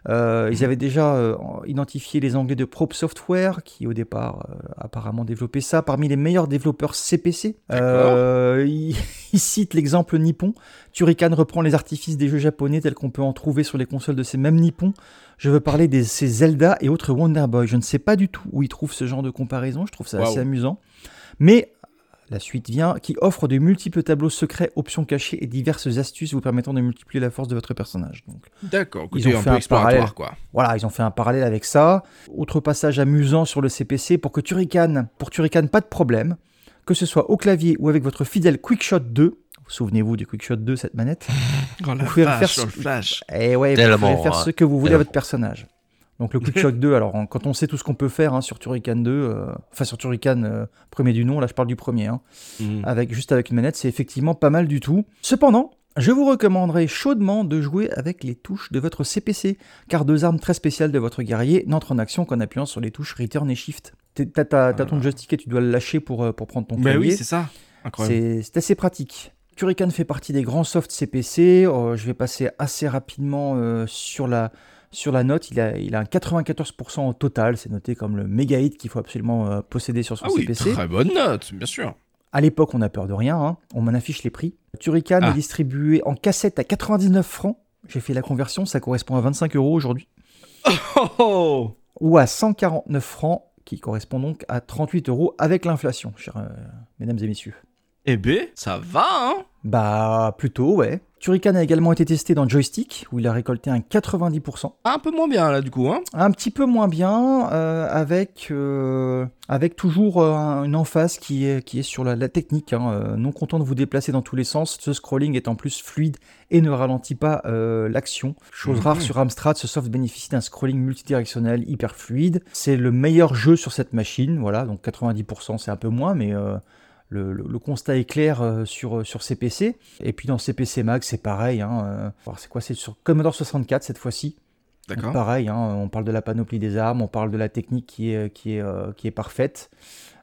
[SPEAKER 2] Euh, ils avaient déjà identifié les Anglais de Probe Software, qui au départ apparemment développaient ça. Parmi les meilleurs développeurs CPC, ils, citent l'exemple nippon. Turrican reprend les artifices des jeux japonais tels qu'on peut en trouver sur les consoles de ces mêmes nippons. Je veux parler de ces Zelda et autres Wonder Boy. Je ne sais pas du tout où ils trouvent ce genre de comparaison. Je trouve ça assez amusant. Mais la suite vient, qui offre de multiples tableaux secrets, options cachées et diverses astuces vous permettant de multiplier la force de votre personnage.
[SPEAKER 1] D'accord, ils ont fait un parallèle. Quoi.
[SPEAKER 2] Voilà, ils ont fait un parallèle avec ça. Autre passage amusant sur le CPC pour que Turrican, pour Turrican, pas de problème, que ce soit au clavier ou avec votre fidèle Quickshot 2. Souvenez-vous du Quickshot 2, cette manette.
[SPEAKER 1] Oh, vous pouvez faire, ce... flash.
[SPEAKER 2] Et eh ouais, vous pouvez faire ce que vous voulez à votre personnage. Donc le Quick Shock 2, alors quand on sait tout ce qu'on peut faire hein, sur Turrican 2, euh, enfin sur Turrican euh, premier du nom, là je parle du premier, hein, mhm. avec, juste avec une manette, c'est effectivement pas mal du tout. Cependant, je vous recommanderais chaudement de jouer avec les touches de votre CPC, car deux armes très spéciales de votre guerrier n'entrent en action qu'en appuyant sur les touches Return et Shift. T'as ton joystick et tu dois le lâcher pour, euh, pour prendre ton clavier.
[SPEAKER 1] Mais oui, c'est ça.
[SPEAKER 2] C'est assez pratique. Turrican fait partie des grands softs CPC. je vais passer assez rapidement sur la, sur la note, il a, il a un 94% au total. C'est noté comme le méga hit qu'il faut absolument euh, posséder sur son
[SPEAKER 1] ah
[SPEAKER 2] oui,
[SPEAKER 1] Très bonne note, bien sûr.
[SPEAKER 2] À l'époque, on n'a peur de rien. Hein. On m'en affiche les prix. Turrican est ah. distribué en cassette à 99 francs. J'ai fait la conversion, ça correspond à 25 euros aujourd'hui.
[SPEAKER 1] Oh, oh
[SPEAKER 2] Ou à 149 francs, qui correspond donc à 38 euros avec l'inflation, chers euh, mesdames et messieurs.
[SPEAKER 1] Eh ben, ça va, hein
[SPEAKER 2] Bah, plutôt, ouais. Turrican a également été testé dans Joystick, où il a récolté un 90%.
[SPEAKER 1] Un peu moins bien, là, du coup, hein
[SPEAKER 2] Un petit peu moins bien, euh, avec, euh, avec toujours euh, une emphase qui est, qui est sur la, technique. Hein, non content de vous déplacer dans tous les sens, ce scrolling est en plus fluide et ne ralentit pas l'action. Chose rare mhm. sur Amstrad, ce soft bénéficie d'un scrolling multidirectionnel hyper fluide. C'est le meilleur jeu sur cette machine, voilà, donc 90% c'est un peu moins, mais le, constat est clair euh, sur, euh, sur CPC. Et puis dans CPC Max, c'est pareil. Hein, euh, c'est quoi C'est sur Commodore 64 cette fois-ci. D'accord. Pareil, hein, on parle de la panoplie des armes, on parle de la technique qui est, qui est, qui est parfaite.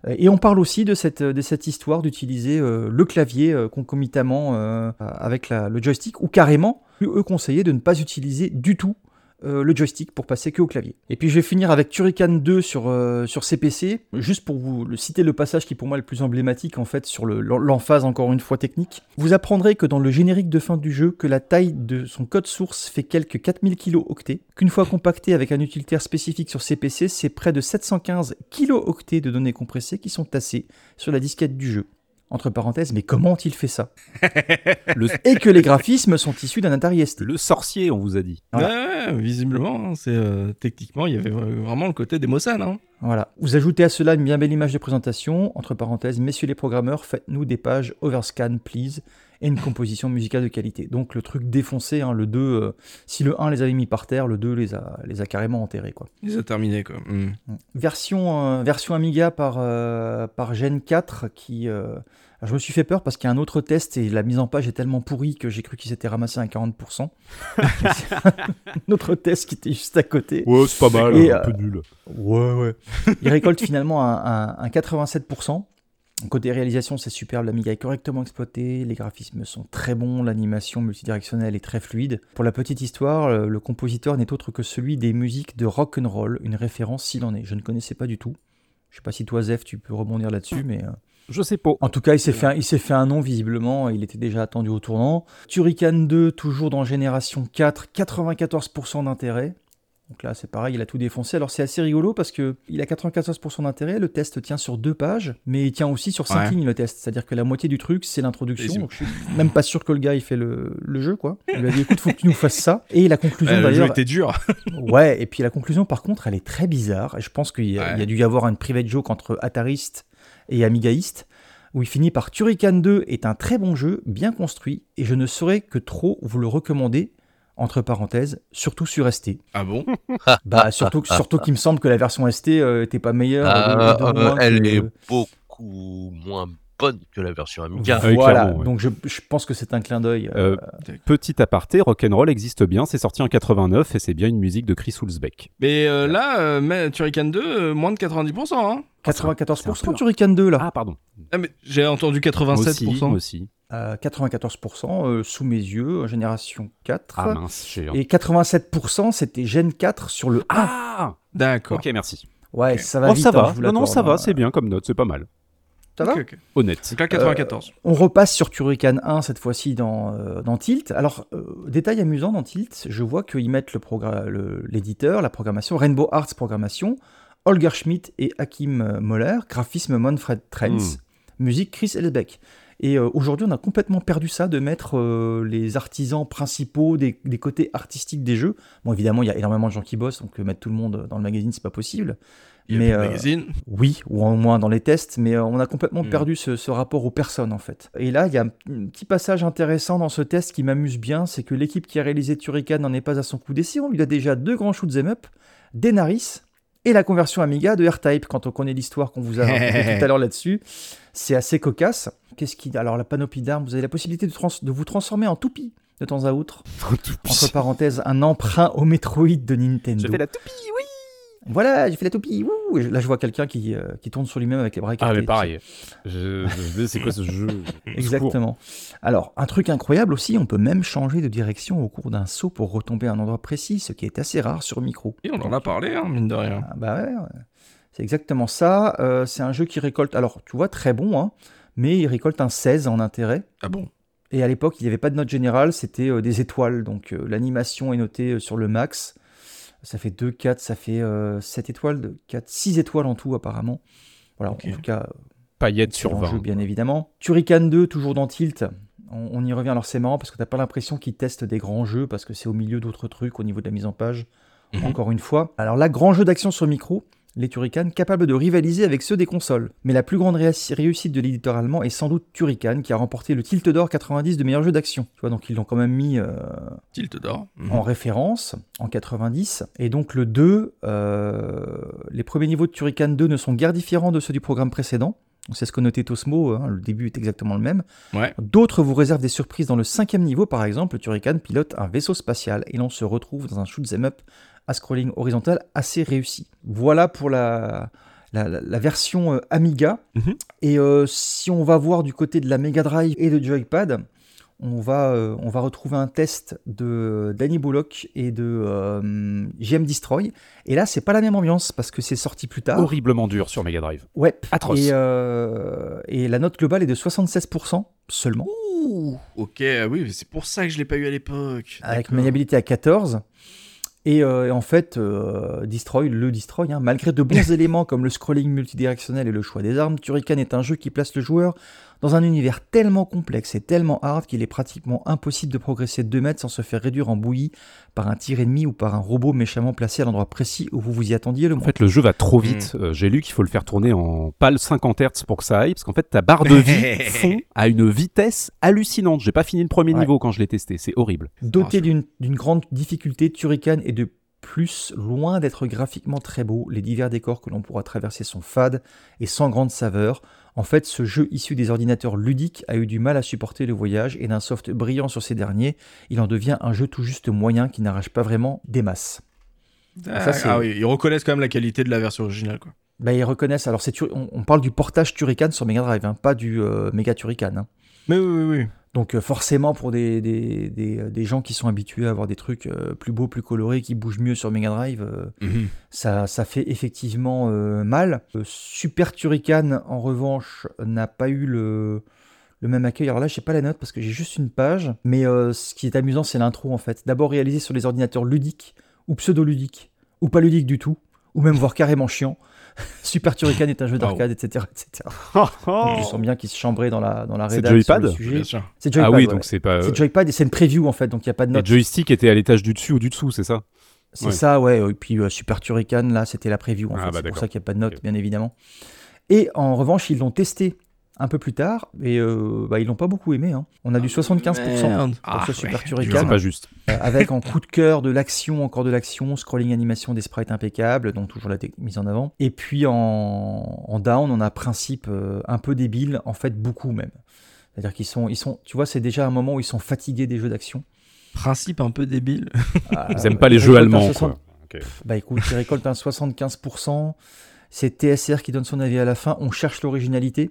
[SPEAKER 2] Et on parle aussi de cette, de cette histoire d'utiliser le clavier concomitamment avec le joystick, ou carrément, eux conseillaient de ne pas utiliser du tout euh, le joystick pour passer que au clavier. Et puis je vais finir avec Turrican 2 sur, euh, CPC, juste pour vous le citer le passage qui pour moi est le plus emblématique en fait sur l'emphase encore une fois technique. Vous apprendrez que dans le générique de fin du jeu, que la taille de son code source fait quelques 4000 kilo-octets, qu'une fois compacté avec un utilitaire spécifique sur CPC, c'est près de 715 kilo-octets de données compressées qui sont tassées sur la disquette du jeu entre parenthèses, mais comment ont-ils fait ça Et que les graphismes sont issus d'un Atari ST.
[SPEAKER 3] Le sorcier, on vous a dit.
[SPEAKER 1] Ouais, visiblement, hein, c'est euh, techniquement, il y avait vraiment le côté des Hein.
[SPEAKER 2] Voilà. Vous ajoutez à cela une bien belle image de présentation, entre parenthèses, messieurs les programmeurs, faites-nous des pages overscan, please, et une composition musicale de qualité. Donc le truc défoncé, hein, le 2, euh, si le 1 les avait mis par terre, le 2 les a, les a carrément enterrés. Quoi.
[SPEAKER 1] Les a terminés, quoi. Hmm.
[SPEAKER 2] Version, euh, version Amiga par, par Gen 4 qui je me suis fait peur parce qu'il y a un autre test et la mise en page est tellement pourrie que j'ai cru qu'il s'était ramassé à 40%. un autre test qui était juste à côté.
[SPEAKER 3] Ouais, c'est pas mal, un peu nul.
[SPEAKER 2] Ouais, ouais. Il récolte finalement un, 87%. Côté réalisation, c'est superbe, l'Amiga est correctement exploité, les graphismes sont très bons, l'animation multidirectionnelle est très fluide. Pour la petite histoire, le compositeur n'est autre que celui des musiques de rock and roll, une référence s'il en est. Je ne connaissais pas du tout. Je sais pas si toi, Zef, tu peux rebondir là-dessus, mais... Euh,
[SPEAKER 3] je sais pas.
[SPEAKER 2] En tout cas, il s'est fait, un, il s'est fait un nom visiblement. Il était déjà attendu au tournant. Turrican 2, toujours dans Génération 4, 94% d'intérêt. Donc là, c'est pareil, il a tout défoncé. Alors c'est assez rigolo parce que il a 94% d'intérêt. Le test tient sur deux pages, mais il tient aussi sur cinq
[SPEAKER 1] Ouais.
[SPEAKER 2] lignes le test. C'est-à-dire que la moitié du truc, c'est l'introduction. Donc je suis même pas sûr que le gars il fait le, le jeu quoi. Il lui a dit écoute, faut que tu nous fasses ça. Et la conclusion
[SPEAKER 1] Ouais, le jeu
[SPEAKER 2] d'ailleurs,
[SPEAKER 1] était dur.
[SPEAKER 2] ouais. Et puis la conclusion par contre, elle est très bizarre. Et je pense qu'il
[SPEAKER 1] Ouais.
[SPEAKER 2] y a dû y avoir une private joke entre Atariste et Amigaïste où il finit par Turrican 2 est un très bon jeu, bien construit, et je ne saurais que trop vous le recommander. Entre parenthèses, surtout sur ST.
[SPEAKER 1] Ah bon
[SPEAKER 2] Bah, surtout, surtout qu'il me semble que la version ST euh, était pas meilleure.
[SPEAKER 4] Ah, euh,
[SPEAKER 2] loin
[SPEAKER 4] elle
[SPEAKER 2] que-
[SPEAKER 4] est beaucoup moins bonne que la version Amiga.
[SPEAKER 3] Ah oui,
[SPEAKER 2] Voilà,
[SPEAKER 3] ouais.
[SPEAKER 2] donc je, je pense que c'est un clin d'œil. euh,
[SPEAKER 3] Euh, Petit aparté, Rock'n'Roll existe bien, c'est sorti en 89 et c'est bien une musique de Chris Hulsbeck.
[SPEAKER 1] Mais euh, là, euh, mais Turrican 2, euh, moins de 90%. Hein
[SPEAKER 2] 94%
[SPEAKER 3] c'est un peu-
[SPEAKER 2] Turrican 2 là.
[SPEAKER 3] Ah, pardon.
[SPEAKER 1] ah, mais j'ai entendu
[SPEAKER 3] Moi
[SPEAKER 1] 87%.
[SPEAKER 3] aussi, moi aussi.
[SPEAKER 2] Euh, 94% euh, sous mes yeux, euh, génération 4.
[SPEAKER 3] Ah mince, j'ai...
[SPEAKER 2] et 87% c'était Gen 4 sur le 1.
[SPEAKER 3] Ah
[SPEAKER 1] D'accord.
[SPEAKER 3] Ok, merci.
[SPEAKER 2] Ouais, ça va
[SPEAKER 3] Oh,
[SPEAKER 2] vite.
[SPEAKER 3] ça
[SPEAKER 2] hein,
[SPEAKER 3] va.
[SPEAKER 2] je vous
[SPEAKER 3] Non, ça va,
[SPEAKER 2] hein.
[SPEAKER 3] c'est bien comme note, c'est pas mal.
[SPEAKER 2] Ça va
[SPEAKER 1] Ok, ok.
[SPEAKER 3] Honnête.
[SPEAKER 1] Donc là, 94.
[SPEAKER 2] On repasse sur Turrican 1 cette fois-ci dans, euh, dans Tilt. Alors, euh, détail amusant dans Tilt, je vois qu'ils mettent l'éditeur, la programmation, Rainbow Arts Programmation, Holger Schmidt et Hakim euh, Moller, graphisme Manfred Trenz, musique Chris Elsbeck. Et euh, aujourd'hui, on a complètement perdu ça de mettre euh, les artisans principaux des, des côtés artistiques des jeux. Bon, évidemment, il y a énormément de gens qui bossent, donc euh, mettre tout le monde dans le magazine, c'est pas possible.
[SPEAKER 1] Il y a
[SPEAKER 2] Mais,
[SPEAKER 1] plus de magazine.
[SPEAKER 2] Oui, ou au moins dans les tests, mais on a complètement
[SPEAKER 1] Mm.
[SPEAKER 2] perdu ce, ce rapport aux personnes en fait. Et là, il y a un, un petit passage intéressant dans ce test qui m'amuse bien, c'est que l'équipe qui a réalisé Turrican n'en est pas à son coup d'essai. On lui a déjà deux grands shoots 'em up, Denaris et la conversion Amiga de R-Type. Quand on connaît l'histoire qu'on vous a racontée tout à l'heure là-dessus, c'est assez cocasse. Qu'est-ce qui Alors la panoplie d'armes, vous avez la possibilité de, trans- de vous transformer en toupie de temps à autre. Entre parenthèses, un emprunt au Metroid de Nintendo.
[SPEAKER 3] J'ai fait la toupie, oui
[SPEAKER 2] Voilà, j'ai fait la toupie. Wouh Et là, je vois quelqu'un qui, euh, qui tourne sur lui-même avec les bras
[SPEAKER 3] Ah,
[SPEAKER 2] écartés.
[SPEAKER 3] mais pareil. Je, je- c'est quoi ce jeu?
[SPEAKER 2] Exactement. Alors, un truc incroyable aussi, on peut même changer de direction au cours d'un saut pour retomber à un endroit précis, ce qui est assez rare sur micro.
[SPEAKER 1] Et on en a parlé, hein, mine de rien.
[SPEAKER 2] Ah, bah ouais, ouais. c'est exactement ça. Euh, c'est un jeu qui récolte, alors tu vois, très bon, hein, mais il récolte un 16 en intérêt.
[SPEAKER 1] Ah bon?
[SPEAKER 2] Et à l'époque, il n'y avait pas de note générale, c'était euh, des étoiles. Donc euh, l'animation est notée euh, sur le max. Ça fait 2, 4, ça fait 7 étoiles, de 4, 6 étoiles en tout apparemment. Voilà, en tout cas,
[SPEAKER 3] Paillettes sur
[SPEAKER 2] Excellent
[SPEAKER 3] 20.
[SPEAKER 2] jeu, bien évidemment. Turrican 2, toujours dans Tilt. On, on y revient, alors c'est marrant parce que t'as pas l'impression qu'ils testent des grands jeux parce que c'est au milieu d'autres trucs au niveau de la mise en page.
[SPEAKER 1] Mhm.
[SPEAKER 2] Encore une fois. Alors là, grand jeu d'action sur micro, les Turrican, capables de rivaliser avec ceux des consoles. Mais la plus grande réussite de l'éditeur allemand est sans doute Turrican qui a remporté le Tilt d'or 90 de meilleur jeu d'action. Tu vois, donc ils l'ont quand même mis euh,
[SPEAKER 1] Tilt d'or. Mhm.
[SPEAKER 2] en référence en 90. Et donc le 2, euh, les premiers niveaux de Turrican 2 ne sont guère différents de ceux du programme précédent. C'est ce que notait Tosmo, hein, le début est exactement le même.
[SPEAKER 1] Ouais.
[SPEAKER 2] D'autres vous réservent des surprises dans le cinquième niveau, par exemple, le Turrican pilote un vaisseau spatial et l'on se retrouve dans un shoot 'em up à scrolling horizontal assez réussi. Voilà pour la, la, version euh, Amiga.
[SPEAKER 1] Mhm.
[SPEAKER 2] Et euh, si on va voir du côté de la Mega Drive et de Joypad, on va, euh, on va retrouver un test de Danny Bullock et de euh, GM Destroy. Et là, c'est pas la même ambiance parce que c'est sorti plus tard.
[SPEAKER 3] Horriblement dur sur Mega Drive.
[SPEAKER 2] Ouais.
[SPEAKER 3] Atroce.
[SPEAKER 2] Et, euh, et la note globale est de 76% seulement,
[SPEAKER 1] Ouh, ok, ah oui, mais c'est pour ça que je l'ai pas eu à l'époque.
[SPEAKER 2] avec maniabilité à 14. Et euh, en fait, euh, Destroy, le Destroy, hein, malgré de bons éléments comme le scrolling multidirectionnel et le choix des armes, Turrican est un jeu qui place le joueur dans un univers tellement complexe et tellement hard qu'il est pratiquement impossible de progresser de 2 mètres sans se faire réduire en bouillie par un tir ennemi ou par un robot méchamment placé à l'endroit précis où vous vous y attendiez le
[SPEAKER 3] En fait, le jeu va trop
[SPEAKER 2] Mm.
[SPEAKER 3] vite. Euh, J'ai lu qu'il faut le faire tourner en pâle 50 Hz pour que ça aille, parce qu'en fait, ta barre de vie fond à une vitesse hallucinante. J'ai pas fini le premier
[SPEAKER 2] Ouais.
[SPEAKER 3] niveau quand je l'ai testé, c'est horrible.
[SPEAKER 2] Doté d'une d'une grande difficulté, Turrican est de plus loin d'être graphiquement très beau. Les divers décors que l'on pourra traverser sont fades et sans grande saveur. En fait, ce jeu issu des ordinateurs ludiques a eu du mal à supporter le voyage et d'un soft brillant sur ces derniers, il en devient un jeu tout juste moyen qui n'arrache pas vraiment des masses.
[SPEAKER 1] Ah,
[SPEAKER 2] Ça,
[SPEAKER 1] ah oui, ils reconnaissent quand même la qualité de la version originale, quoi.
[SPEAKER 2] Bah, ils reconnaissent, alors c'est on parle du portage Turrican sur Mega Drive, hein, pas du euh, Mega Turrican. hein.
[SPEAKER 1] Mais oui, oui, oui.
[SPEAKER 2] Donc euh, forcément pour des, des, des, euh, des gens qui sont habitués à avoir des trucs euh, plus beaux, plus colorés, qui bougent mieux sur Mega Drive,
[SPEAKER 1] Mhm.
[SPEAKER 2] ça, ça fait effectivement euh, mal. Super Turrican, en revanche, n'a pas eu le, le même accueil. Alors là, je sais pas la note parce que j'ai juste une page. Mais euh, ce qui est amusant, c'est l'intro en fait. D'abord réalisé sur les ordinateurs ludiques ou pseudo-ludiques. ou pas ludique du tout, ou même voire carrément chiant. Super Turrican est un jeu d'arcade, etc., etc.
[SPEAKER 3] Oh.
[SPEAKER 2] Je sens bien qu'il se chambrait dans la dans la
[SPEAKER 3] C'est
[SPEAKER 2] rédaction sur
[SPEAKER 3] Joypad
[SPEAKER 2] le. C'est Joypad.
[SPEAKER 3] Ah oui,
[SPEAKER 2] ouais.
[SPEAKER 3] donc c'est pas.
[SPEAKER 2] c'est Joypad et c'est une preview en fait, donc il n'y a pas de
[SPEAKER 3] Les
[SPEAKER 2] note.
[SPEAKER 3] joysticks étaient à l'étage du dessus ou du dessous, c'est ça?
[SPEAKER 2] C'est
[SPEAKER 3] Ouais.
[SPEAKER 2] ça, ouais. Et puis euh, Super Turrican, là, c'était la preview. En
[SPEAKER 3] Ah,
[SPEAKER 2] fait.
[SPEAKER 3] bah,
[SPEAKER 2] c'est pour ça qu'il n'y a pas de note,
[SPEAKER 3] Ok.
[SPEAKER 2] bien évidemment. Et en revanche, ils l'ont testé un peu plus tard, et euh, bah, ils l'ont pas beaucoup aimé. hein. On a du 75%
[SPEAKER 1] Merde.
[SPEAKER 2] pour
[SPEAKER 1] Ah,
[SPEAKER 2] ce Super
[SPEAKER 1] ouais,
[SPEAKER 2] Turrican,
[SPEAKER 3] C'est pas juste.
[SPEAKER 2] euh, avec en coup de cœur de l'action, encore de l'action, scrolling animation, des sprites impeccables, donc toujours la technique mise en avant. Et puis en, en down, on a un principe euh, un peu débile, en fait beaucoup même. C'est-à-dire qu'ils sont, ils sont, tu vois, c'est déjà un moment où ils sont fatigués des jeux d'action.
[SPEAKER 1] Principe un peu débile.
[SPEAKER 2] Ah,
[SPEAKER 3] Ils aiment pas les
[SPEAKER 2] ils
[SPEAKER 3] jeux
[SPEAKER 2] récoltent
[SPEAKER 3] allemands.
[SPEAKER 2] 60
[SPEAKER 3] Quoi.
[SPEAKER 2] Bah écoute, il récolte un 75%. C'est TSR qui donne son avis à la fin. On cherche l'originalité.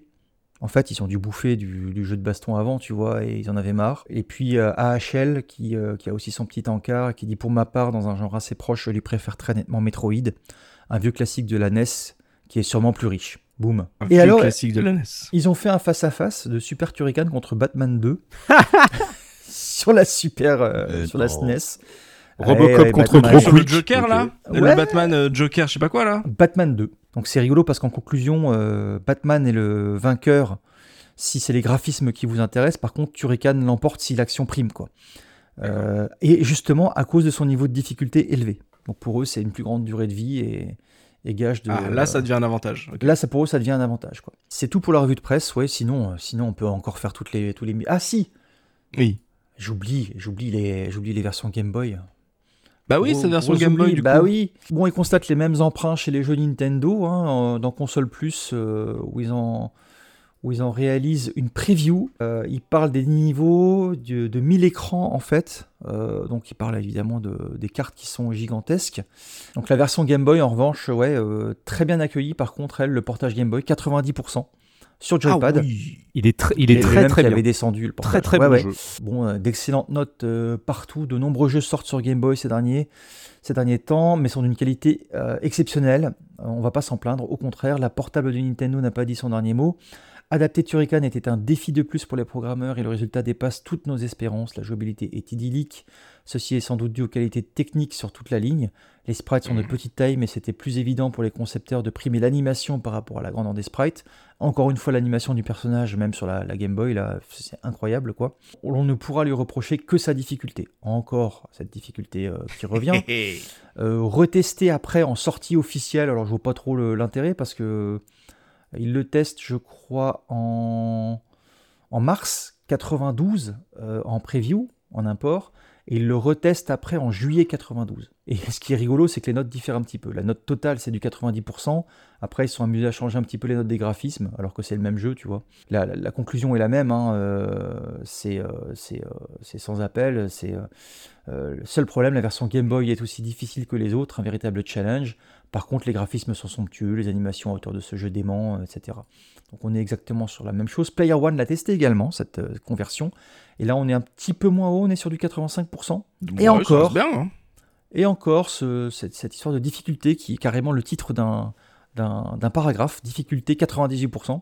[SPEAKER 2] En fait, ils ont dû bouffer du, du jeu de baston avant, tu vois, et ils en avaient marre. Et puis euh, AHL, qui, euh, qui a aussi son petit encart, qui dit Pour ma part, dans un genre assez proche, je lui préfère très nettement Metroid, un vieux classique de la NES, qui est sûrement plus riche. Boum.
[SPEAKER 1] Un
[SPEAKER 2] Et
[SPEAKER 1] vieux
[SPEAKER 2] alors,
[SPEAKER 1] classique de la NES.
[SPEAKER 2] ils ont fait un face-à-face de Super Turrican contre Batman 2 sur la Super, euh, sur la. SNES.
[SPEAKER 3] Robocop
[SPEAKER 2] Ouais, ouais,
[SPEAKER 3] contre
[SPEAKER 2] Batman-
[SPEAKER 3] Gros
[SPEAKER 1] Sur le
[SPEAKER 3] Quick.
[SPEAKER 1] Joker là
[SPEAKER 2] Ouais.
[SPEAKER 1] Le Batman euh, Joker, je sais pas quoi là
[SPEAKER 2] Batman 2. Donc c'est rigolo parce qu'en conclusion, euh, Batman est le vainqueur si c'est les graphismes qui vous intéressent. Par contre, Turrican l'emporte si l'action prime. quoi. Euh, et justement à cause de son niveau de difficulté élevé. Donc pour eux, c'est une plus grande durée de vie et, et gage de.
[SPEAKER 1] Ah, là ça devient un avantage.
[SPEAKER 2] Là, ça pour eux, ça devient un avantage. quoi. C'est tout pour la revue de presse. Ouais, sinon, euh, sinon on peut encore faire toutes les, tous les. Ah si,
[SPEAKER 1] Oui.
[SPEAKER 2] j'oublie, j'oublie les, j'oublie les versions Game Boy.
[SPEAKER 1] Bah oui, c'est la version Game Boy du
[SPEAKER 2] bah
[SPEAKER 1] coup.
[SPEAKER 2] oui. Bon, ils constatent les mêmes emprunts chez les jeux Nintendo, hein, dans Console Plus, euh, où ils en où ils en réalisent une preview. Euh, ils parlent des niveaux de, de 1000 écrans en fait. Euh, donc ils parlent évidemment de, des cartes qui sont gigantesques. Donc la version Game Boy en revanche, ouais, euh, très bien accueillie. Par contre, elle, le portage Game Boy, 90% sur Joypad.
[SPEAKER 1] Ah oui.
[SPEAKER 3] Il est, tr- il est très très bien.
[SPEAKER 2] avait descendu le portage.
[SPEAKER 3] Très très
[SPEAKER 2] Ouais,
[SPEAKER 3] bon
[SPEAKER 2] ouais.
[SPEAKER 3] jeu.
[SPEAKER 2] Bon, euh, d'excellentes notes euh, partout. De nombreux jeux sortent sur Game Boy ces derniers, ces derniers temps, mais sont d'une qualité euh, exceptionnelle. Euh, on va pas s'en plaindre. Au contraire, la portable de Nintendo n'a pas dit son dernier mot. Adapter Turrican était un défi de plus pour les programmeurs et le résultat dépasse toutes nos espérances. La jouabilité est idyllique. Ceci est sans doute dû aux qualités techniques sur toute la ligne. Les sprites sont de petite taille, mais c'était plus évident pour les concepteurs de primer l'animation par rapport à la grandeur des sprites. Encore une fois, l'animation du personnage, même sur la, la Game Boy, là, c'est incroyable, quoi. On ne pourra lui reprocher que sa difficulté. Encore cette difficulté euh, qui revient. Euh, retesté après en sortie officielle, alors je vois pas trop l'intérêt parce que il le teste, je crois, en, mars 92 euh, en preview, en import, et il le reteste après en juillet 92. Et ce qui est rigolo, c'est que les notes diffèrent un petit peu. La note totale, c'est du 90%. Après, ils sont amusés à changer un petit peu les notes des graphismes, alors que c'est le même jeu, tu vois. La, conclusion est la même, hein, euh, c'est euh, c'est, sans appel. C'est le seul problème, la version Game Boy est aussi difficile que les autres, un véritable challenge. Par contre, les graphismes sont somptueux, les animations à hauteur de ce jeu dément, euh, etc. Donc on est exactement sur la même chose. Player One l'a testé également, cette euh, conversion. Et là, on est un petit peu moins haut, on est sur du 85%. Et
[SPEAKER 1] Ouais, ça
[SPEAKER 2] encore.
[SPEAKER 1] bien. hein.
[SPEAKER 2] Et encore, ce- cette, cette histoire de difficulté qui est carrément le titre d'un, d'un, d'un paragraphe, difficulté 98%.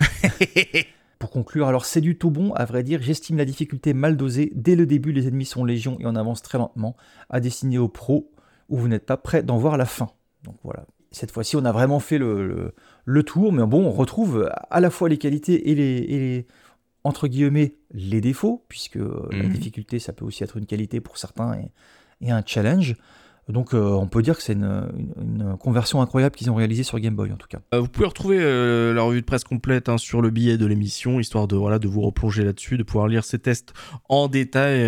[SPEAKER 2] Pour conclure, alors c'est du tout bon, à vrai dire, j'estime la difficulté mal dosée. Dès le début, les ennemis sont légion et on avance très lentement, à dessiner aux pros, où vous n'êtes pas prêt d'en voir la fin. Donc voilà. Cette fois-ci, on a vraiment fait le, le- le tour, mais bon, on retrouve à la fois les qualités et les, et les- entre guillemets, les défauts, puisque euh, la
[SPEAKER 1] Mhm.
[SPEAKER 2] difficulté, ça peut aussi être une qualité pour certains et, et un challenge. Donc euh, on peut dire que c'est une, conversion incroyable qu'ils ont réalisée sur Game Boy en tout cas.
[SPEAKER 1] Euh, vous pouvez retrouver euh, la revue de presse complète hein, sur le billet de l'émission, histoire de voilà de vous replonger là-dessus, de pouvoir lire ces tests en détail.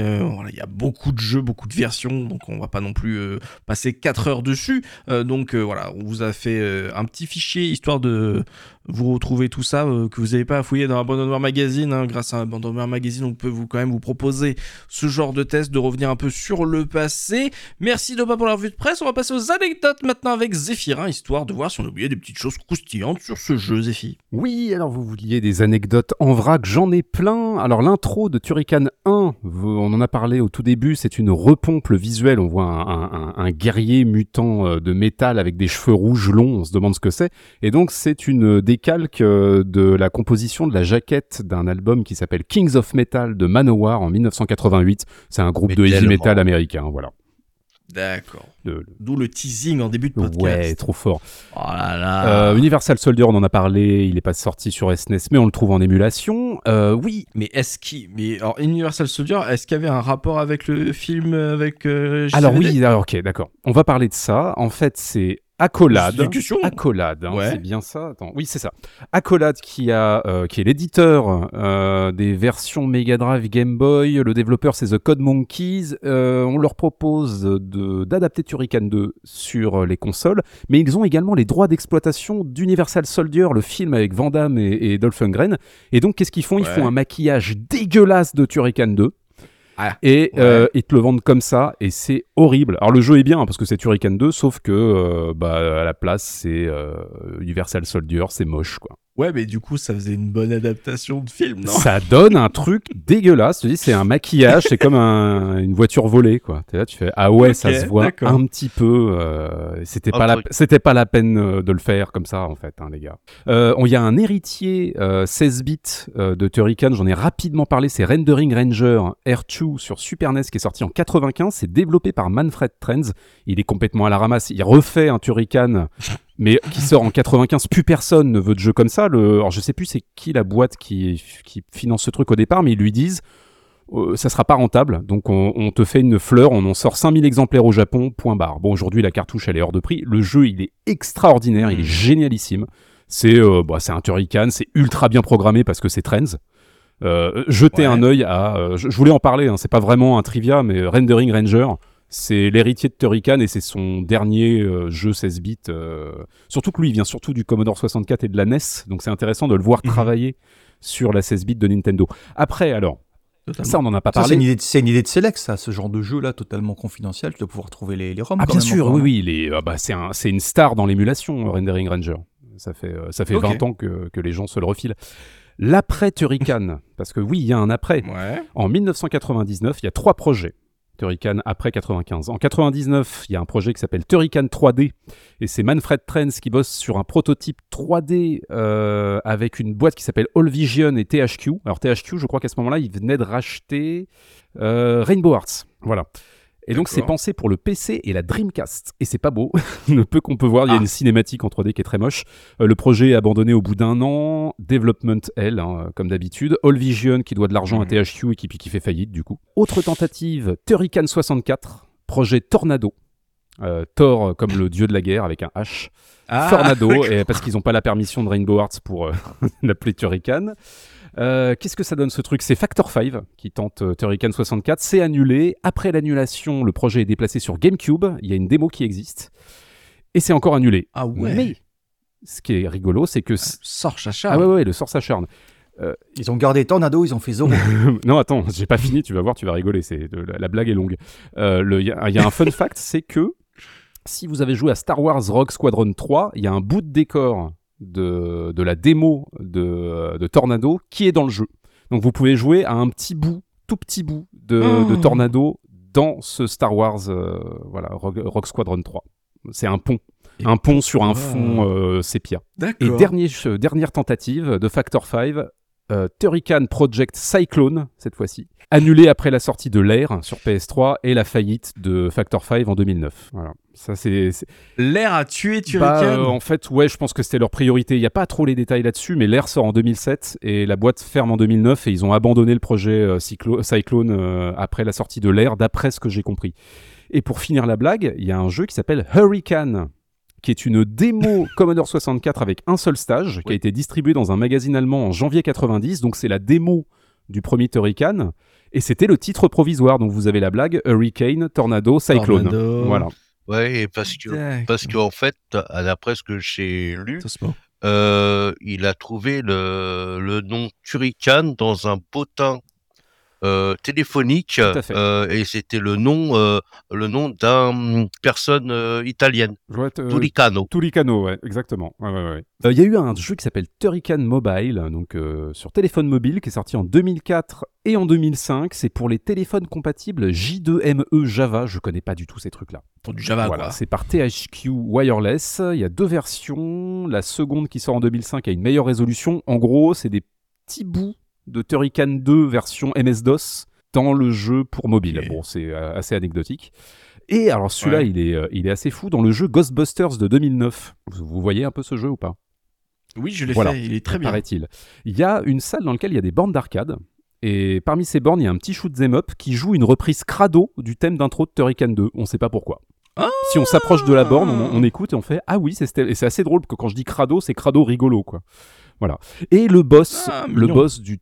[SPEAKER 1] Il y a beaucoup de jeux, beaucoup de versions, donc on va pas non plus passer 4 heures dessus. Donc voilà, on vous a fait un petit fichier histoire de vous retrouver tout ça euh, que vous n'avez pas à fouiller dans Abandonware Magazine. hein. grâce à Abandonware Magazine, on peut vous quand même vous proposer ce genre de test, de revenir un peu sur le passé. Merci Dopa pour la revue de presse. On va passer aux anecdotes maintenant avec Zéphirin, histoire de voir si on oubliait des petites choses croustillantes sur ce jeu, Zéphi.
[SPEAKER 3] Oui, alors vous vouliez des anecdotes en vrac, j'en ai plein. Alors l'intro de Turrican 1, vous- on en a parlé au tout début, c'est une repompe le visuel. On voit un, un- guerrier mutant euh, de métal avec des cheveux rouges longs, on se demande ce que c'est. Et donc c'est une décalque euh, de la composition de la jaquette d'un album qui s'appelle Kings of Metal de Manowar en 1988. C'est un groupe
[SPEAKER 4] Mais
[SPEAKER 3] de heavy metal américain, voilà.
[SPEAKER 1] D'accord. D'où le teasing en début de podcast.
[SPEAKER 3] Ouais, trop fort.
[SPEAKER 1] Oh là là.
[SPEAKER 3] Euh, Universal Soldier, on en a parlé, il est pas sorti sur SNES, mais on le trouve en émulation. Euh, oui,
[SPEAKER 1] Mais est-ce qu'il. Mais alors, Universal Soldier, est-ce qu'il y avait un rapport avec le film avec. euh,
[SPEAKER 3] alors oui, alors, ok, d'accord. On va parler de ça. En fait, c'est Accolade. Accolade, hein,
[SPEAKER 1] Ouais.
[SPEAKER 3] c'est bien ça. Attends, oui, c'est ça. Accolade qui a, euh, qui est l'éditeur euh, des versions Mega Drive, Game Boy. Le développeur c'est The Code Monkeys. Euh, on leur propose de d'adapter Turrican 2 sur les consoles, mais ils ont également les droits d'exploitation d'Universal Soldier, le film avec Van Damme et, et Dolph Lundgren. Et donc, qu'est-ce qu'ils font? Ils
[SPEAKER 1] Ouais.
[SPEAKER 3] font un maquillage dégueulasse de Turrican 2.
[SPEAKER 1] Ah,
[SPEAKER 3] Et
[SPEAKER 1] ouais.
[SPEAKER 3] euh, ils te le vendent comme ça, et c'est horrible. Alors le jeu est bien hein, parce que c'est Turrican 2, sauf que euh, bah, à la place c'est euh, Universal Soldier, c'est moche quoi.
[SPEAKER 1] Ouais, mais du coup, ça faisait une bonne adaptation de film, non?
[SPEAKER 3] Ça donne un truc dégueulasse. Te dis, c'est un maquillage, c'est comme un- une voiture volée quoi. T'es là, tu fais ah ouais, ça se voit un petit peu. euh, c'était pas la, c'était pas la peine euh, de le faire comme ça en fait, hein, les gars. Euh, on- Il y a un héritier euh, 16 bits euh, de Turrican, j'en ai rapidement parlé, c'est Rendering Ranger R2 sur Super NES qui est sorti en 95, c'est développé par Manfred Trends, il est complètement à la ramasse, il refait un Turrican mais qui sort en 95, plus personne ne veut de jeu comme ça. Le, alors je sais plus c'est qui la boîte qui, qui finance ce truc au départ, mais ils lui disent euh, ça sera pas rentable, donc on, on te fait une fleur, on en sort 5000 exemplaires au Japon, point barre. Bon aujourd'hui la cartouche elle est hors de prix, le jeu il est extraordinaire, il est génialissime. C'est euh, bah, c'est un Turrican, c'est ultra bien programmé parce que c'est Trends. Euh, jetez
[SPEAKER 1] Ouais.
[SPEAKER 3] un œil à. euh, je, je voulais en parler, hein, c'est pas vraiment un trivia, mais Rendering Ranger, c'est l'héritier de Turrican et c'est son dernier euh, jeu 16 bits. euh, Surtout que lui, il vient surtout du Commodore 64 et de la NES, donc c'est intéressant de le voir
[SPEAKER 1] Mhm.
[SPEAKER 3] travailler sur la 16 bits de Nintendo. Après, alors,
[SPEAKER 1] Totalement.
[SPEAKER 3] ça on en a pas
[SPEAKER 2] Ça,
[SPEAKER 3] parlé.
[SPEAKER 2] c'est une idée de Select, ça, ce genre de jeu-là, totalement confidentiel. Tu dois pouvoir trouver les, les ROM.
[SPEAKER 3] Ah
[SPEAKER 2] quand
[SPEAKER 3] bien
[SPEAKER 2] même
[SPEAKER 3] sûr, oui, oui, ah bah, c'est un, c'est une star dans l'émulation, euh, Rendering Ranger. Ça fait, euh, ça fait
[SPEAKER 1] Ok.
[SPEAKER 3] 20 ans que, que les gens se le refilent. L'après Turrican, parce que oui, il y a un après.
[SPEAKER 1] Ouais.
[SPEAKER 3] En 1999, il y a trois projets. Turrican après 95. En 99, il y a un projet qui s'appelle Turrican 3D et c'est Manfred Trends qui bosse sur un prototype 3D euh, avec une boîte qui s'appelle All Vision et THQ. Alors THQ, je crois qu'à ce moment-là, il venait de racheter euh, Rainbow Arts. Voilà. Et donc c'est pensé pour le PC et la Dreamcast. Et c'est pas beau. le peu qu'on peut voir, il y a
[SPEAKER 1] Ah.
[SPEAKER 3] une cinématique en 3D qui est très moche. Euh, le projet est abandonné au bout d'un an. Development L, hein, comme d'habitude. All Vision qui doit de l'argent à
[SPEAKER 1] Mhm.
[SPEAKER 3] THQ et qui, fait faillite du coup. Autre tentative, Turrican 64, projet Tornado. Euh, Thor euh, comme le dieu de la guerre avec un H.
[SPEAKER 1] Ah,
[SPEAKER 3] Tornado, et parce qu'ils n'ont pas la permission de Rainbow Arts pour euh, l'appeler Turrican. Euh, Qu'est-ce que ça donne ce truc? C'est Factor 5 qui tente euh, Turrican 64. C'est annulé. Après l'annulation, le projet est déplacé sur GameCube. Il y a une démo qui existe. Et c'est encore annulé.
[SPEAKER 1] Ah ouais.
[SPEAKER 3] Mais ce qui est rigolo, c'est que.
[SPEAKER 1] Sors chacha.
[SPEAKER 3] Ah ouais, ouais, le sort s'acharne.
[SPEAKER 2] Ils ont gardé Tornado, ils ont fait Zoro.
[SPEAKER 3] non, attends, j'ai pas fini, tu vas voir, tu vas rigoler, c'est la, la blague est longue. Euh, le- Il y, a- il y a un fun fact, c'est que si vous avez joué à Star Wars Rogue Squadron 3, il y a un bout de décor de, de la démo de, de Tornado qui est dans le jeu. Donc vous pouvez jouer à un petit bout, tout petit bout de,
[SPEAKER 1] Oh.
[SPEAKER 3] de Tornado dans ce Star Wars euh, voilà, Rogue, Rogue Squadron 3. C'est un pont.
[SPEAKER 1] Et
[SPEAKER 3] Un pont sur un
[SPEAKER 1] pourquoi
[SPEAKER 3] fond euh, sépia. Et dernier, euh, dernière tentative de Factor 5, euh, Turrican Project Cyclone, cette fois-ci, annulé après la sortie de l'air sur PS3 et la faillite de Factor 5 en 2009. Voilà. Ça, c'est. c'est-
[SPEAKER 1] L'air a tué
[SPEAKER 3] Bah,
[SPEAKER 1] Turrican.
[SPEAKER 3] euh, en fait, ouais, je pense que c'était leur priorité. Il n'y a pas trop les détails là-dessus, mais l'air sort en 2007 et la boîte ferme en 2009 et ils ont abandonné le projet euh, Cyclo- Cyclone euh, après la sortie de l'air, d'après ce que j'ai compris. Et pour finir la blague, il y a un jeu qui s'appelle Hurricane, qui est une démo Commodore 64 avec un seul stage, qui a été distribué dans un magazine allemand en janvier 90. Donc c'est la démo du premier Hurricane. Et c'était le titre provisoire. Donc vous avez la blague Hurricane, Tornado, Cyclone.
[SPEAKER 1] Tornado.
[SPEAKER 3] Voilà.
[SPEAKER 4] Ouais, parce que parce qu'en fait, d'après ce que j'ai lu, euh, il a trouvé le, le nom Turrican dans un potin téléphonique
[SPEAKER 3] à fait.
[SPEAKER 4] euh, et c'était le nom euh, le nom d'un personne euh, italienne,
[SPEAKER 3] euh,
[SPEAKER 4] Turricano.
[SPEAKER 3] Turricano, ouais, exactement. Ouais, ouais, ouais. Euh, Il y a eu un jeu qui s'appelle Turrican Mobile, donc euh, sur téléphone mobile, qui est sorti en 2004 et en 2005. C'est pour les téléphones compatibles J2ME Java. Je connais pas du tout ces trucs-là.
[SPEAKER 1] Pour du Java,
[SPEAKER 3] Voilà,
[SPEAKER 1] quoi.
[SPEAKER 3] c'est par THQ Wireless. Il y a deux versions. La seconde qui sort en 2005 a une meilleure résolution. En gros, c'est des petits bouts de Turrican 2 version MS-DOS dans le jeu pour mobile. Bon, c'est euh, assez anecdotique. Et alors celui-là,
[SPEAKER 1] Ouais.
[SPEAKER 3] il, est, euh, il est assez fou dans le jeu Ghostbusters de 2009. Vous, voyez un peu ce jeu ou pas?
[SPEAKER 1] Oui, je l'ai
[SPEAKER 3] Voilà.
[SPEAKER 1] fait, il est très bien.
[SPEAKER 3] Paraît-il. Il y a une salle dans laquelle il y a des bornes d'arcade. Et parmi ces bornes, il y a un petit shoot 'em up qui joue une reprise crado du thème d'intro de Turrican 2. On sait pas pourquoi.
[SPEAKER 1] Ah
[SPEAKER 3] si on s'approche de la borne, on, on écoute et on fait Ah oui, c'est et c'est assez drôle que quand je dis crado, c'est crado rigolo quoi. Voilà. Et le boss,
[SPEAKER 1] Ah,
[SPEAKER 3] le boss du,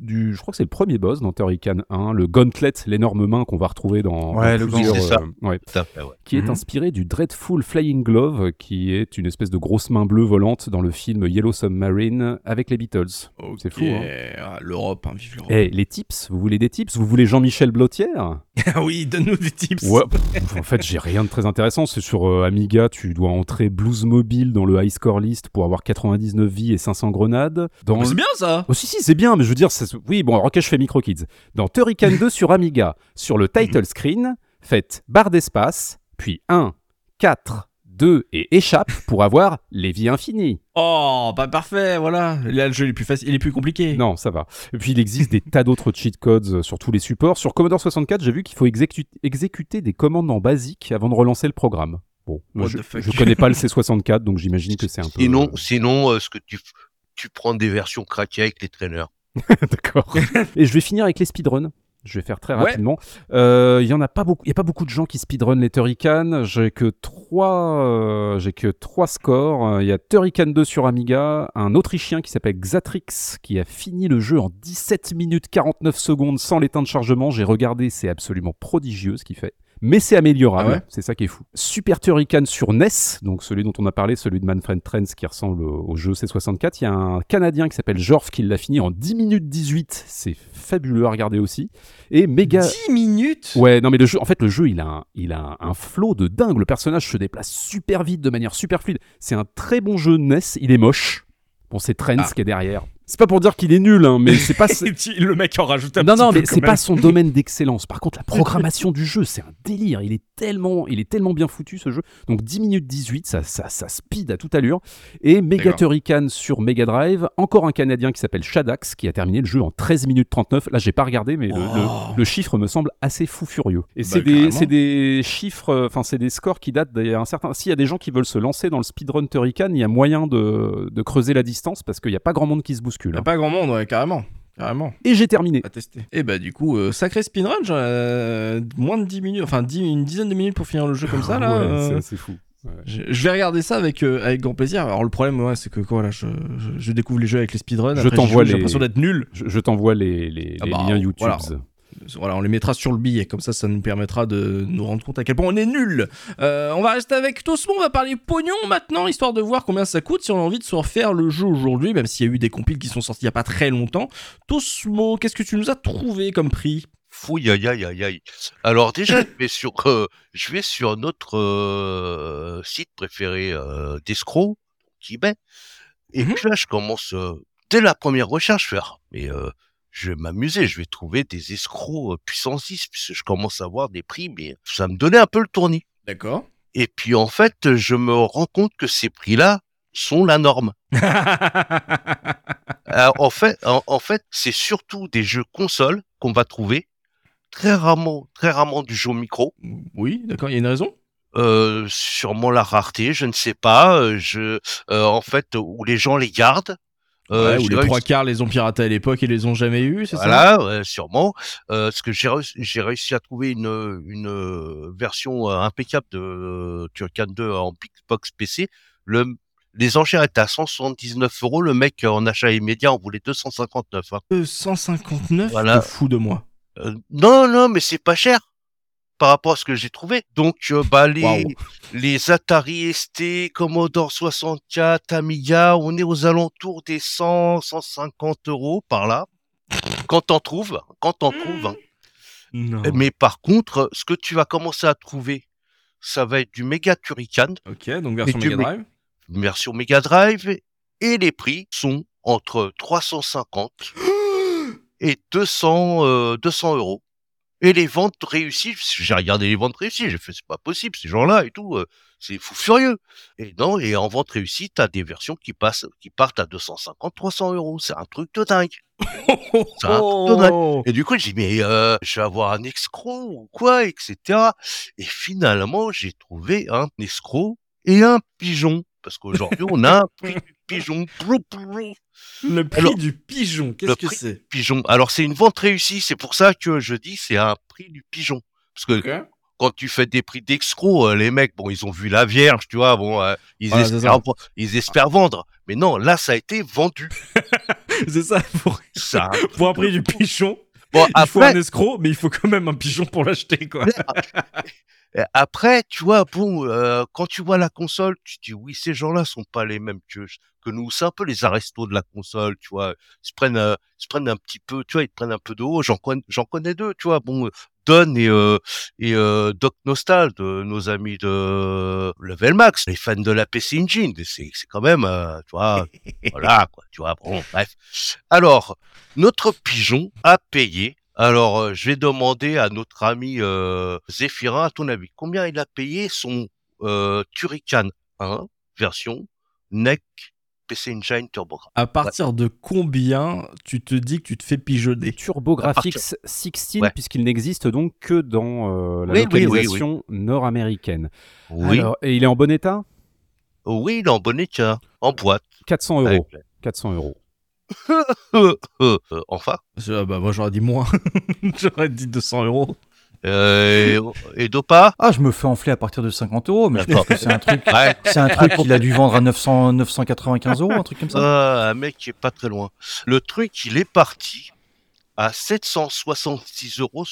[SPEAKER 3] du, je crois que c'est le premier boss dans Turrican 1, le Gauntlet, l'énorme main qu'on va retrouver dans,
[SPEAKER 2] Ouais,
[SPEAKER 3] dans
[SPEAKER 2] le
[SPEAKER 3] plusieurs,
[SPEAKER 4] ça.
[SPEAKER 3] euh, ouais,
[SPEAKER 4] fait, ouais.
[SPEAKER 3] qui est
[SPEAKER 1] Mhm.
[SPEAKER 3] inspiré du Dreadful Flying Glove, qui est une espèce de grosse main bleue volante dans le film Yellow Submarine avec les Beatles. C'est fou, hein.
[SPEAKER 1] Ah, L'Europe, hein, vive l'Europe.
[SPEAKER 3] Eh, les tips, vous voulez des tips? Vous voulez Jean-Michel Blotière
[SPEAKER 1] Ah oui, donne-nous des tips.
[SPEAKER 3] Ouais, pff, en fait, j'ai rien de très intéressant. C'est sur euh, Amiga, tu dois entrer Blues Mobile dans le high score list pour avoir 99 vies et 500 grenades. Dans
[SPEAKER 1] Mais C'est bien ça
[SPEAKER 3] Oh, si, si, c'est bien, mais je veux dire, ça oui, bon, alors, ok, je fais Micro Kids. Dans Turrican 2 sur Amiga, sur le title screen, faites barre d'espace, puis 1, 4, 2 et échappe pour avoir les vies infinies.
[SPEAKER 1] Oh, bah parfait, voilà. Là, le jeu il est plus facile, il est plus compliqué.
[SPEAKER 3] Non, ça va. Et puis, il existe des tas d'autres cheat codes euh, sur tous les supports. Sur Commodore 64, j'ai vu qu'il faut exécu- exécuter des commandes en basique avant de relancer le programme. Bon, moi, je, je connais pas le C64, donc j'imagine que c'est un peu.
[SPEAKER 4] Sinon, sinon euh, ce que tu, tu prends des versions craquées avec les traîneurs.
[SPEAKER 3] D'accord. Et je vais finir avec les speedruns. Je vais faire très
[SPEAKER 1] Ouais.
[SPEAKER 3] rapidement. Euh, Il y en a pas beaucoup. Il y a pas beaucoup de gens qui speedrun les Turrican. J'ai que trois. euh, J'ai que trois scores. Euh, Il y a Turrican 2 sur Amiga, un Autrichien qui s'appelle Xatrix qui a fini le jeu en 17 minutes 49 secondes sans les temps de chargement. J'ai regardé, c'est absolument prodigieux ce qu'il fait. Mais c'est améliorable,
[SPEAKER 1] Ah ouais
[SPEAKER 3] c'est ça qui est fou. Super Turrican sur NES, donc celui dont on a parlé, celui de Manfred Trends qui ressemble au, jeu C64. Il y a un Canadien qui s'appelle Jorf qui l'a fini en 10 minutes 18. C'est fabuleux à regarder aussi. Et méga.
[SPEAKER 1] 10 minutes
[SPEAKER 3] Ouais, non mais le jeu, en fait, le jeu, il a un, il a un, un flow de dingue. Le personnage se déplace super vite, de manière super fluide. C'est un très bon jeu NES. Il est moche. Bon, c'est Trends
[SPEAKER 1] Ah.
[SPEAKER 3] qui est derrière. C'est pas pour dire qu'il est nul, hein, mais c'est pas.
[SPEAKER 1] Le mec en rajoute un
[SPEAKER 3] Non,
[SPEAKER 1] petit
[SPEAKER 3] non,
[SPEAKER 1] peu
[SPEAKER 3] mais c'est pas son domaine d'excellence. Par contre, la programmation du jeu, c'est un délire. Il est tellement, il est tellement bien foutu ce jeu. Donc 10 minutes 18, ça, ça, ça speed à toute allure. Et Mega. Turrican sur Mega Drive, encore un Canadien qui s'appelle Shadax qui a terminé le jeu en 13 minutes 39. Là, j'ai pas regardé, mais le,
[SPEAKER 1] Oh.
[SPEAKER 3] le- le chiffre me semble assez fou furieux. Et
[SPEAKER 1] Bah,
[SPEAKER 3] c'est des, des chiffres, euh, enfin c'est des scores qui datent d'il y a un certain. S'il y a des gens qui veulent se lancer dans le speedrun Turrican, il y a moyen de, de creuser la distance parce qu'il n'y a pas grand monde qui se bouscule.
[SPEAKER 1] Y a
[SPEAKER 3] hein.
[SPEAKER 1] pas grand monde, ouais, carrément. Carrément.
[SPEAKER 3] Et j'ai terminé.
[SPEAKER 1] À tester. Et bah, du coup, euh, sacré speedrun, euh, moins de 10 minutes, enfin 10 une dizaine de minutes pour finir le jeu comme ça, là.
[SPEAKER 3] Ouais,
[SPEAKER 1] euh,
[SPEAKER 3] c'est assez fou.
[SPEAKER 1] je, je vais regarder ça avec, euh, avec grand plaisir. Alors, le problème, ouais, c'est que quoi, là, je, je, je découvre les jeux avec les speedruns.
[SPEAKER 3] Je t'envoie
[SPEAKER 1] J'ai l'impression d'être nul.
[SPEAKER 3] Je, je t'envoie les, les,
[SPEAKER 1] Ah
[SPEAKER 3] les
[SPEAKER 1] bah,
[SPEAKER 3] liens YouTube.
[SPEAKER 1] voilà. Voilà, on les mettra sur le billet, comme ça, ça nous permettra de nous rendre compte à quel point on est nul. Euh, on va rester avec Tosmo, on va parler pognon maintenant, histoire de voir combien ça coûte si on a envie de se refaire le jeu aujourd'hui, même s'il y a eu des compiles qui sont sortis il y a pas très longtemps. Tosmo, qu'est-ce que tu nous as trouvé comme prix?
[SPEAKER 4] Fouille, aïe, aïe, aïe, aïe. Alors déjà, je vais sur, euh, je vais sur notre euh, site préféré d'escrocs, eBay. Et
[SPEAKER 1] Mhm.
[SPEAKER 4] puis là, je commence, dès la première recherche, Ah, mais je vais m'amuser, je vais trouver des escrocs euh, puissance 10, puisque je commence à voir des prix, mais ça me donnait un peu le tournis.
[SPEAKER 1] D'accord.
[SPEAKER 4] Et puis en fait, je me rends compte que ces prix-là sont la norme. Alors, en fait, en, en fait, c'est surtout des jeux consoles qu'on va trouver. Très rarement, très rarement du jeu micro.
[SPEAKER 1] oui, d'accord, il y a une raison?
[SPEAKER 4] Euh, sûrement la rareté, je ne sais pas. euh, Je, euh, en fait, où les gens les gardent. Euh,
[SPEAKER 1] Ouais, Ou les trois quarts les ont piratés à l'époque et les ont jamais eu, c'est ça?
[SPEAKER 4] Voilà, ouais, sûrement. Euh, ce que j'ai réussi, j'ai réussi à trouver une, une euh, version euh, impeccable de euh, Turrican 2 en Big Box PC. Le, les enchères étaient à 179 euros. Le mec en achat immédiat en voulait 259. hein.
[SPEAKER 1] 259
[SPEAKER 4] Voilà.
[SPEAKER 1] Te fous de moi.
[SPEAKER 4] Euh, non, non, mais c'est pas cher par rapport à ce que j'ai trouvé. Donc, euh, bah, les, Atari ST, Commodore 64, Amiga, on est aux alentours des 100, 150 euros par là. Quand t'en trouves, quand t'en trouves. hein.
[SPEAKER 1] Non.
[SPEAKER 4] Mais par contre, ce que tu vas commencer à trouver, ça va être du Mega Turrican,
[SPEAKER 1] Ok, donc version Mega Drive.
[SPEAKER 4] version Mega Drive, et les prix sont entre 350 et 200, euh, 200 euros. Et les ventes réussies, j'ai regardé les ventes réussies, j'ai fait c'est pas possible ces gens-là et tout, euh, c'est fou furieux. Et non, et en vente réussie, t'as des versions qui passent, qui partent à 250, 300 euros, c'est un truc de dingue. C'est un truc de dingue. Et du coup, j'ai dit, mais euh, je vais avoir un escroc ou quoi, etc. Et finalement, j'ai trouvé un escroc et un pigeon. Parce qu'aujourd'hui, on a un pigeon.
[SPEAKER 1] Le prix
[SPEAKER 4] Alors,
[SPEAKER 1] du pigeon, qu'est-ce que c'est
[SPEAKER 4] Pigeon. Alors, c'est une vente réussie. C'est pour ça que je dis, c'est un prix du pigeon. Parce que quand tu fais des prix d'escrocs, euh, les mecs, bon, ils ont vu la Vierge, tu vois, bon, euh, ils,
[SPEAKER 1] Voilà,
[SPEAKER 4] espèrent, ils espèrent vendre. Mais non, là, ça a été vendu.
[SPEAKER 1] C'est ça, pour,
[SPEAKER 4] Ça.
[SPEAKER 1] pour un prix du pigeon,
[SPEAKER 4] Bon,
[SPEAKER 1] il faut un escroc, mais il faut quand même un pigeon pour l'acheter, quoi.
[SPEAKER 4] Après, tu vois, bon, euh, quand tu vois la console, tu dis, oui, ces gens-là sont pas les mêmes que, que nous. C'est un peu les arestos de la console, tu vois. Ils se prennent, ils se prennent un petit peu, tu vois, ils te prennent un peu de haut. J'en connais, j'en connais deux, tu vois. Bon, Don et, euh, et Doc Nostal, de nos amis de Level Max, les fans de la PC Engine. C'est, c'est quand même, tu vois, voilà, quoi, tu vois, bon, bref. Alors, notre pigeon a payé. Alors, euh, je vais demander à notre ami euh, Zéphirin, à ton avis, combien il a payé son euh, Turrican 1 version NEC PC Engine TurboGrafx
[SPEAKER 1] À partir de combien tu te dis que tu te fais pigeonner?
[SPEAKER 3] TurboGrafx
[SPEAKER 4] À
[SPEAKER 3] 16,
[SPEAKER 4] Ouais.
[SPEAKER 3] puisqu'il n'existe donc que dans euh, la
[SPEAKER 4] Oui, oui, oui,
[SPEAKER 3] localisation nord-américaine.
[SPEAKER 4] Oui,
[SPEAKER 3] Alors, et il est en bon état?
[SPEAKER 4] Oui, il est en bon état, en boîte.
[SPEAKER 3] 400
[SPEAKER 4] avec
[SPEAKER 3] euros. 400 euros.
[SPEAKER 4] Euh, enfin,
[SPEAKER 1] Je- bah, Moi, j'aurais dit moins. j'aurais dit 200 euros.
[SPEAKER 4] euh, et Dopa?
[SPEAKER 2] Ah, je me fais enfler à partir de 50 euros, mais je
[SPEAKER 4] D'accord.
[SPEAKER 2] pense que c'est un truc,
[SPEAKER 4] Ouais,
[SPEAKER 2] c'est un truc qu'il a dû vendre à 900, 995 euros, un truc comme ça.
[SPEAKER 4] ah, un mec qui est pas très loin. Le truc, il est parti à 766,73 euros.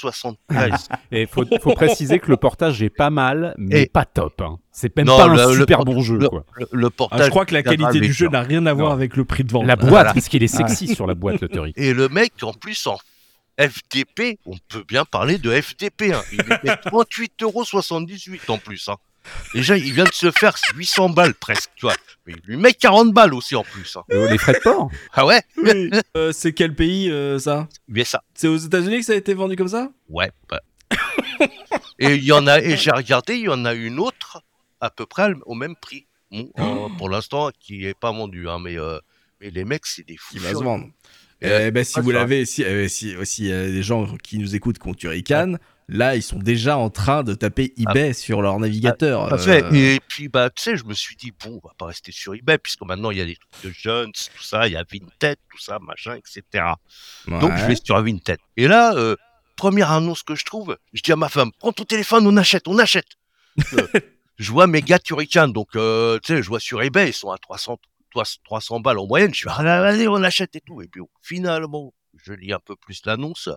[SPEAKER 3] Et faut, faut préciser que le portage est pas mal, mais
[SPEAKER 4] Et-
[SPEAKER 3] pas top. hein. C'est même
[SPEAKER 4] Non,
[SPEAKER 3] pas
[SPEAKER 4] le-
[SPEAKER 3] un super bon jeu.
[SPEAKER 4] le,
[SPEAKER 3] quoi.
[SPEAKER 4] le- le
[SPEAKER 1] Ah,
[SPEAKER 4] portage.
[SPEAKER 1] je crois que la qualité du jeu n'a rien à voir
[SPEAKER 3] Non.
[SPEAKER 1] avec le prix de vente.
[SPEAKER 3] La boîte,
[SPEAKER 4] Voilà.
[SPEAKER 3] parce qu'il est sexy sur la boîte, le Tori.
[SPEAKER 4] Et le mec, en plus, en FDP, on peut bien parler de FDP. Hein. Il était 38,78 euros en plus. Hein. Déjà, il vient de se faire 800 balles presque, tu vois. Mais il lui met 40 balles aussi en plus. Hein.
[SPEAKER 3] Euh, les frais de port
[SPEAKER 4] Ah ouais?
[SPEAKER 1] Oui. Euh, c'est quel pays, euh, ça? C'est aux États-Unis que ça a été vendu comme ça?
[SPEAKER 4] Ouais. bah. et il y en a, et j'ai regardé, il y en a une autre à peu près au même prix. Bon, euh, pour l'instant, qui est pas vendue, hein, mais, euh, mais les mecs, c'est des fous.
[SPEAKER 1] Qui va se vendre.
[SPEAKER 4] Euh,
[SPEAKER 1] Eh ben, si
[SPEAKER 4] ah,
[SPEAKER 1] vous l'avez, si, euh, si, s'il y a des gens qui nous écoutent qui ont Turrican, là, ils sont déjà en train de taper eBay sur leur navigateur.
[SPEAKER 4] Parfait.
[SPEAKER 1] Euh,
[SPEAKER 4] Et puis, bah, tu sais, je me suis dit, bon, on va pas rester sur eBay, puisque maintenant, il y a des trucs de jeunes, tout ça, il y a Vinted, tout ça, machin, etc. Donc, je vais sur Vinted. Et là, euh, première annonce que je trouve, je dis à ma femme, prends ton téléphone, on achète, on achète. Euh, je vois mes gars Turrican, donc, euh, tu sais, je vois sur eBay, ils sont à 300, 300 balles en moyenne. Je suis, ah, allez, on achète et tout. Et puis, finalement, je lis un peu plus l'annonce.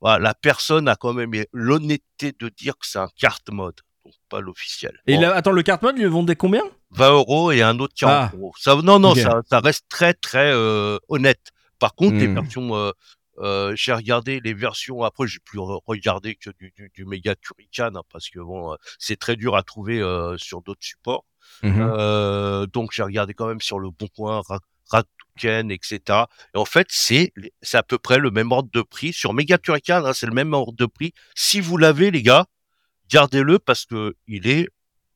[SPEAKER 4] Voilà, la personne a quand même l'honnêteté de dire que c'est un carte mode, donc pas l'officiel.
[SPEAKER 1] Et
[SPEAKER 4] Bon.
[SPEAKER 1] là, attends, le carte mode, ils le vendaient combien?
[SPEAKER 4] 20 euros et un autre 40
[SPEAKER 1] Ah.
[SPEAKER 4] euros. Ça, non, non, ça, ça reste très, très euh, honnête. Par contre, les
[SPEAKER 1] Hmm.
[SPEAKER 4] versions, euh, euh, j'ai regardé les versions, après, j'ai plus re- regardé que du, du, du méga Turrican, hein, parce que bon, c'est très dur à trouver sur d'autres supports.
[SPEAKER 1] Mhm.
[SPEAKER 4] Donc, j'ai regardé quand même sur le Bon Coin, Rakuten, etc. Et en fait, c'est, c'est à peu près le même ordre de prix. Sur Mega Turrican, hein, c'est le même ordre de prix. Si vous l'avez, les gars, gardez-le parce que il est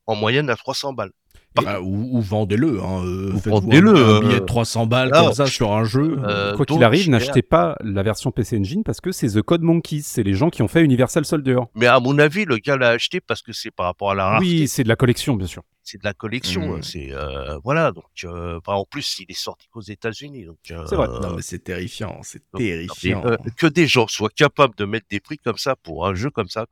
[SPEAKER 4] en moyenne à 300 balles.
[SPEAKER 1] Bah, ou, ou vendez-le. Hein, euh,
[SPEAKER 4] vendez-le,
[SPEAKER 1] Un, un
[SPEAKER 4] euh,
[SPEAKER 1] billet de 300 balles comme ça sur un jeu.
[SPEAKER 4] Euh,
[SPEAKER 3] Quoi qu'il arrive, n'achetez pas la version PC Engine parce que c'est The Code Monkeys. C'est les gens qui ont fait Universal Soldier.
[SPEAKER 4] Mais à mon avis, le gars l'a acheté parce que c'est par rapport à la rareté.
[SPEAKER 3] Oui, c'est de la collection, bien sûr.
[SPEAKER 4] C'est de la collection.
[SPEAKER 1] Mhm.
[SPEAKER 4] C'est euh, voilà. Donc, euh, en plus, il est sorti qu'aux États-Unis. Donc, euh,
[SPEAKER 3] C'est vrai.
[SPEAKER 1] Non, mais c'est terrifiant. C'est terrifiant.
[SPEAKER 4] euh, que des gens soient capables de mettre des prix comme ça pour un jeu comme ça.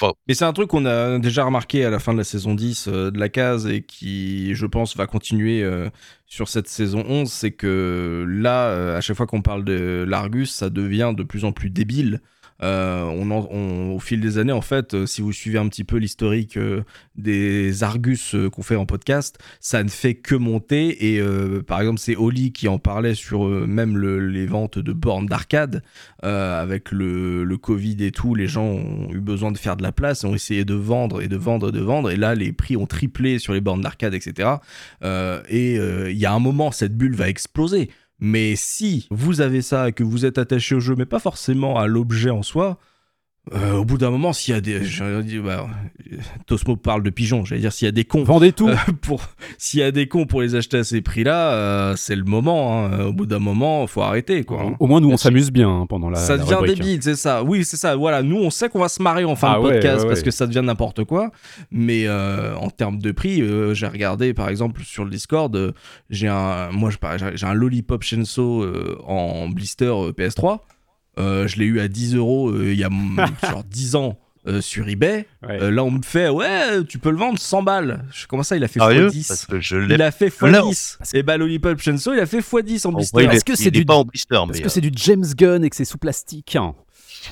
[SPEAKER 4] Enfin,
[SPEAKER 1] Mais c'est un truc qu'on a déjà remarqué à la fin de la saison 10 euh, de la case et qui, je pense, va continuer euh, sur cette saison 11. C'est que là, euh, à chaque fois qu'on parle de l'Argus, ça devient de plus en plus débile. Euh, on en- au fil des années, en fait, euh, si vous suivez un petit peu l'historique euh, des Argus qu'on fait en podcast, ça ne fait que monter. Et par exemple, c'est Oli qui en parlait sur même le- les ventes de bornes d'arcade. Avec le, Covid et tout, les gens ont eu besoin de faire de la place, ont essayé de vendre et de vendre et de vendre. Et là, les prix ont triplé sur les bornes d'arcade, etc. Et il y a un moment, cette bulle va exploser. Mais si vous avez ça et que vous êtes attaché au jeu, mais pas forcément à l'objet en soi, euh, au bout d'un moment, s'il y a des. bah, Tosmo parle de pigeons, j'allais dire, s'il y a des cons.
[SPEAKER 3] Vendez tout.
[SPEAKER 1] euh, pour s'il y a des cons pour les acheter à ces prix-là, euh, c'est le moment. hein. Au bout d'un moment, faut arrêter quoi. hein.
[SPEAKER 3] Au moins, nous, on s'amuse bien hein, pendant la.
[SPEAKER 1] ça
[SPEAKER 3] la
[SPEAKER 1] devient
[SPEAKER 3] rubrique.
[SPEAKER 1] débile, c'est ça. Oui, c'est ça. Voilà, nous on sait qu'on va se marrer en fin
[SPEAKER 3] Ah
[SPEAKER 1] de
[SPEAKER 3] ouais,
[SPEAKER 1] podcast
[SPEAKER 3] ouais,
[SPEAKER 1] parce que ça devient n'importe quoi. Mais en termes de prix, j'ai regardé par exemple sur le Discord, j'ai un, moi j'ai un Lollipop Shenso en blister euh, PS3. Euh, je l'ai eu à 10 euros euh, il y a genre 10 ans. euh, sur eBay,
[SPEAKER 3] Ouais.
[SPEAKER 1] Euh, là on me fait ouais tu peux le vendre 100 balles. Je- Comment ça il a fait x10
[SPEAKER 4] Parce que je l'ai
[SPEAKER 1] Il a fait
[SPEAKER 4] Là,
[SPEAKER 1] x10. Et bah Lollipop Shenso il a fait x10 en blister.
[SPEAKER 4] ouais,
[SPEAKER 3] Est-ce que c'est
[SPEAKER 4] est
[SPEAKER 3] du-
[SPEAKER 4] pas en blister, mais
[SPEAKER 3] que c'est du James Gunn et que c'est sous plastique. hein?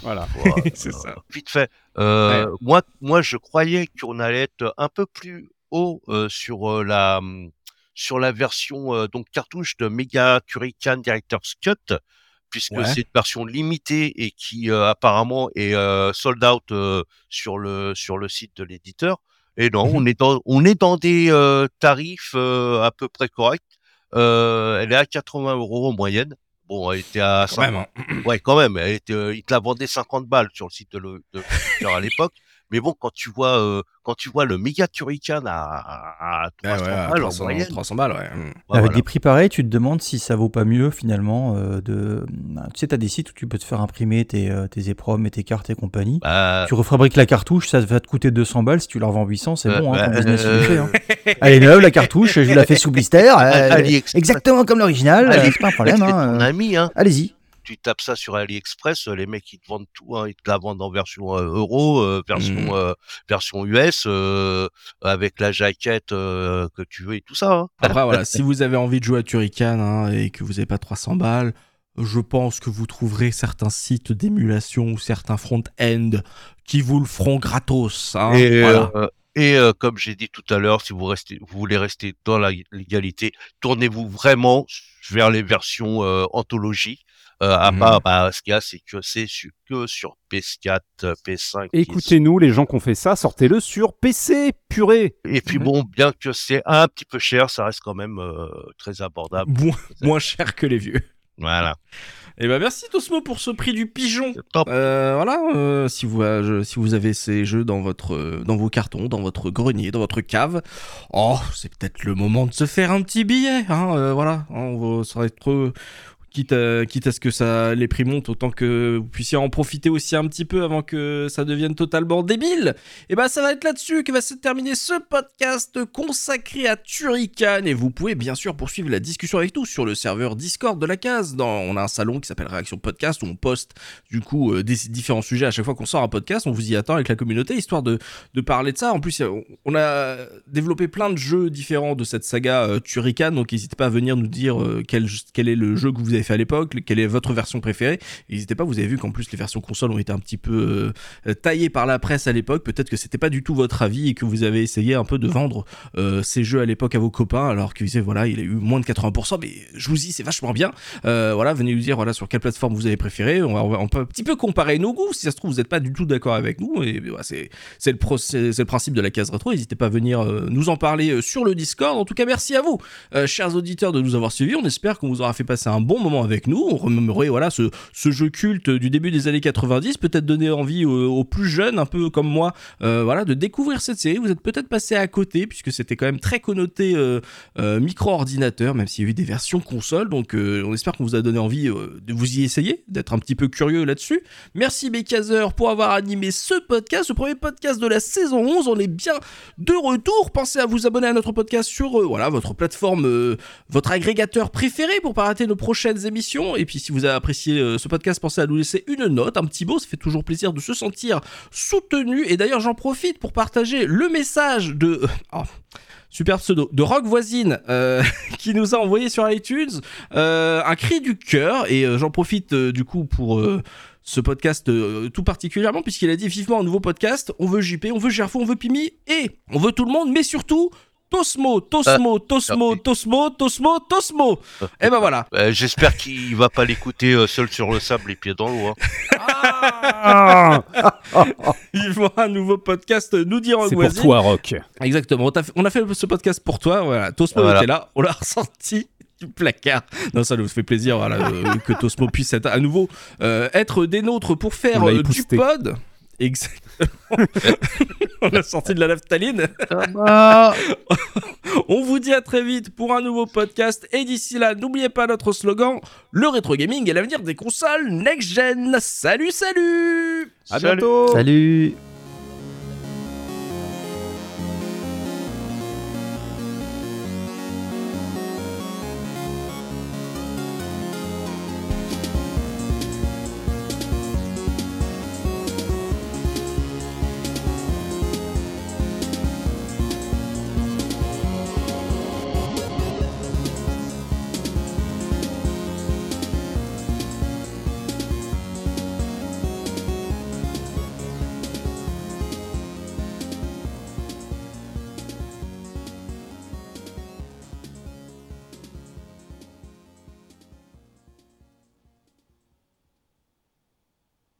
[SPEAKER 3] Voilà.
[SPEAKER 4] euh,
[SPEAKER 1] C'est ça.
[SPEAKER 4] vite fait. Euh, Moi, moi, je croyais qu'on allait être un peu plus haut euh, sur euh, la hum, sur la version euh, donc cartouche de Mega Turrican Director's Cut, puisque
[SPEAKER 1] Ouais.
[SPEAKER 4] c'est une version limitée et qui euh, apparemment est euh, sold out euh, sur le sur le site de l'éditeur. Et non, on est dans on est dans des tarifs à peu près corrects. Elle est à 80 euros en moyenne. Bon, elle était à
[SPEAKER 1] Quand même, hein.
[SPEAKER 4] Ouais, quand même. Elle était, il te la vendait 50 balles sur le site de l'éditeur à l'époque. Mais bon, quand tu vois, euh, quand tu vois le méga Turrican à, à, à 300
[SPEAKER 1] Ouais, ouais, à
[SPEAKER 4] balles
[SPEAKER 1] 300,
[SPEAKER 4] en moyenne,
[SPEAKER 1] 300 balles, ouais. Mm.
[SPEAKER 4] ouais,
[SPEAKER 2] Avec
[SPEAKER 4] voilà.
[SPEAKER 2] des prix pareils, tu te demandes si ça vaut pas mieux finalement euh, de. Tu sais, t'as des sites où tu peux te faire imprimer tes, euh, tes EPROM et tes cartes et compagnie.
[SPEAKER 4] Bah,
[SPEAKER 2] Tu refabriques la cartouche, ça va te coûter 200 balles. Si tu la revends 800, c'est bon, hein, ton
[SPEAKER 4] bah,
[SPEAKER 2] business
[SPEAKER 4] euh,
[SPEAKER 2] fait. hein. Elle est neuve, la cartouche, je la fais sous blister. euh, exactement comme l'original, euh, c'est pas un problème. hein,
[SPEAKER 4] ton
[SPEAKER 2] euh,
[SPEAKER 4] ami, hein.
[SPEAKER 2] Allez-y.
[SPEAKER 4] Tu tapes ça sur AliExpress, euh, les mecs ils te vendent tout, hein. Ils te la vendent en version euh, euro, euh, version
[SPEAKER 1] Mm.
[SPEAKER 4] euh, version US, avec la jaquette que tu veux et tout ça. Hein.
[SPEAKER 1] Après, voilà, si vous avez envie de jouer à Turrican hein, et que vous n'avez pas 300 balles, je pense que vous trouverez certains sites d'émulation ou certains front-end qui vous le feront gratos. hein.
[SPEAKER 4] Et,
[SPEAKER 1] Voilà.
[SPEAKER 4] euh, et euh, comme j'ai dit tout à l'heure, si vous restez, vous voulez rester dans la légalité, tournez-vous vraiment vers les versions euh, anthologie. Euh, à
[SPEAKER 1] Mhm.
[SPEAKER 4] part, bah, ce qu'il y a, c'est que c'est que sur PS4, euh, PS5. qui-
[SPEAKER 3] Écoutez-nous, les gens qui ont fait ça, sortez-le sur PC, purée.
[SPEAKER 4] Et puis bon, bien que c'est un petit peu cher, ça reste quand même euh, très abordable.
[SPEAKER 1] Moins, moins cher que les vieux.
[SPEAKER 4] Voilà.
[SPEAKER 1] Et ben merci Tosmo pour ce prix du pigeon.
[SPEAKER 4] Top.
[SPEAKER 1] Euh, voilà, euh, si vous euh, si vous avez ces jeux dans votre euh, dans vos cartons, dans votre grenier, dans votre cave, oh c'est peut-être le moment de se faire un petit billet. Hein, euh, voilà, Hein, on va, ça va être euh, quitte à, ce que ça les prix montent, autant que vous puissiez en profiter aussi un petit peu avant que ça devienne totalement débile. Et ben ça va être là-dessus que va se terminer ce podcast consacré à Turrican et vous pouvez bien sûr poursuivre la discussion avec nous sur le serveur Discord de la case. On a un salon qui s'appelle Réaction Podcast où on poste du coup euh, des différents sujets à chaque fois qu'on sort un podcast. On vous y attend avec la communauté histoire de, parler de ça. En plus, on- a développé plein de jeux différents de cette saga euh, Turrican, donc n'hésitez pas à venir nous dire euh, quel, est le jeu que vous avez à l'époque, quelle est votre version préférée? N'hésitez pas, vous avez vu qu'en plus les versions consoles ont été un petit peu euh, taillées par la presse à l'époque. Peut-être que c'était pas du tout votre avis et que vous avez essayé un peu de vendre euh, ces jeux à l'époque à vos copains alors qu'ils disaient voilà, il a eu moins de 80%, mais je vous dis, c'est vachement bien. Euh, voilà, venez nous dire voilà sur quelle plateforme vous avez préféré. On, va, peut un petit peu comparer nos goûts. Si ça se trouve, vous n'êtes pas du tout d'accord avec nous. Et c'est le, le principe de la case rétro. N'hésitez pas à venir nous en parler sur le Discord. En tout cas, merci à vous, chers auditeurs, de nous avoir suivis. On espère qu'on vous aura fait passer un bon moment avec nous. On remémorait voilà ce, ce jeu culte du début des années 90, peut-être donner envie aux, plus jeunes, un peu comme moi, euh, voilà, de découvrir cette série. Vous êtes peut-être passé à côté puisque c'était quand même très connoté euh, euh, micro-ordinateur, même s'il y a eu des versions console. Donc, on espère qu'on vous a donné envie de vous y essayer, d'être un petit peu curieux là-dessus. Merci Bécazer pour avoir animé ce podcast, le premier podcast de la saison 11. On est bien de retour. Pensez à vous abonner à notre podcast sur voilà votre plateforme, votre agrégateur préféré pour pas rater nos prochaines émissions. Et puis si vous avez apprécié euh, ce podcast, pensez à nous laisser une note, un petit mot. Ça fait toujours plaisir de se sentir soutenu. Et d'ailleurs, j'en profite pour partager le message de oh, super pseudo de Rock Voisine euh, qui nous a envoyé sur iTunes euh, un cri du cœur. Et euh, j'en profite euh, du coup pour euh, ce podcast euh, tout particulièrement puisqu'il a dit vivement un nouveau podcast. On veut JP, on veut Gerfo, on veut Pimi et on veut tout le monde, mais surtout Tosmo, Tosmo, Tosmo,
[SPEAKER 4] ah,
[SPEAKER 1] Tosmo, Tosmo, Tosmo. Et ben voilà.
[SPEAKER 4] Euh, J'espère qu'il va pas l'écouter euh, seul sur le sable, les pieds dans l'eau. hein.
[SPEAKER 3] Ah
[SPEAKER 1] Il faut un nouveau podcast nous dire
[SPEAKER 3] C'est pour toi, Rock.
[SPEAKER 1] Exactement. On, t'a fait- on a fait ce podcast pour toi. Voilà. Tosmo
[SPEAKER 4] Voilà.
[SPEAKER 1] était là. On l'a ressenti du placard. Non, ça nous fait plaisir voilà, euh, que Tosmo puisse être à nouveau euh, être des nôtres pour faire euh, du pod. Exactement. On a sorti de la naphtaline. On vous dit à très vite pour un nouveau podcast. Et d'ici là, n'oubliez pas notre slogan le rétro gaming est l'avenir des consoles next-gen. Salut, salut
[SPEAKER 3] À
[SPEAKER 4] Salut.
[SPEAKER 3] bientôt
[SPEAKER 2] Salut